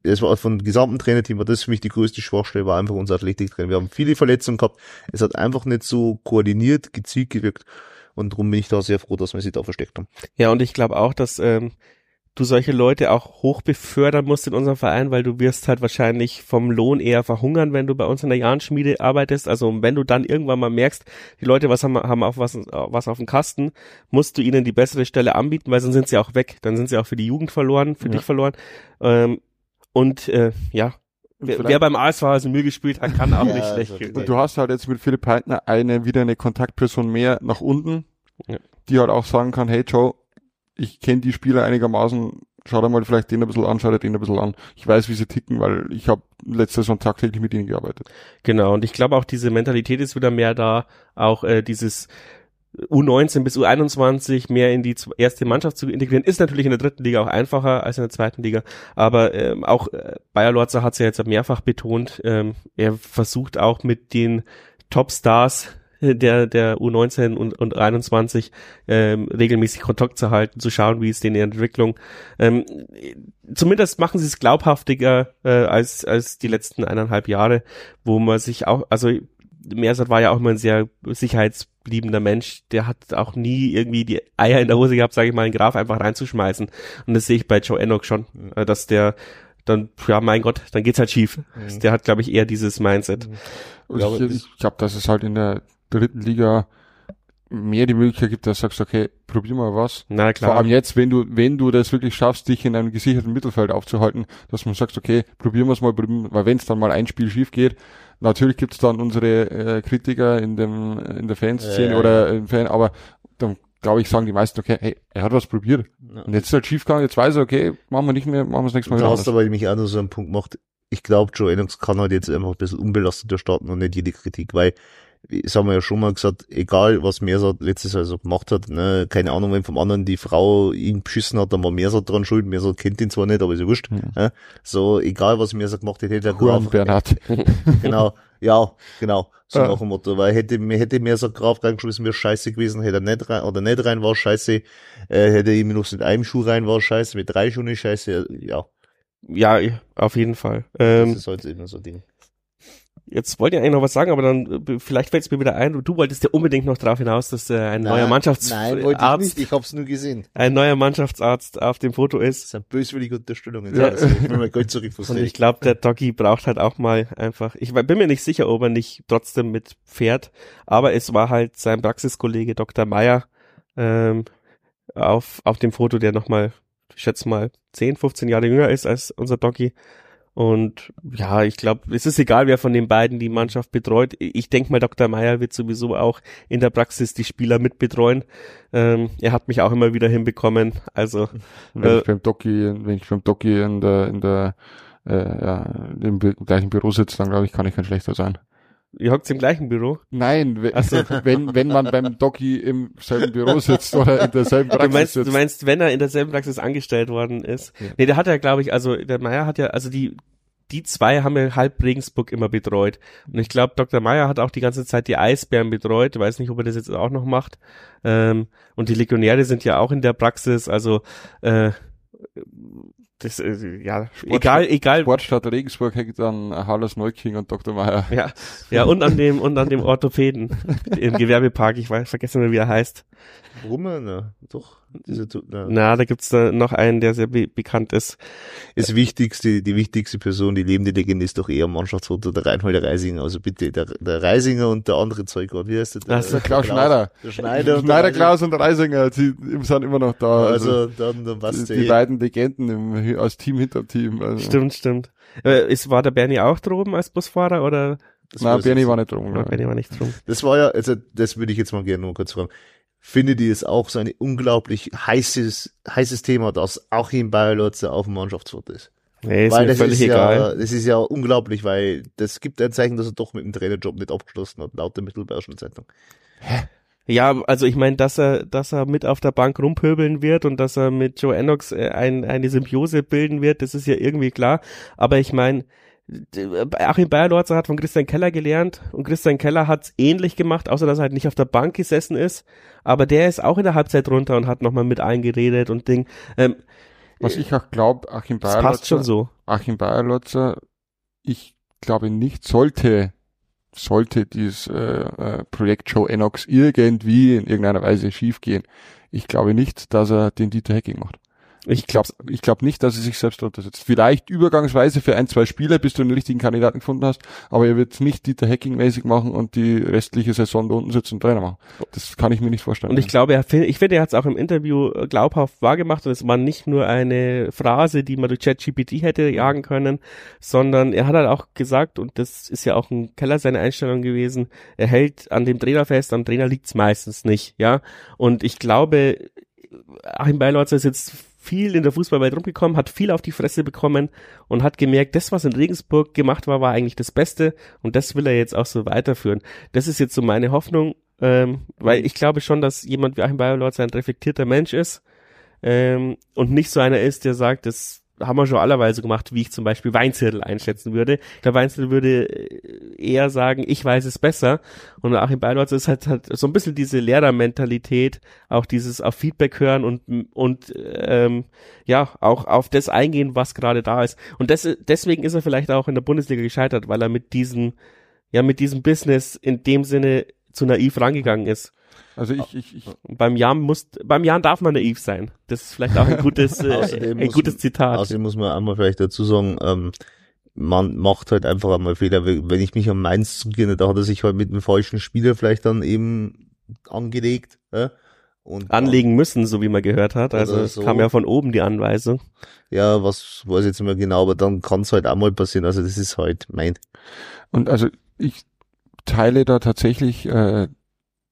es war von gesamten Trainerteam, war das für mich die größte Schwachstelle, war einfach unser Athletiktrainer. Wir haben viele Verletzungen gehabt. Es hat einfach nicht so koordiniert, gezielt gewirkt. Und darum bin ich da sehr froh, dass wir sie da versteckt haben.
Ja, und ich glaube auch, dass ähm, du solche Leute auch hoch befördern musst in unserem Verein, weil du wirst halt wahrscheinlich vom Lohn eher verhungern, wenn du bei uns in der Jahnschmiede arbeitest. Also wenn du dann irgendwann mal merkst, die Leute was haben, haben auf was, was auf dem Kasten, musst du ihnen die bessere Stelle anbieten, weil sonst sind sie auch weg. Dann sind sie auch für die Jugend verloren, für
Ja.
dich verloren. Ähm, und äh, ja, wer,
vielleicht-
wer beim ASV also Mühe gespielt hat, kann auch
Ja,
nicht
also,
schlecht gehen.
Und du hast halt jetzt mit Philipp Heitner eine, wieder eine Kontaktperson mehr nach unten,
Ja.
die halt auch sagen kann, hey Joe, ich kenne die Spieler einigermaßen, schau dir mal vielleicht den ein bisschen an, schau dir den ein bisschen an. Ich weiß, wie sie ticken, weil ich habe letzte Saison tagtäglich mit ihnen gearbeitet.
Genau, und ich glaube auch diese Mentalität ist wieder mehr da, auch äh, dieses U19 bis U21 mehr in die erste Mannschaft zu integrieren, ist natürlich in der dritten Liga auch einfacher als in der zweiten Liga, aber ähm, auch äh, Bayer Lorzer hat es ja jetzt mehrfach betont, ähm, er versucht auch mit den Topstars der der U19 und, und 21 ähm, regelmäßig Kontakt zu halten, zu schauen, wie es denen in der Entwicklung ähm, zumindest machen sie es glaubhaftiger äh, als als die letzten eineinhalb Jahre, wo man sich auch, also Mersat war ja auch immer ein sehr sicherheitsliebender Mensch, der hat auch nie irgendwie die Eier in der Hose gehabt, sage ich mal, einen Graf einfach reinzuschmeißen. Und das sehe ich bei Joe Enoch schon, äh, dass der dann, ja mein Gott, dann geht's halt schief. Der hat, glaube ich, eher dieses Mindset.
Ja, aber
ich
das-
ich glaube, dass es halt in der dritten Liga mehr die Möglichkeit gibt, dass du sagst, okay, probier mal was.
Na
Vor
klar.
allem jetzt, wenn du, wenn du das wirklich schaffst, dich in einem gesicherten Mittelfeld aufzuhalten, dass man sagst, okay, probieren wir es mal, weil wenn es dann mal ein Spiel schief geht, natürlich gibt es dann unsere äh, Kritiker in dem in der Fanszene
Ja,
oder im Fan, aber dann glaube ich, sagen die meisten, okay, hey, er hat was probiert. Und jetzt ist halt schief gegangen, jetzt weiß er, okay, machen wir nicht mehr, machen wir es nächstes Mal
Du hast aber mich auch noch so einen Punkt gemacht. Ich glaube, Joe Lennox kann halt jetzt einfach ein bisschen unbelasteter starten und nicht jede Kritik, weil, das haben wir ja schon mal gesagt, egal was Mersat letztes Jahr so gemacht hat, ne, keine Ahnung, wenn vom anderen die Frau ihn beschissen hat, dann war Mersat dran schuld. Mersat kennt ihn zwar nicht, aber ist ja wurscht. Ja. So, egal was Mersat gemacht hätte, hätte er Graf,
Bernhard.
genau, ja, genau, so
Ja.
nach dem Motto, weil hätte, mir hätte Mersat Graf reingeschmissen, wäre scheiße gewesen, hätte er nicht rein, oder nicht rein, war scheiße, äh, hätte er ihm noch mit einem Schuh rein, war scheiße, mit drei Schuhen ist scheiße, ja,
Ja, auf jeden Fall.
das
Ähm,
ist halt immer so ein Ding.
Jetzt wollte ich eigentlich noch was sagen, aber dann äh, vielleicht fällt es mir wieder ein. Du wolltest ja unbedingt noch darauf hinaus, dass äh, ein
Nein,
neuer
Nein, wollte ich
Mannschaftsarzt,
nicht, ich hab's nur gesehen.
ein neuer Mannschaftsarzt auf dem Foto
Das
ist.
sind böswillige Unterstellungen.
Ja.
Also, ich will mal Geld zurück
Und ich glaube, der Doggy braucht halt auch mal einfach. Ich bin mir nicht sicher, ob er nicht trotzdem mitfährt, aber es war halt sein Praxiskollege Dr. Meyer ähm, auf auf dem Foto, der nochmal, ich schätze mal 10, 15 Jahre jünger ist als unser Doggy. Und ja, ich glaube, es ist egal, wer von den beiden die Mannschaft betreut. Ich denke mal, Dr. Meyer wird sowieso auch in der Praxis die Spieler mitbetreuen. Ähm, er hat mich auch immer wieder hinbekommen. Also
Wenn
Äh,
ich beim Doki, wenn ich beim Doki in der, in der, äh, ja, im, gleichen Büro sitze, dann glaube ich, kann ich kein schlechter sein.
Ihr hockt im gleichen Büro.
Nein, we-
Ach so.
wenn, wenn man beim Doki im selben Büro sitzt oder in derselben
Du
Praxis
meinst,
sitzt.
du meinst, wenn er in derselben Praxis angestellt worden ist.
Ja.
Nee, der hat ja, glaube ich, also der Meier hat ja, also die, die zwei haben ja halb Regensburg immer betreut. Und ich glaube, Dr. Meier hat auch die ganze Zeit die Eisbären betreut. Ich weiß nicht, ob er das jetzt auch noch macht. Ähm, und die Legionäre sind ja auch in der Praxis, also äh, das, äh, ja, egal, egal,
Sportstadt Regensburg hängt an Halles Neuking und Dr. Meyer.
ja, ja, und an dem, und an dem Orthopäden im Gewerbepark, ich weiß, vergessen wie er heißt.
Rummer, na, doch. Diese, na.
Na, da gibt's da noch einen, der sehr be bekannt ist.
Das wichtigste, die wichtigste Person, die lebende Legende ist doch eher Mannschaftsfoto der Reinhold Reisinger. Also bitte, der, der Reisinger und der andere Zeugwart. Wie heißt der?
Ach so,
Der Klaus Schneider.
Der Schneider. und der
Schneider,
Reisinger.
Klaus und Reisinger, die sind immer noch da. Also,
Also, dann, dann
die,
passt
die
ja.
beiden Legenden im, als Team hinter Team. Also.
Stimmt, stimmt. Ist, war der Bernie auch droben als Busfahrer oder?
Das
Nein, Bernie war nicht drum. Ich.
Bernie war nicht drum.
Das war ja, also das würde ich jetzt mal gerne nur kurz fragen. Findet ihr es auch so ein unglaublich heißes, heißes Thema, dass Achim Bayerlotzer auf dem Mannschaftsfoto ist?
Nee, ist
weil das
völlig
ist
egal.
ja, das ist ja unglaublich, weil das gibt ein Zeichen, dass er doch mit dem Trainerjob nicht abgeschlossen hat, laut der Mittelbayerischen Zeitung.
Ja, also ich meine, dass er, dass er mit auf der Bank rumpöbeln wird und dass er mit Joe Ennox äh, ein, eine Symbiose bilden wird, das ist ja irgendwie klar. Aber ich meine, Achim Bayerlorzer hat von Christian Keller gelernt und Christian Keller hat's ähnlich gemacht, außer dass er halt nicht auf der Bank gesessen ist. Aber der ist auch in der Halbzeit runter und hat nochmal mit eingeredet und Ding. Ähm,
Was ich auch glaube, Achim
das passt schon
Bayerlotzer,
so.
Achim Bayerlotzer, ich glaube nicht, sollte, sollte dieses äh, äh, Projekt Joe Enox irgendwie in irgendeiner Weise schiefgehen. Ich glaube nicht, dass er den Dieter Hacking macht.
Ich
glaube ich glaub nicht, dass er sich selbst untersetzt. Vielleicht übergangsweise für ein, zwei Spiele, bis du den richtigen Kandidaten gefunden hast, aber er wird nicht Dieter Hacking-mäßig machen und die restliche Saison da unten sitzen und Trainer machen. Das kann ich mir nicht vorstellen.
Und ich glaube, er, ich finde, er hat es auch im Interview äh, glaubhaft wahrgemacht und es war nicht nur eine Phrase, die man durch ChatGPT hätte jagen können, sondern er hat halt auch gesagt, und das ist ja auch ein Keller seine Einstellung gewesen, er hält an dem Trainer fest, am Trainer liegt's meistens nicht, ja. Und ich glaube, Achim Beilorzer ist jetzt viel in der Fußballwelt rumgekommen, hat viel auf die Fresse bekommen und hat gemerkt, das, was in Regensburg gemacht war, war eigentlich das Beste und das will er jetzt auch so weiterführen. Das ist jetzt so meine Hoffnung, ähm, weil ich glaube schon, dass jemand wie Achim Bayerlorz ein reflektierter Mensch ist ähm, und nicht so einer ist, der sagt, das haben wir schon allerweise gemacht, wie ich zum Beispiel Weinzettel einschätzen würde. Ich glaube, Weinzettel würde äh, eher sagen, ich weiß es besser. Und Achim Beilorz ist halt, halt so ein bisschen diese Lehrermentalität, auch dieses auf Feedback hören und, und ähm, ja, auch auf das eingehen, was gerade da ist. Und das, deswegen ist er vielleicht auch in der Bundesliga gescheitert, weil er mit diesem, ja, mit diesem Business in dem Sinne zu naiv rangegangen ist.
Also ich, ich, ich
Und beim Jan muss, beim Jan darf man naiv sein. Das ist vielleicht auch ein gutes, äh, ein
muss-
gutes Zitat.
Außerdem muss man einmal vielleicht dazu sagen, ähm, man macht halt einfach einmal Fehler. Wenn ich mich an Mainz zurückerinnere, da hat er sich halt mit dem falschen Spieler vielleicht dann eben angelegt. Ja? Und
Anlegen müssen, so wie man gehört hat. Also es
so.
kam ja von oben die Anweisung.
Ja, was weiß ich jetzt nicht mehr genau, aber dann kann es halt auch mal passieren. Also das ist halt mein.
Und also ich teile da tatsächlich äh,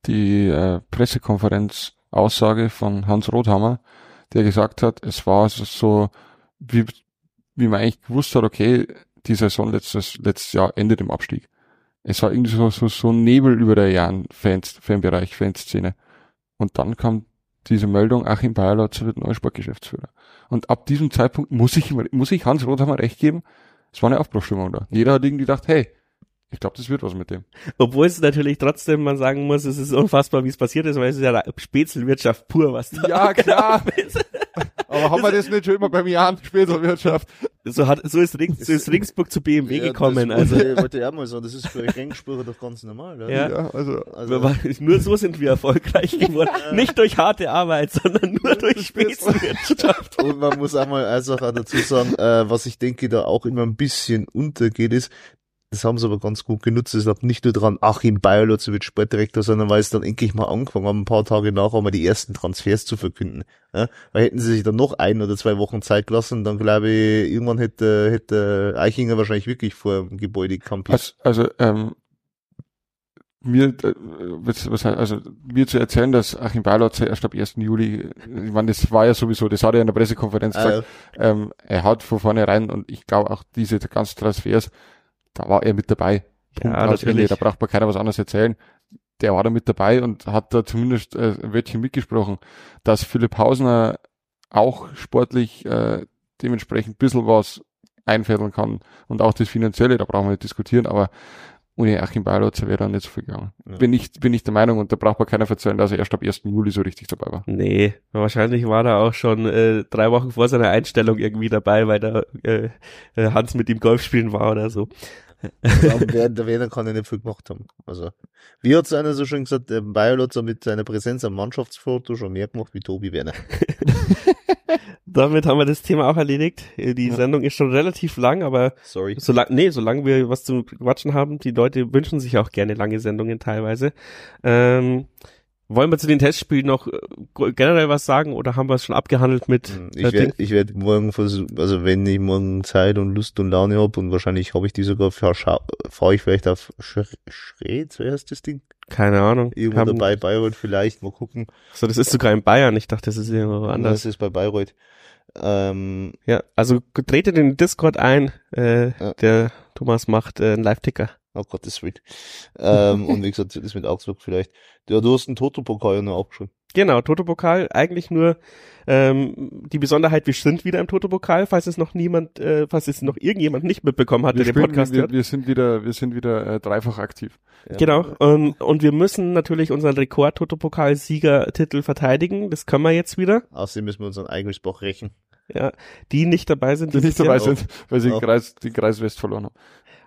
die äh, Pressekonferenz Aussage von Hans Rothammer, der gesagt hat, es war so, wie, wie man eigentlich gewusst hat, okay, die Saison letztes, letztes Jahr endet im Abstieg. Es war irgendwie so, so, so Nebel über der Jahren Fans, Fanbereich, Fanszene. Und dann kam diese Meldung, Achim Bayerlotzer wird neuer Sportgeschäftsführer. Und ab diesem Zeitpunkt muss ich, muss ich Hans Rothammer recht geben, es war eine Aufbruchstimmung da. Jeder hat irgendwie gedacht, hey, ich glaube, das wird was mit dem.
Obwohl es natürlich trotzdem, man sagen muss, es ist unfassbar, wie es passiert ist, weil es ist ja Spätzelwirtschaft pur, was da
Ja, klar.
ist.
Aber haben wir das nicht schon immer beim Jahr Späterwirtschaft?
so hat, so ist, Rings, so ist Ringsburg zu BMW
Ja,
gekommen,
das
also.
wollte, wollte ich auch mal sagen, das ist für Rennspieler doch ganz normal. Ja.
Ja.
Ja, also
Also,
Nur so sind wir erfolgreich geworden. Nicht durch harte Arbeit, sondern nur durch Spitzenwirtschaft.
und man muss auch mal also auch dazu sagen, äh, was ich denke, da auch immer ein bisschen untergeht, ist, das haben sie aber ganz gut genutzt. Es lag nicht nur dran, Achim Bayerlotz wird Sportdirektor, sondern weil es dann endlich mal angefangen haben, ein paar Tage nachher mal die ersten Transfers zu verkünden. Ja? Weil hätten sie sich dann noch ein oder zwei Wochen Zeit gelassen, dann glaube ich, irgendwann hätte, hätte Eichinger wahrscheinlich wirklich vor dem Gebäude kampiert.
Also, also ähm, mir, äh, was, was, also mir zu erzählen, dass Achim Beilotz erst ab 1. Juli, ich meine, das war ja sowieso, das hat er in der Pressekonferenz
Ah,
gesagt, ähm, er hat von vornherein und ich glaube auch diese ganzen Transfers, da war er mit dabei. Punkt
Ja, natürlich.
Da braucht man keiner was anderes erzählen. Der war da mit dabei und hat da zumindest äh, ein Wörtchen mitgesprochen, dass Philipp Hausner auch sportlich äh, dementsprechend ein bisschen was einfädeln kann und auch das Finanzielle, da brauchen wir nicht diskutieren, aber ohne Achim Beilotzer wäre da nicht so viel gegangen.
Ja.
Bin ich, bin ich der Meinung und da braucht man keiner verzeihen, dass er erst ab 1. Juli so richtig dabei war.
Nee, wahrscheinlich war er auch schon äh, drei Wochen vor seiner Einstellung irgendwie dabei, weil da äh, äh, Hans mit ihm Golf spielen war oder so.
Der Werner kann ja nicht viel gemacht haben. Also, wie hat's einer so schön gesagt, der Bayerlotz hat mit seiner Präsenz am Mannschaftsfoto schon mehr gemacht wie Tobi Werner.
Damit haben wir das Thema auch erledigt. Die. Sendung ist schon relativ lang, aber
Sorry.
solange, nee, solange wir was zu quatschen haben, die Leute wünschen sich auch gerne lange Sendungen teilweise. Ähm, wollen wir zu den Testspielen noch äh, generell was sagen oder haben wir es schon abgehandelt mit
Hm, Ich werde ich werd morgen versuchen, also wenn ich morgen Zeit und Lust und Laune hab und wahrscheinlich habe ich die sogar, fahre fahr ich vielleicht auf Sch Schreds, wer heißt das Ding?
Keine Ahnung.
Irgendwo
Haben-
dabei, Bayreuth vielleicht, mal gucken.
So, das ist sogar in Bayern. Ich dachte, das ist irgendwo anders.
Das ist bei Bayreuth. Ähm,
Ja, also tretet in den Discord ein. Äh,
Ja.
Der Thomas macht äh, einen Live-Ticker.
Oh Gott, das wird. Ähm, und wie gesagt, das mit Augsburg vielleicht. Ja, du hast einen Toto-Pokal ja noch aufgeschrieben.
Genau, Toto-Pokal. Eigentlich nur ähm, die Besonderheit, wir sind wieder im Toto-Pokal, falls es noch niemand, äh, falls es noch irgendjemand nicht mitbekommen hat,
Wir,
der den
spielen,
Podcast
wir,
hört.
wir sind wieder, wir sind wieder äh, dreifach aktiv.
Ja.
Genau. Ähm, und wir müssen natürlich unseren Rekord-Toto-Pokal-Siegertitel verteidigen. Das können wir jetzt wieder.
Außerdem müssen wir unseren Eigelsbach rächen.
Ja, die nicht dabei sind.
Die nicht dabei sind, weil sie den Kreis, den Kreis West verloren haben.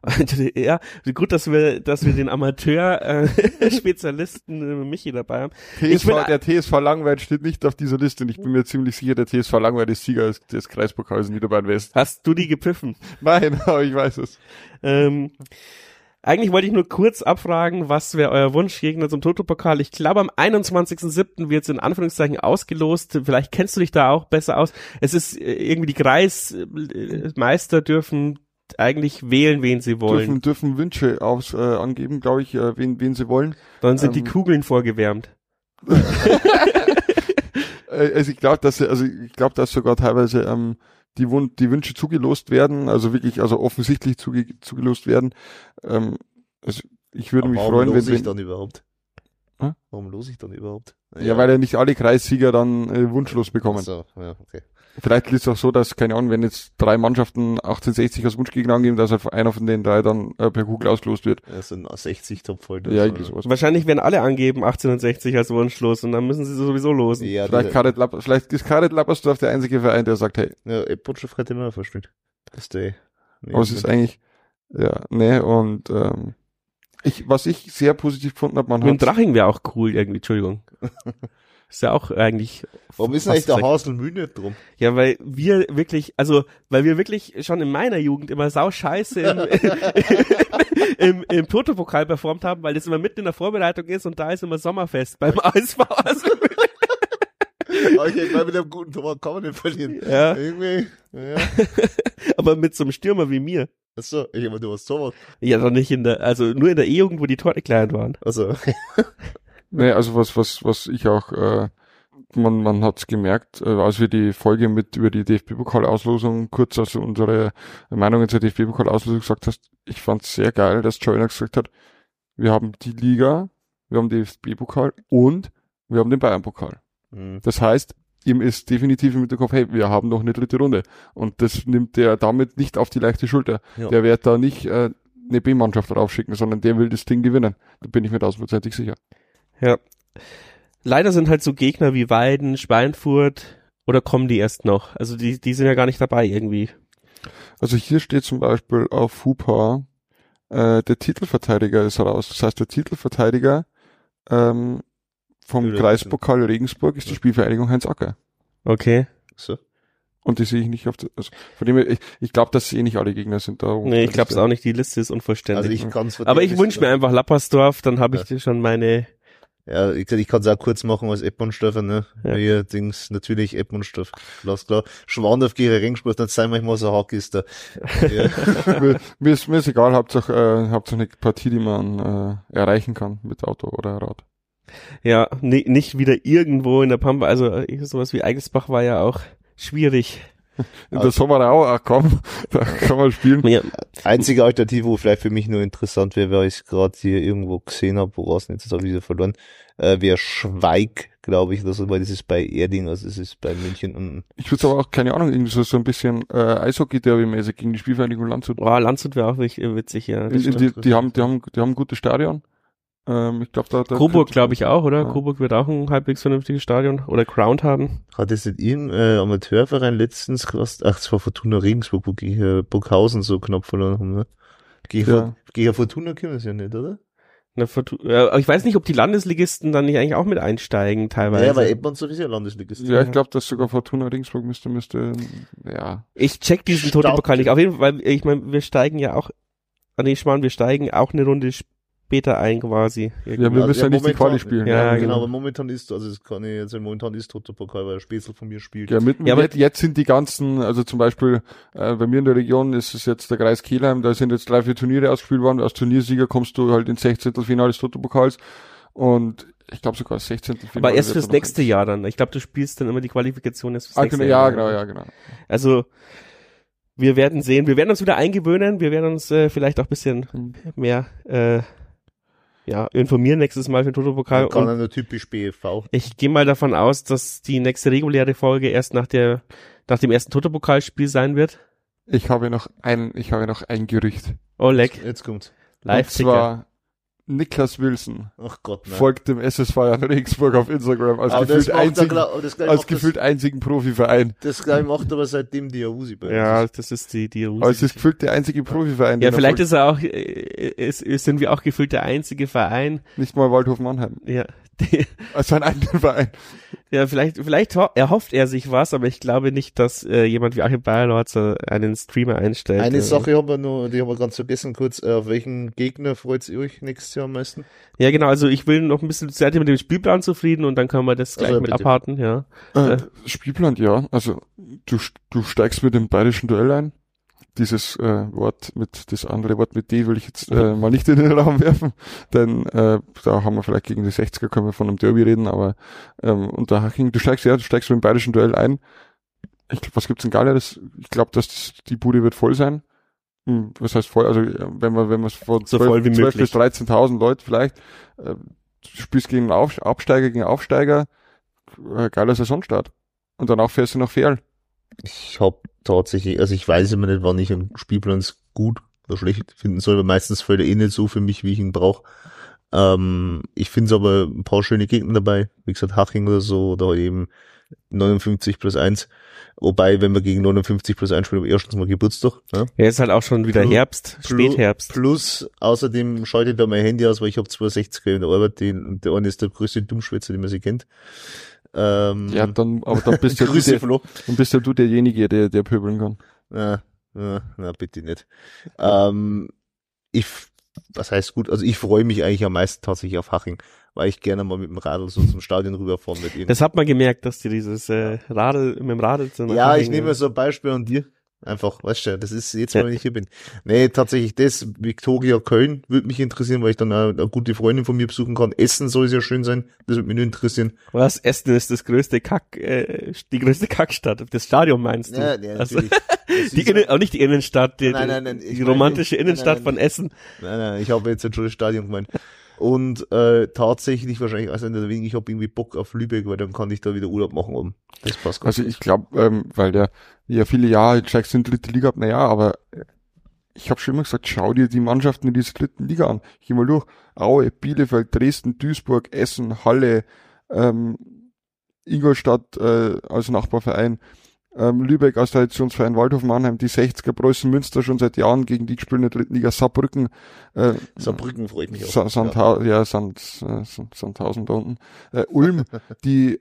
ja, gut, dass wir, dass wir den Amateur-Spezialisten äh, Michi dabei haben. Ich
TSV,
will-
der TSV Langweid steht nicht auf dieser Liste und ich bin mir ziemlich sicher, der TSV Langweid ist Sieger des, des Kreispokals in Niederbayern West.
Hast du die gepfiffen?
Nein, aber ich weiß es.
Ähm, eigentlich wollte ich nur kurz abfragen, was wäre euer Wunschgegner zum Toto-Pokal? Ich glaube, am 21.07. wird es in Anführungszeichen ausgelost. Vielleicht kennst du dich da auch besser aus. Es ist äh, irgendwie die Kreismeister dürfen eigentlich wählen, wen sie wollen.
Dürfen, dürfen Wünsche aus, äh, angeben, glaube ich, äh, wen, wen sie wollen.
Dann sind die
ähm,
Kugeln vorgewärmt.
Äh, also ich glaube, dass sie- also ich glaube, dass sogar teilweise ähm, die, Wun die Wünsche zugelost werden, also wirklich, also offensichtlich zuge zugelost werden. Ähm, also ich würde mich
warum
freuen, wenn,
los ich
wenn
dann überhaupt?
Hä?
Warum los ich dann überhaupt?
ja, weil ja nicht alle Kreissieger dann äh, wunschlos bekommen.
So, ja, okay.
Vielleicht ist es auch so, dass, keine Ahnung, wenn jetzt drei Mannschaften 1860 als Wunschgegner angeben, dass halt einer von den drei dann äh, per Kugel ausgelost wird.
Ja, so ein 60 Top voll.
Ja, irgendwie sowas.
Wahrscheinlich werden alle angeben 1860 als Wunschlos und dann müssen sie sowieso losen.
Ja,
Vielleicht,
der,
Karet Lapp, vielleicht ist Karet Lappersdorf der einzige Verein, der sagt, hey,
ja, Epotschef hätte mir verspielt. Das ist der. Nee,
aber es ist eigentlich, ja, ne, und ähm, ich, was ich sehr positiv gefunden habe, man hat,
Draching wäre auch cool irgendwie, Entschuldigung. Ist ja auch eigentlich.
Warum ist eigentlich der
sech-
Hasel müde drum?
Ja, weil wir wirklich, also, weil wir wirklich schon in meiner Jugend immer sau scheiße im, im, im Toto-Pokal performt haben, weil das immer mitten in der Vorbereitung ist und da ist immer Sommerfest beim ASV. Also,
Aber ich denke mal, mit einem guten Tor kann man nicht verlieren.
ja,
Irgendwie, ja.
aber mit so einem Stürmer wie mir.
Achso, ich immer du hast Torwart.
Ja, doch nicht in der, also nur in der E-Jugend, wo die Tore klein waren.
Also,
ne, also was, was, was ich auch, äh, man, man hat's gemerkt, äh, als wir die Folge mit über die DFB-Pokal-Auslosung kurz also unsere Meinungen zur DFB-Pokal-Auslosung gesagt hast, ich fand's sehr geil, dass Joyner gesagt hat, wir haben die Liga, wir haben den DFB-Pokal und wir haben den Bayern-Pokal.
hm.
Das heißt, ihm ist definitiv im Hinterkopf, hey, wir haben noch eine dritte Runde. Und das nimmt er damit nicht auf die leichte Schulter.
Ja.
Der wird da nicht äh, eine B-Mannschaft draufschicken, sondern der will das Ding gewinnen. Da bin ich mir tausendprozentig sicher.
Ja. Leider sind halt so Gegner wie Weiden, Schweinfurt oder kommen die erst noch? Also die, die sind ja gar nicht dabei irgendwie.
Also hier steht zum Beispiel auf Hupa, äh, der Titelverteidiger ist raus. Das heißt, der Titelverteidiger ähm, vom Kreispokal Regensburg ist die Spielvereinigung Heinz Acker.
Okay.
So.
Und die sehe ich nicht auf der, also von dem her, ich, ich glaube, dass eh nicht alle Gegner sind da.
Nee, ich glaube es auch nicht. Die Liste ist unvollständig.
Also ich kann's
Aber ich wünsche mir einfach Lappersdorf, dann habe ich dir schon meine.
Ja, ich, ich kann es auch kurz machen als Edmundstoffer, ne?
Ja.
Hier, Dings, natürlich Edmundstoff. Alles klar. Schwandorf gegen Regensburg, dann sei manchmal so Hack ist da. Ja.
mir, mir, ist, mir ist egal, Hauptsache, äh, Hauptsache eine Partie, die man äh, erreichen kann mit Auto oder Rad.
Ja, ni- nicht wieder irgendwo in der Pampa. Also äh, sowas wie Eigelsbach war ja auch schwierig.
In der Sommerau, ach komm, da kann man spielen.
Ja,
Einzige Alternative, wo vielleicht für mich nur interessant wäre, weil ich es gerade hier irgendwo gesehen habe, wo denn jetzt, das habe ich wieder verloren, äh, wäre Schweig, glaube ich, oder so, weil das ist bei Erding, also das ist bei München unten.
Ich würde aber auch, keine Ahnung, irgendwie so, so ein bisschen äh, Eishockey-Derby-mäßig gegen die Spielvereinigung Landshut.
oh, Landshut wäre auch äh, witzig, ja.
Die,
stimmt,
die,
das
die, haben, die, haben, die haben ein gutes Stadion. Ähm, ich glaube, da, da
Coburg glaube ich auch, oder?
Ja.
Coburg wird auch ein halbwegs vernünftiges Stadion oder Ground haben.
Hat es nicht irgendein äh, Amateurverein letztens? Ach, es war Fortuna Regensburg, wo gegen äh, Burghausen so knapp verloren haben, ne? Gegen,
Ja.
Gegen Fortuna können sie ja nicht, oder?
Na, Fortu- ja, aber ich weiß nicht, ob die Landesligisten dann nicht eigentlich auch mit einsteigen teilweise.
Ja, aber Edmund sowieso Landesligist.
Ja, ich glaube, dass sogar Fortuna Regensburg müsste, müsste, ja.
Ich check diesen
Stark.
Toto-Pokal nicht. Auf jeden Fall, weil ich meine, wir steigen ja auch, nee, Schmarrn, wir steigen auch eine Runde später ein quasi.
Ja, wir müssen ja nicht die Quali spielen.
Ja,
Ja, genau,
genau.
aber momentan ist, also das kann ich jetzt, momentan ist Toto Pokal, weil der Spätzl von mir spielt.
Ja, mit,
Ja, aber-
jetzt, jetzt sind die ganzen, also zum Beispiel äh, bei mir in der Region ist es jetzt der Kreis Kehlheim, da sind jetzt drei, vier Turniere ausgespielt worden. Als Turniersieger kommst du halt ins 16. Finale des Toto-Pokals und ich glaube sogar das 16. Finale.
Aber erst fürs nächste. Jahr dann. Ich glaube, du spielst dann immer die Qualifikation erst fürs
Ah,
nächste
genau,
Jahr.
ja, genau, ja, genau.
Also, wir werden sehen. Wir werden uns wieder eingewöhnen. Wir werden uns äh, vielleicht auch ein bisschen
Hm.
mehr äh, ja, informieren nächstes Mal für den Toto-Pokal.
kann er nur typisch BFV.
ich gehe mal davon aus, dass die nächste reguläre Folge erst nach der nach dem ersten Toto-Pokalspiel sein wird.
Ich habe noch ein, ich habe noch ein Gerücht.
Oh, leck.
Jetzt kommt's.
Und
Live-Ticker.
Niklas Wilson
Ach Gott, nein.
folgt dem SSV Jan Regensburg auf Instagram als
aber
gefühlt,
er,
einzigen,
gleich
als
macht das-
gefühlt einzigen Profiverein.
Das gleich macht aber seitdem die Ahusi bei uns
Ja, das ist die, die
Aber es ist gefühlt der einzige Profiverein.
Ja,
er
vielleicht ist er auch, äh, ist, ist, sind wir auch gefühlt der einzige Verein,
nicht mal Waldhof Mannheim.
ja, die,
Also ein eigener Verein.
ja, vielleicht, vielleicht ho erhofft er sich was, aber ich glaube nicht, dass äh, jemand wie Achim Bayerlorz äh, einen Streamer einstellt.
Eine
äh.
Sache haben wir noch, die haben wir ganz vergessen kurz. Äh, auf welchen Gegner freut ihr euch nächstes Jahr am meisten?
Ja, genau, also ich will noch ein bisschen, seid ihr mit dem Spielplan zufrieden und dann können wir das gleich
Also,
mit
bitte.
abharten, ja.
Äh,
Ja.
Spielplan, ja. Also du, du steigst mit dem bayerischen Duell ein. Dieses äh, Wort mit, das andere Wort mit D will ich jetzt äh, mal nicht in den Raum werfen, denn äh, da haben wir vielleicht gegen die 60er können wir von einem Derby reden, aber ähm, unter Haching, du steigst ja, du steigst mit dem bayerischen Duell ein. Ich, glaub, was gibt's in Galeres? Ich glaube, dass das, die Bude wird voll sein. Hm, Was heißt voll? Also wenn man wenn man es von
So voll wie
12
möglich.
bis 13.000 Leute vielleicht, äh, spielst gegen Auf, Absteiger gegen Aufsteiger, äh, geiler Saisonstart. Und danach fährst du nach Ferl.
Ich habe tatsächlich, also ich weiß immer nicht, wann ich einen Spielplan gut oder schlecht finden soll, aber meistens fällt er eh nicht so für mich, wie ich ihn brauche. Ähm, ich finde es aber ein paar schöne Gegner dabei, wie gesagt Haching oder so, oder eben 59 plus 1. Wobei, wenn wir gegen 59 plus 1 spielen, erstens mal Geburtstag. Ne?
Ja, ist halt auch schon wieder
Plu-
Herbst, Spätherbst.
Plus, außerdem schalte ich da mein Handy aus, weil ich habe 260er in der Arbeit, den, und der eine ist der größte Dummschwätzer, den man sich kennt. Ähm,
Ja, dann, aber dann bist ja du der,
Flo.
dann bist ja du derjenige, der, der pöbeln kann.
Na, na, na, bitte nicht. Ähm, ich, was heißt gut, also ich freue mich eigentlich am meisten tatsächlich auf Haching, weil ich gerne mal mit dem Radl so zum Stadion rüberfahren mit ihnen.
Das hat man gemerkt, dass die dieses äh, Radl mit dem Radl zu
ja, ich nehme so ein Beispiel an dir. Einfach, weißt du, das ist jetzt, wenn ich hier bin. Nee, tatsächlich das, Victoria Köln würde mich interessieren, weil ich dann eine, eine gute Freundin von mir besuchen kann. Essen soll es ja schön sein, das würde mich nur interessieren.
Was? Essen ist das größte Kack, äh, die größte Kackstadt. Das Stadion meinst du?
Ja, ja,
also, die Innen, auch nicht die Innenstadt, die,
Nein, nein, nein,
die
meine-
romantische
nein,
Innenstadt von Essen.
Nein, nein, ich habe jetzt schon das Stadion gemeint. Und äh, tatsächlich wahrscheinlich, also nicht wegen, ich habe irgendwie Bock auf Lübeck, weil dann kann ich da wieder Urlaub machen oben. Das passt ganz
Also ich glaube, ähm, weil der ja viele Jahre steigst in dritte Liga ab, naja, aber äh, ich habe schon immer gesagt, schau dir die Mannschaften in dieser dritten Liga an. Ich geh mal durch. Aue, Bielefeld, Dresden, Duisburg, Essen, Halle, ähm, Ingolstadt äh, als Nachbarverein. Ähm, Lübeck aus Traditionsverein Waldhof Mannheim, die 60er Preußen Münster schon seit Jahren gegen die gespielt in der dritten Liga Saarbrücken. Äh,
Saarbrücken freut mich auch.
Sa Sandha ja, Sand, äh, Sandhausen da unten. Äh, Ulm, die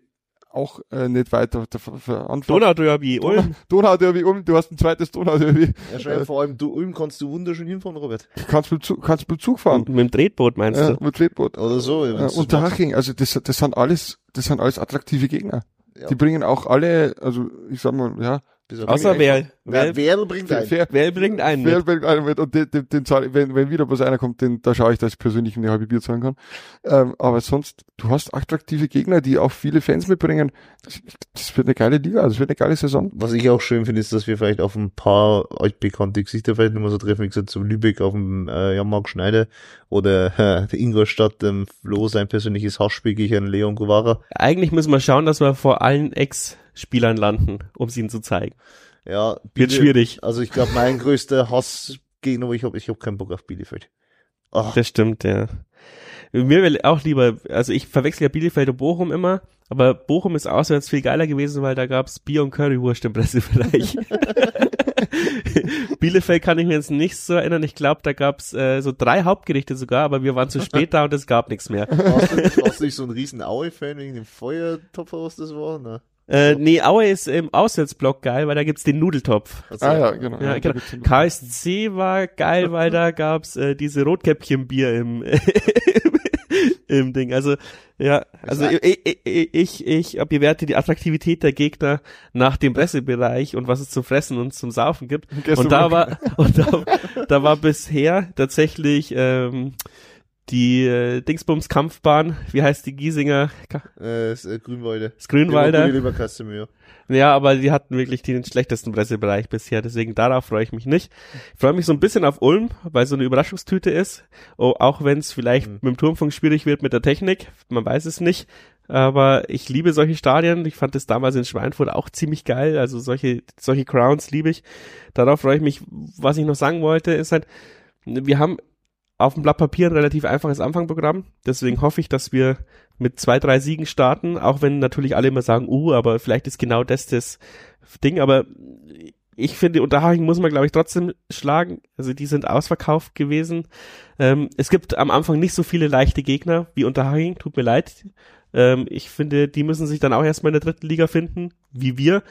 auch äh, nicht weiter verantwortlich.
Donauderby, Ulm.
Donauderby, Ulm, du hast ein zweites Donauderby.
Ja, schau, vor allem du Ulm kannst du wunderschön hinfahren, Robert.
Kannst mit kannst mit Zug fahren.
Und mit dem Tretboot meinst
Ja,
du?
mit Tretboot.
Oder so.
Äh, Unterhaching, also das, das sind alles, das sind alles attraktive Gegner.
Ja.
Die bringen auch alle, also ich sag mal, ja,
Außer
die-
wer,
Wer,
wer,
wer bringt
fair,
ein?
fair,
wer bringt einen
Wer
mit?
bringt einen mit und den, den, den zahl, wenn, wenn wieder bloß einer kommt, den, da schaue ich, dass ich persönlich eine halbe Bier zahlen kann. Ähm, aber sonst, du hast attraktive Gegner, die auch viele Fans mitbringen. Das, das wird eine geile Liga, das wird eine geile Saison.
Was ich auch schön finde, ist, dass wir vielleicht auf ein paar altbekannte Gesichter vielleicht nochmal so treffen. Wie gesagt, so Lübeck auf dem äh, Jan-Marc Schneider oder äh, der Ingolstadt, ähm, Flo, sein persönliches Hassspiel gegen Leon Guevara.
Eigentlich müssen wir schauen, dass wir vor allen Ex-Spielern landen, um sie ihnen zu zeigen.
Ja,
Wird
Biele-
schwierig.
Also ich glaube, mein größter Hassgegner, wo ich habe, ich habe keinen Bock auf Bielefeld. Ach,
Das stimmt, ja. Mir will auch lieber, also ich verwechsel ja Bielefeld und Bochum immer, aber Bochum ist auswärts viel geiler gewesen, weil da gab's Bier und Currywurst im Pressebereich. Bielefeld kann ich mir jetzt nicht so erinnern. Ich glaube, da gab's äh, so drei Hauptgerichte sogar, aber wir waren zu spät da und es gab nichts mehr.
warst, du, warst du nicht so ein riesen Aue-Fan wegen dem Feuertopf, was das war? Ne?
Äh, nee, Aue ist im Auswärtsblock geil, weil da gibt's den Nudeltopf.
Also,
Ah ja, genau.
Ja, genau. KSC war geil, weil da gab's äh, diese Rotkäppchenbier im im Ding. Also ja, also ich ich ich, ich bewerte die Attraktivität der Gegner nach dem Pressebereich und was es zum Fressen und zum Saufen gibt. Und da war und da, da war bisher tatsächlich ähm, die äh, Dingsbums Kampfbahn, wie heißt die Giesinger?
Äh, das, äh, Grünwalde.
Grünwalder.
Die lieber Kasimir.
Ja, aber die hatten wirklich den schlechtesten Pressebereich bisher, deswegen darauf freue ich mich nicht. Ich freue mich so ein bisschen auf Ulm, weil so eine Überraschungstüte ist, oh, auch wenn es vielleicht
Mhm.
mit dem Turmfunk schwierig wird mit der Technik, man weiß es nicht. Aber ich liebe solche Stadien. Ich fand das damals in Schweinfurt auch ziemlich geil. Also solche, solche Crowns liebe ich. Darauf freue ich mich. Was ich noch sagen wollte, ist halt, wir haben auf dem Blatt Papier ein relativ einfaches Anfangprogramm. Deswegen hoffe ich, dass wir mit zwei, drei Siegen starten, auch wenn natürlich alle immer sagen, uh, aber vielleicht ist genau das das Ding, aber ich finde, Unterhaching muss man, glaube ich, trotzdem schlagen. Also die sind ausverkauft gewesen. Ähm, es gibt am Anfang nicht so viele leichte Gegner wie Unterhaching, tut mir leid. Ähm, ich finde, die müssen sich dann auch erstmal in der dritten Liga finden, wie wir.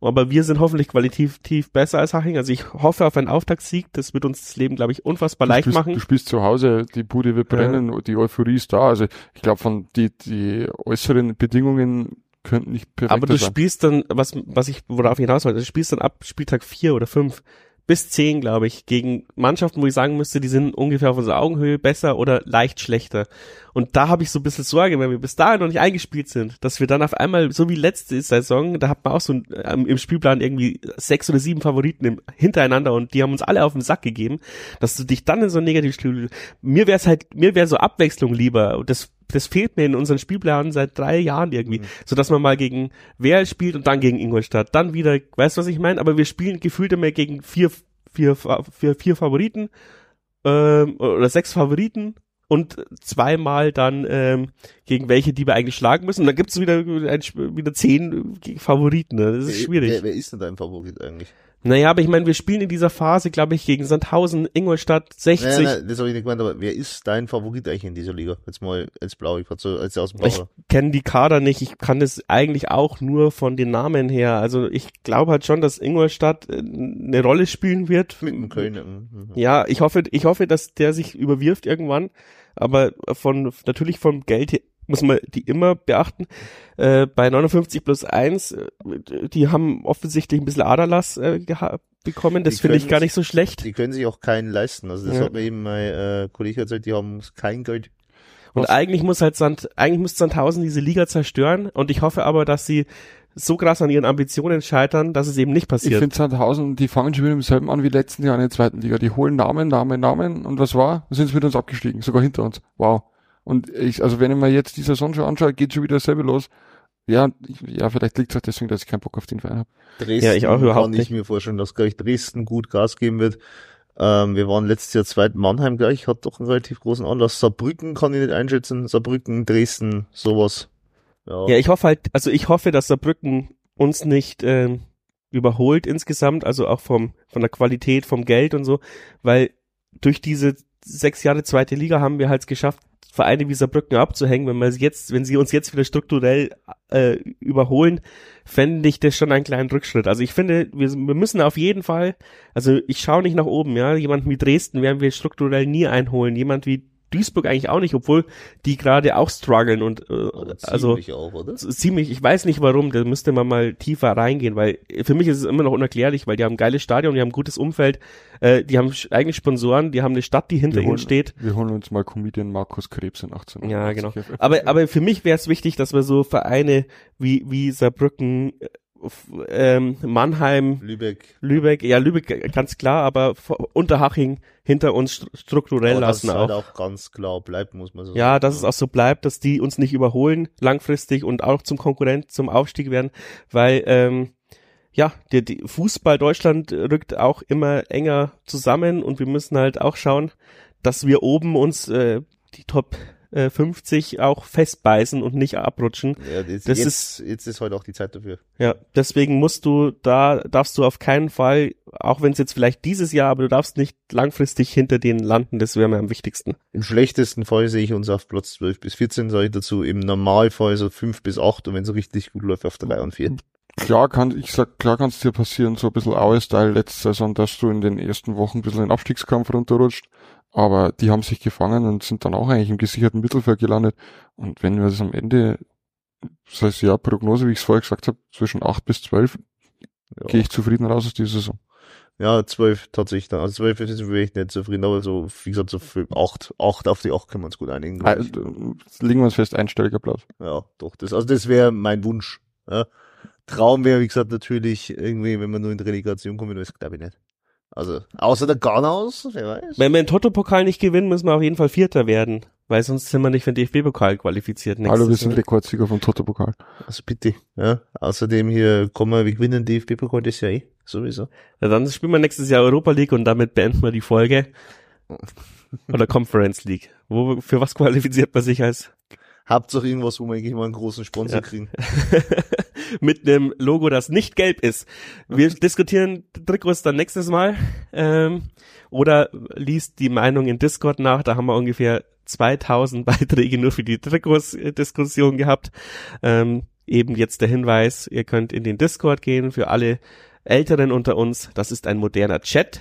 Aber wir sind hoffentlich qualitativ besser als Haching. Also ich hoffe auf einen Auftaktsieg. Das wird uns das Leben, glaube ich, unfassbar
du
leicht
spielst,
machen.
Du spielst zu Hause, die Bude wird
Ja.
brennen, die Euphorie ist da. Also ich glaube, von die, die äußeren Bedingungen könnten nicht perfekt
Aber du
sein.
spielst dann, was, was ich, worauf ich hinaus wollte, du spielst dann ab Spieltag vier oder fünf bis zehn, glaube ich, gegen Mannschaften, wo ich sagen müsste, die sind ungefähr auf unserer Augenhöhe besser oder leicht schlechter. Und da habe ich so ein bisschen Sorge, wenn wir bis dahin noch nicht eingespielt sind, dass wir dann auf einmal, so wie letzte Saison, da hat man auch so ein, ähm, im Spielplan irgendwie sechs oder sieben Favoriten im, hintereinander und die haben uns alle auf den Sack gegeben, dass du dich dann in so ein Negativspiel, mir wäre es halt, mir wäre so Abwechslung lieber und das das fehlt mir in unseren Spielplänen seit drei Jahren irgendwie,
Mhm.
so dass man mal gegen Werl spielt und dann gegen Ingolstadt, dann wieder, weißt du, was ich meine? Aber wir spielen gefühlt immer gegen vier, vier, vier, vier Favoriten ähm, oder sechs Favoriten und zweimal dann ähm, gegen welche, die wir eigentlich schlagen müssen. Und dann gibt's wieder wieder zehn Favoriten. Ne? Das ist schwierig.
Wer, wer ist denn dein Favorit eigentlich?
Naja, aber ich meine, wir spielen in dieser Phase, glaube ich, gegen Sandhausen, Ingolstadt, 60.
Nein, nein, das habe ich nicht gemeint, aber wer ist dein Favorit eigentlich in dieser Liga? Jetzt mal als Blau, ich so als aus dem
Ich
Bauer.
kenne die Kader nicht. Ich kann das eigentlich auch nur von den Namen her. Also ich glaube halt schon, dass Ingolstadt äh, eine Rolle spielen wird.
Mit dem Köln. mhm.
Ja, ich hoffe, ich hoffe, dass der sich überwirft irgendwann. Aber von natürlich vom Geld her muss man die immer beachten. Äh, bei 59 plus 1, äh, die haben offensichtlich ein bisschen Aderlass äh, geha- bekommen. Das finde ich gar nicht so schlecht.
Die können sich auch keinen leisten. Also das
Ja.
hat mir eben mein äh, Kollege erzählt, die haben kein Geld.
Und eigentlich muss halt Sand, eigentlich muss Sandhausen diese Liga zerstören. Und ich hoffe aber, dass sie so krass an ihren Ambitionen scheitern, dass es eben nicht
Ich
passiert.
finde Sandhausen, die fangen schon wieder im selben an wie letzten Jahr in der zweiten Liga. Die holen Namen, Namen, Namen und was war? Sind sie mit uns abgestiegen, sogar hinter uns. Wow. Und ich, also wenn ich mir jetzt die Saison schon anschaue, geht schon wieder dasselbe los. Ja, ich, ja, vielleicht liegt es auch deswegen, dass ich keinen Bock auf den Verein habe.
Dresden
Ja, ich auch überhaupt
kann ich
nicht.
mir vorstellen, dass gleich Dresden gut Gas geben wird. Ähm, wir waren letztes Jahr zweit Mannheim gleich, hat doch einen relativ großen Anlass. Saarbrücken kann ich nicht einschätzen. Saarbrücken, Dresden, sowas. Ja,
Ja, ich hoffe halt, also ich hoffe, dass Saarbrücken uns nicht ähm, überholt insgesamt, also auch vom, von der Qualität, vom Geld und so, weil durch diese sechs Jahre zweite Liga haben wir halt geschafft, Vereine wie Saarbrücken abzuhängen. Wenn wir jetzt, wenn sie uns jetzt wieder strukturell äh, überholen, fände ich das schon einen kleinen Rückschritt. Also ich finde, wir, wir müssen auf jeden Fall, also ich schaue nicht nach oben, ja, jemand wie Dresden werden wir strukturell nie einholen. Jemand wie Duisburg eigentlich auch nicht, obwohl die gerade auch strugglen und äh, also
auch, oder?
ziemlich, ich weiß nicht warum, da müsste man mal tiefer reingehen, weil für mich ist es immer noch unerklärlich, weil die haben ein geiles Stadion, die haben ein gutes Umfeld, äh, die haben eigentlich Sponsoren, die haben eine Stadt, die hinter
Wir
ihnen
holen-
steht.
Wir holen uns mal Comedian Markus Krebs in 18.
Ja, genau. Aber, aber für mich wäre es wichtig, dass wir so Vereine wie, wie Saarbrücken, äh, ähm, Mannheim,
Lübeck.
Lübeck, ja, Lübeck ganz klar, aber Unterhaching hinter uns stru- strukturell
dass
lassen
halt
auch.
auch ganz klar bleibt, muss man so
Ja,
sagen.
dass es auch so bleibt, dass die uns nicht überholen langfristig und auch zum Konkurrent zum Aufstieg werden, weil ähm, ja, der, die Fußball Deutschland rückt auch immer enger zusammen und wir müssen halt auch schauen, dass wir oben uns äh, die Top äh, 50 auch festbeißen und nicht abrutschen.
Ja, das,
das
jetzt, jetzt ist heute auch die Zeit dafür.
Ja, deswegen musst du da, darfst du auf keinen Fall, auch wenn es jetzt vielleicht dieses Jahr, aber du darfst nicht langfristig hinter denen landen, das wäre mir am wichtigsten.
Im schlechtesten Fall sehe ich uns auf Platz 12 bis 14, sage ich dazu. Im Normalfall so 5 bis 8 und wenn es richtig gut läuft, auf 3 und 4.
Klar kann, ich sag, klar kann es dir passieren, so ein bisschen Aue-Style letzte Saison, dass du in den ersten Wochen ein bisschen in den Abstiegskampf runterrutscht. Aber die haben sich gefangen und sind dann auch eigentlich im gesicherten Mittelfeld gelandet. Und wenn wir das am Ende, das heißt ja, Prognose, wie ich es vorher gesagt habe, zwischen 8 bis 12,
Ja.
gehe ich zufrieden raus aus dieser Saison.
Ja, 12 tatsächlich dann. Also 12 ist bin ich nicht zufrieden, aber so, wie gesagt, so 5, 8, 8 auf die 8 können wir uns gut einigen.
Also, legen wir uns fest, einstelliger Platz.
Ja, doch. Das, also das wäre mein Wunsch. Ja. Traum wäre, wie gesagt, natürlich irgendwie, wenn man nur in die Relegation kommen, das glaube ich nicht. Also, außer der Garnaus, wer weiß.
Wenn wir den Toto-Pokal nicht gewinnen, müssen wir auf jeden Fall Vierter werden, weil sonst sind wir nicht für den DFB-Pokal qualifiziert.
Hallo, wir sind. Rekordsieger vom Toto-Pokal.
Also bitte. Ja. Außerdem hier kommen wir, wir gewinnen den DFB-Pokal das Jahr eh. Sowieso.
Ja, dann spielen wir nächstes Jahr Europa League und damit beenden wir die Folge. Oder Conference League. Wo, für was qualifiziert man sich als
Hauptsache irgendwas, wo wir eigentlich mal einen großen Sponsor
Ja.
kriegen.
mit einem Logo, das nicht gelb ist. Wir diskutieren Trikots dann nächstes Mal. Ähm, oder liest die Meinung in Discord nach. Da haben wir ungefähr 2000 Beiträge nur für die Trikots-Diskussion gehabt. Ähm, eben jetzt der Hinweis, ihr könnt in den Discord gehen für alle Älteren unter uns. Das ist ein moderner Chat.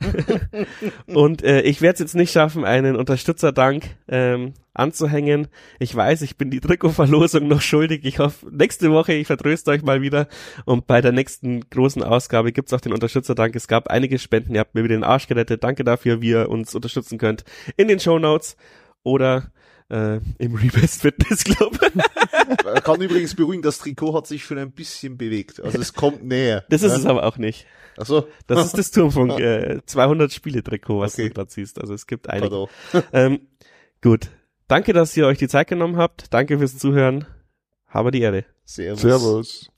Und äh, ich werde es jetzt nicht schaffen, einen Unterstützerdank ähm, anzuhängen. Ich weiß, ich bin die Trikotverlosung noch schuldig. Ich hoffe, nächste Woche, ich vertröste euch mal wieder. Und bei der nächsten großen Ausgabe gibt's auch den Unterstützerdank. Es gab einige Spenden, ihr habt mir wieder den Arsch gerettet. Danke dafür, wie ihr uns unterstützen könnt. In den Show Notes oder äh, im Rebest Fitness Club.
Kann übrigens beruhigen, das Trikot hat sich schon ein bisschen bewegt. Also es kommt näher.
Das ist es aber auch nicht.
Ach so.
Das ist das Turmfunk äh, 200 Spiele Trikot, was
Okay.
du gerade siehst. Also es gibt einige. Ähm, gut. Danke, dass ihr euch die Zeit genommen habt. Danke fürs Zuhören. Habe die Ehre.
Servus.
Servus.